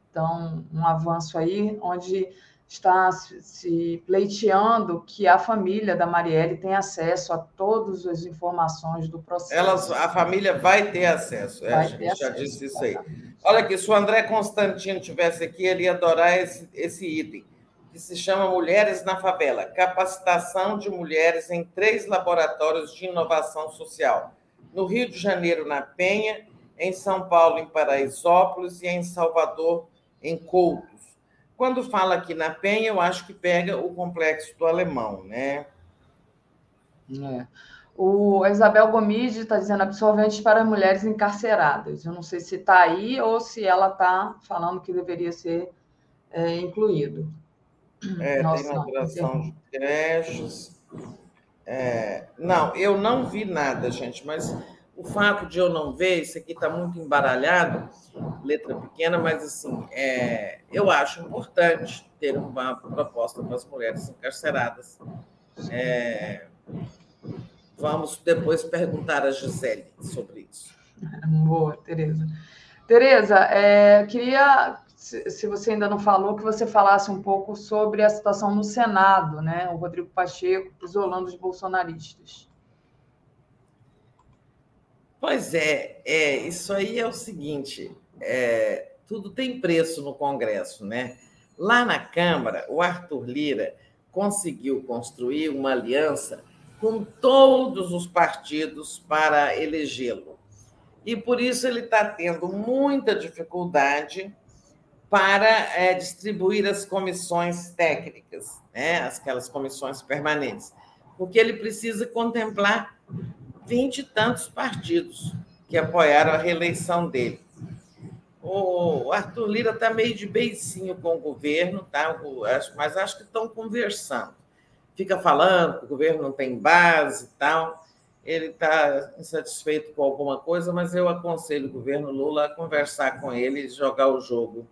então, um avanço aí, onde está se pleiteando que a família da Marielle tem acesso a todas as informações do processo. Elas, a família vai ter acesso, é, vai a gente já acesso, disse isso aí. Olha aqui, se o André Constantino tivesse aqui, ele ia adorar esse, esse item que se chama Mulheres na Favela Capacitação de Mulheres em três laboratórios de inovação social. No Rio de Janeiro, na Penha, em São Paulo, em Paraisópolis e em Salvador, em Coutos. Quando fala aqui na Penha, eu acho que pega o complexo do alemão, né? É. O Isabel Gomide está dizendo absorventes para mulheres encarceradas. Eu não sei se está aí ou se ela está falando que deveria ser é, incluído. É, Nossa, tem maturação de creches. É, não, eu não vi nada, gente, mas o fato de eu não ver, isso aqui está muito embaralhado, letra pequena, mas assim, é, eu acho importante ter uma proposta para as mulheres encarceradas. É, vamos depois perguntar a Gisele sobre isso. Boa, Tereza. Tereza, é, queria, se você ainda não falou, que você falasse um pouco sobre a situação no Senado, né? O Rodrigo Pacheco isolando os bolsonaristas. Pois é, é isso aí é o seguinte: é, tudo tem preço no Congresso, né? Lá na Câmara, o Arthur Lira conseguiu construir uma aliança com todos os partidos para elegê-lo. E por isso ele está tendo muita dificuldade para é, distribuir as comissões técnicas, né? aquelas comissões permanentes, porque ele precisa contemplar vinte e tantos partidos que apoiaram a reeleição dele. O Arthur Lira está meio de beicinho com o governo, tá? mas acho que estão conversando. Fica falando que o governo não tem base e tal. Ele está insatisfeito com alguma coisa, mas eu aconselho o governo Lula a conversar com ele e jogar o jogo,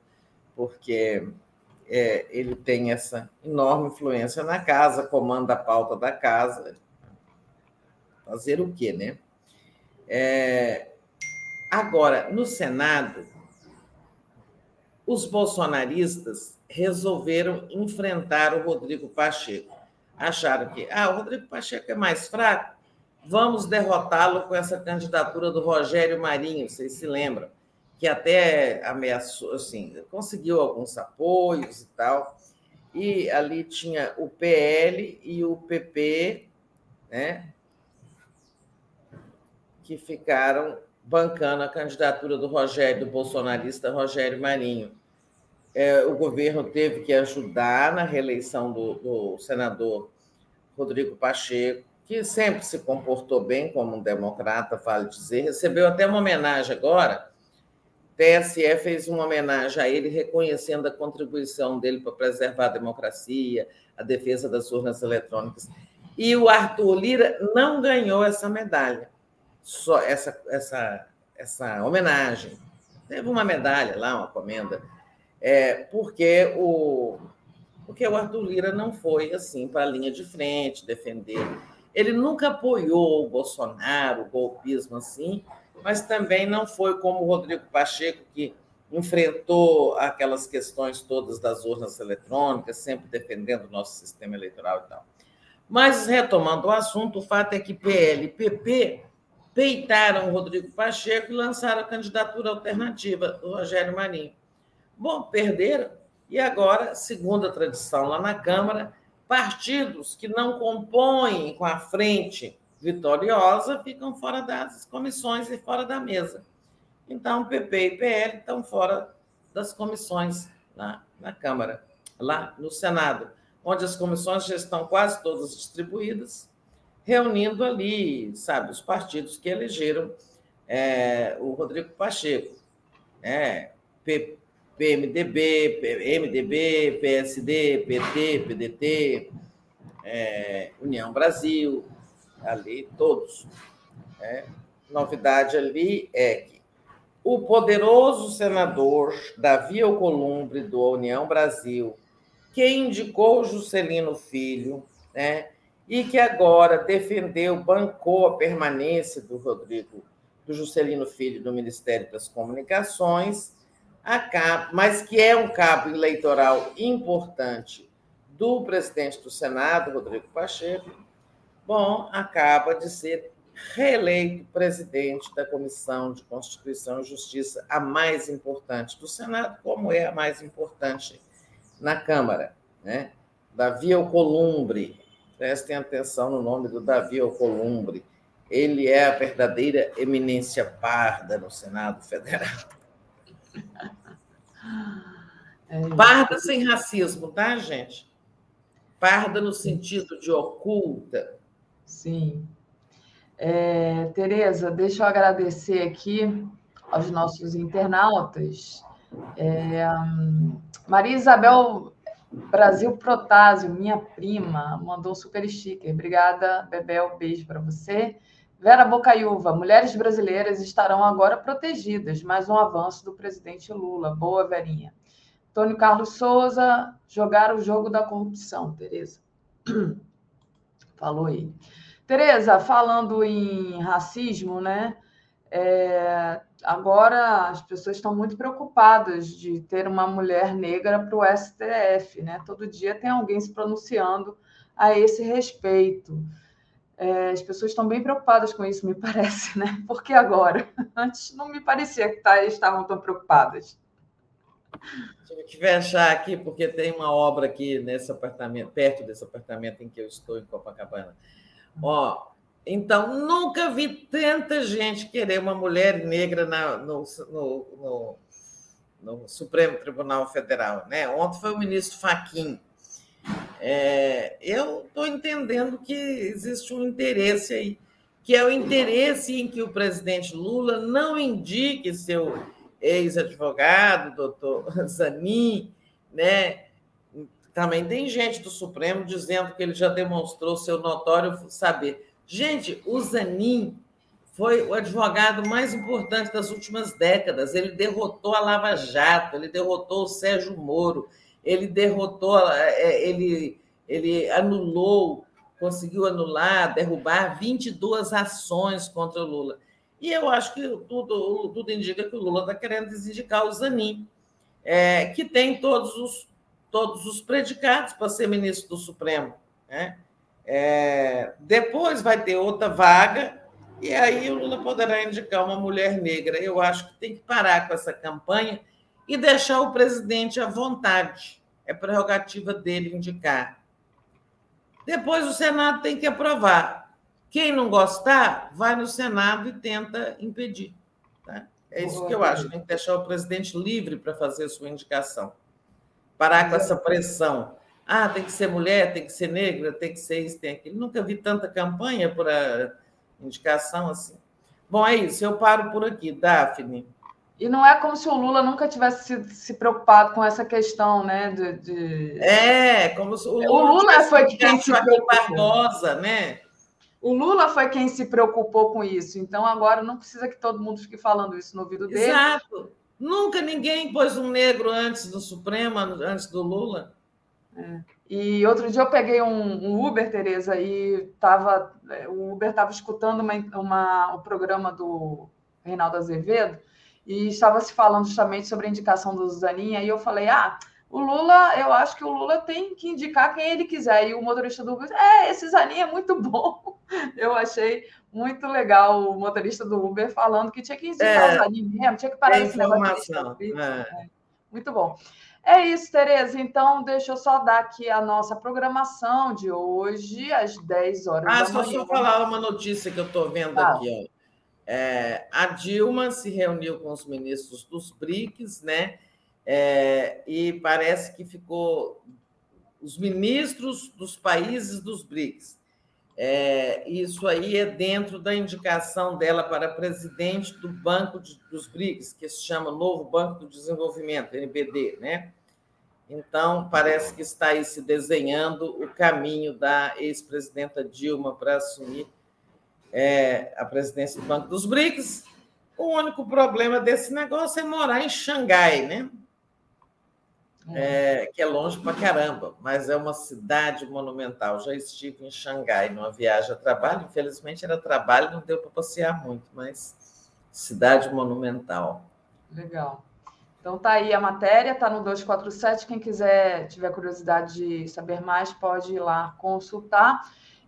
porque é, ele tem essa enorme influência na casa, comanda a pauta da casa, Fazer o quê, né? É... Agora, no Senado, os bolsonaristas resolveram enfrentar o Rodrigo Pacheco. Acharam que ah, o Rodrigo Pacheco é mais fraco, vamos derrotá-lo com essa candidatura do Rogério Marinho, vocês se lembram, que até ameaçou, assim, conseguiu alguns apoios e tal. E ali tinha o PL e o PP, né? Que ficaram bancando a candidatura do Rogério, do bolsonarista Rogério Marinho. É, o governo teve que ajudar na reeleição do, do senador Rodrigo Pacheco, que sempre se comportou bem como um democrata, vale dizer, recebeu até uma homenagem agora. TSE fez uma homenagem a ele, reconhecendo a contribuição dele para preservar a democracia, a defesa das urnas eletrônicas. E o Arthur Lira não ganhou essa medalha só essa, essa, essa homenagem. Teve uma medalha lá, uma comenda, é, porque, o, porque o Arthur Lira não foi assim para a linha de frente defender. Ele nunca apoiou o Bolsonaro, o golpismo assim, mas também não foi como o Rodrigo Pacheco, que enfrentou aquelas questões todas das urnas eletrônicas, sempre defendendo o nosso sistema eleitoral e tal. Mas, retomando o assunto, o fato é que PL e PP peitaram Rodrigo Pacheco e lançaram a candidatura alternativa do Rogério Marinho. Bom, perderam, e agora, segundo a tradição lá na Câmara, partidos que não compõem com a frente vitoriosa ficam fora das comissões e fora da mesa. Então, PP e PL estão fora das comissões lá na Câmara, lá no Senado, onde as comissões já estão quase todas distribuídas reunindo ali, sabe, os partidos que elegeram é, o Rodrigo Pacheco, né? P, PMDB, MDB, PSD, PT, PDT, é, União Brasil, ali todos. Né? Novidade ali é que o poderoso senador Davi Alcolumbre, do União Brasil, que indicou Juscelino Filho, né? E que agora defendeu, bancou a permanência do Rodrigo, do Juscelino Filho no Ministério das Comunicações, cabo, mas que é um cabo eleitoral importante do presidente do Senado, Rodrigo Pacheco, bom, acaba de ser reeleito presidente da Comissão de Constituição e Justiça, a mais importante do Senado, como é a mais importante na Câmara, né? Davi Alcolumbre, Prestem atenção no nome do Davi Alcolumbre. Ele é a verdadeira eminência parda no Senado Federal. <laughs> É Parda sem racismo, tá, gente? Parda no sentido de oculta. Sim. É, Tereza, deixa eu agradecer aqui aos nossos internautas. É, Maria Isabel Brasil Protásio, minha prima, mandou um super sticker. Obrigada, Bebel. Beijo para você. Vera Bocaiúva, mulheres brasileiras estarão agora protegidas. Mais um avanço do presidente Lula. Boa, Verinha. Tônio Carlos Souza, jogar o jogo da corrupção, Tereza. <clears throat> Falou aí. Tereza, falando em racismo, né? É, agora as pessoas estão muito preocupadas de ter uma mulher negra para o STF, né? Todo dia tem alguém se pronunciando a esse respeito. É, as pessoas estão bem preocupadas com isso, me <laughs> parece, né? Por que agora? Antes não me parecia que tá, estavam tão preocupadas. Tive que fechar aqui, porque tem uma obra aqui nesse apartamento, perto desse apartamento em que eu estou, em Copacabana. Ó, então, nunca vi tanta gente querer uma mulher negra na, no, no, no, no, Supremo Tribunal Federal. Né? Ontem foi o ministro Faquim. É, eu estou entendendo que existe um interesse aí, que é o interesse em que o presidente Lula não indique seu ex-advogado, doutor Zanin, né? Também tem gente do Supremo dizendo que ele já demonstrou seu notório saber. Gente, o Zanin foi o advogado mais importante das últimas décadas. Ele derrotou a Lava Jato, ele derrotou o Sérgio Moro, ele derrotou, é, ele, ele anulou, conseguiu anular, derrubar 22 ações contra o Lula. E eu acho que tudo, tudo indica que o Lula está querendo desindicar o Zanin, é, que tem todos os, todos os predicados para ser ministro do Supremo. Né? É, depois vai ter outra vaga, e aí o Lula poderá indicar uma mulher negra. Eu acho que tem que parar com essa campanha e deixar o presidente à vontade. É prerrogativa dele indicar. Depois o Senado tem que aprovar. Quem não gostar, vai no Senado e tenta impedir. Tá? É isso que eu acho. Tem que deixar o presidente livre para fazer sua indicação. Parar com essa pressão. Ah, tem que ser mulher, tem que ser negra, tem que ser isso, tem aquilo. Nunca vi tanta campanha por indicação assim. Bom, é isso. Eu paro por aqui. Daphne. E não é como se o Lula nunca tivesse se, se preocupado com essa questão, né? De, de... É, como se o Lula, o Lula foi quem se preocupou. Barbosa, né? O Lula foi quem se preocupou com isso. Então agora não precisa que todo mundo fique falando isso no ouvido dele. Exato. Nunca ninguém pôs um negro antes do Supremo, antes do Lula. É. E outro dia eu peguei um, um Uber, Tereza, e tava, é, o Uber estava escutando uma, uma, o programa do Reinaldo Azevedo e estava se falando justamente sobre a indicação do Zaninha, e eu falei, ah, o Lula, eu acho que o Lula tem que indicar quem ele quiser. E o motorista do Uber, é, esse Zaninha é muito bom. <laughs> Eu achei muito legal o motorista do Uber falando que tinha que indicar é, o Zaninha mesmo, tinha que parar esse negócio é. é. Muito bom. É isso, Tereza. Então, deixa eu só dar aqui a nossa programação de hoje, às 10 horas ah, da manhã. Ah, só falar uma notícia que eu estou vendo ah. aqui. Ó. É, a Dilma se reuniu com os ministros dos BRICS, né? É, e parece que ficou os ministros dos países dos BRICS. É, isso aí é dentro da indicação dela para presidente do Banco de, dos BRICS, que se chama Novo Banco do Desenvolvimento, NBD, né? Então, parece que está aí se desenhando o caminho da ex-presidenta Dilma para assumir é, a presidência do Banco dos BRICS. O único problema desse negócio é morar em Xangai, né? É, que é longe para caramba, mas é uma cidade monumental. Já estive em Xangai numa viagem a trabalho, infelizmente era trabalho, não deu para passear muito, mas cidade monumental. Legal. Então tá aí a matéria, tá no 247. Quem quiser, tiver curiosidade de saber mais, pode ir lá consultar.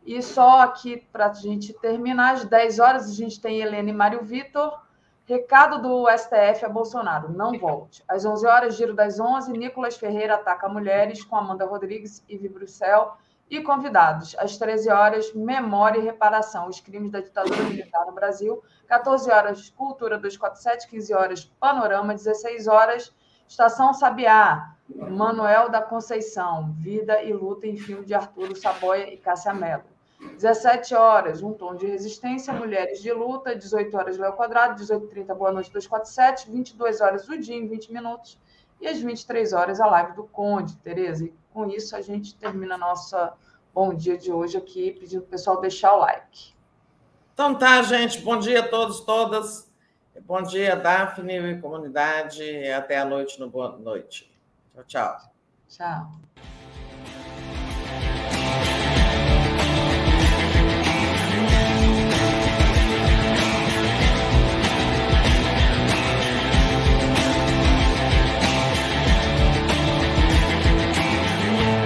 E só aqui para a gente terminar, às 10 horas, a gente tem Helena e Mário Vitor. Recado do STF a Bolsonaro, não volte. Às 11 horas, giro das 11, Nicolas Ferreira ataca mulheres com Amanda Rodrigues e Bruxel e convidados. Às 13 horas, Memória e Reparação, os crimes da ditadura militar no Brasil. 14 horas, Cultura 247, 15 horas, Panorama, 16 horas, Estação Sabiá, Manuel da Conceição, Vida e Luta em filme de Arturo Saboia e Cássia Mello. 17 horas, um tom de resistência, mulheres de luta, 18 horas, Léo Quadrado, 18h30, Boa Noite 247, 22 horas, o dia em 20 minutos, e às 23 horas, a live do Conde, Tereza. E com isso, a gente termina a nossa Bom Dia de hoje aqui, pedindo para o pessoal deixar o like. Então tá, gente, bom dia a todos, todas. Bom dia, Daphne e comunidade, e até a noite no Boa Noite. Tchau, tchau. Tchau.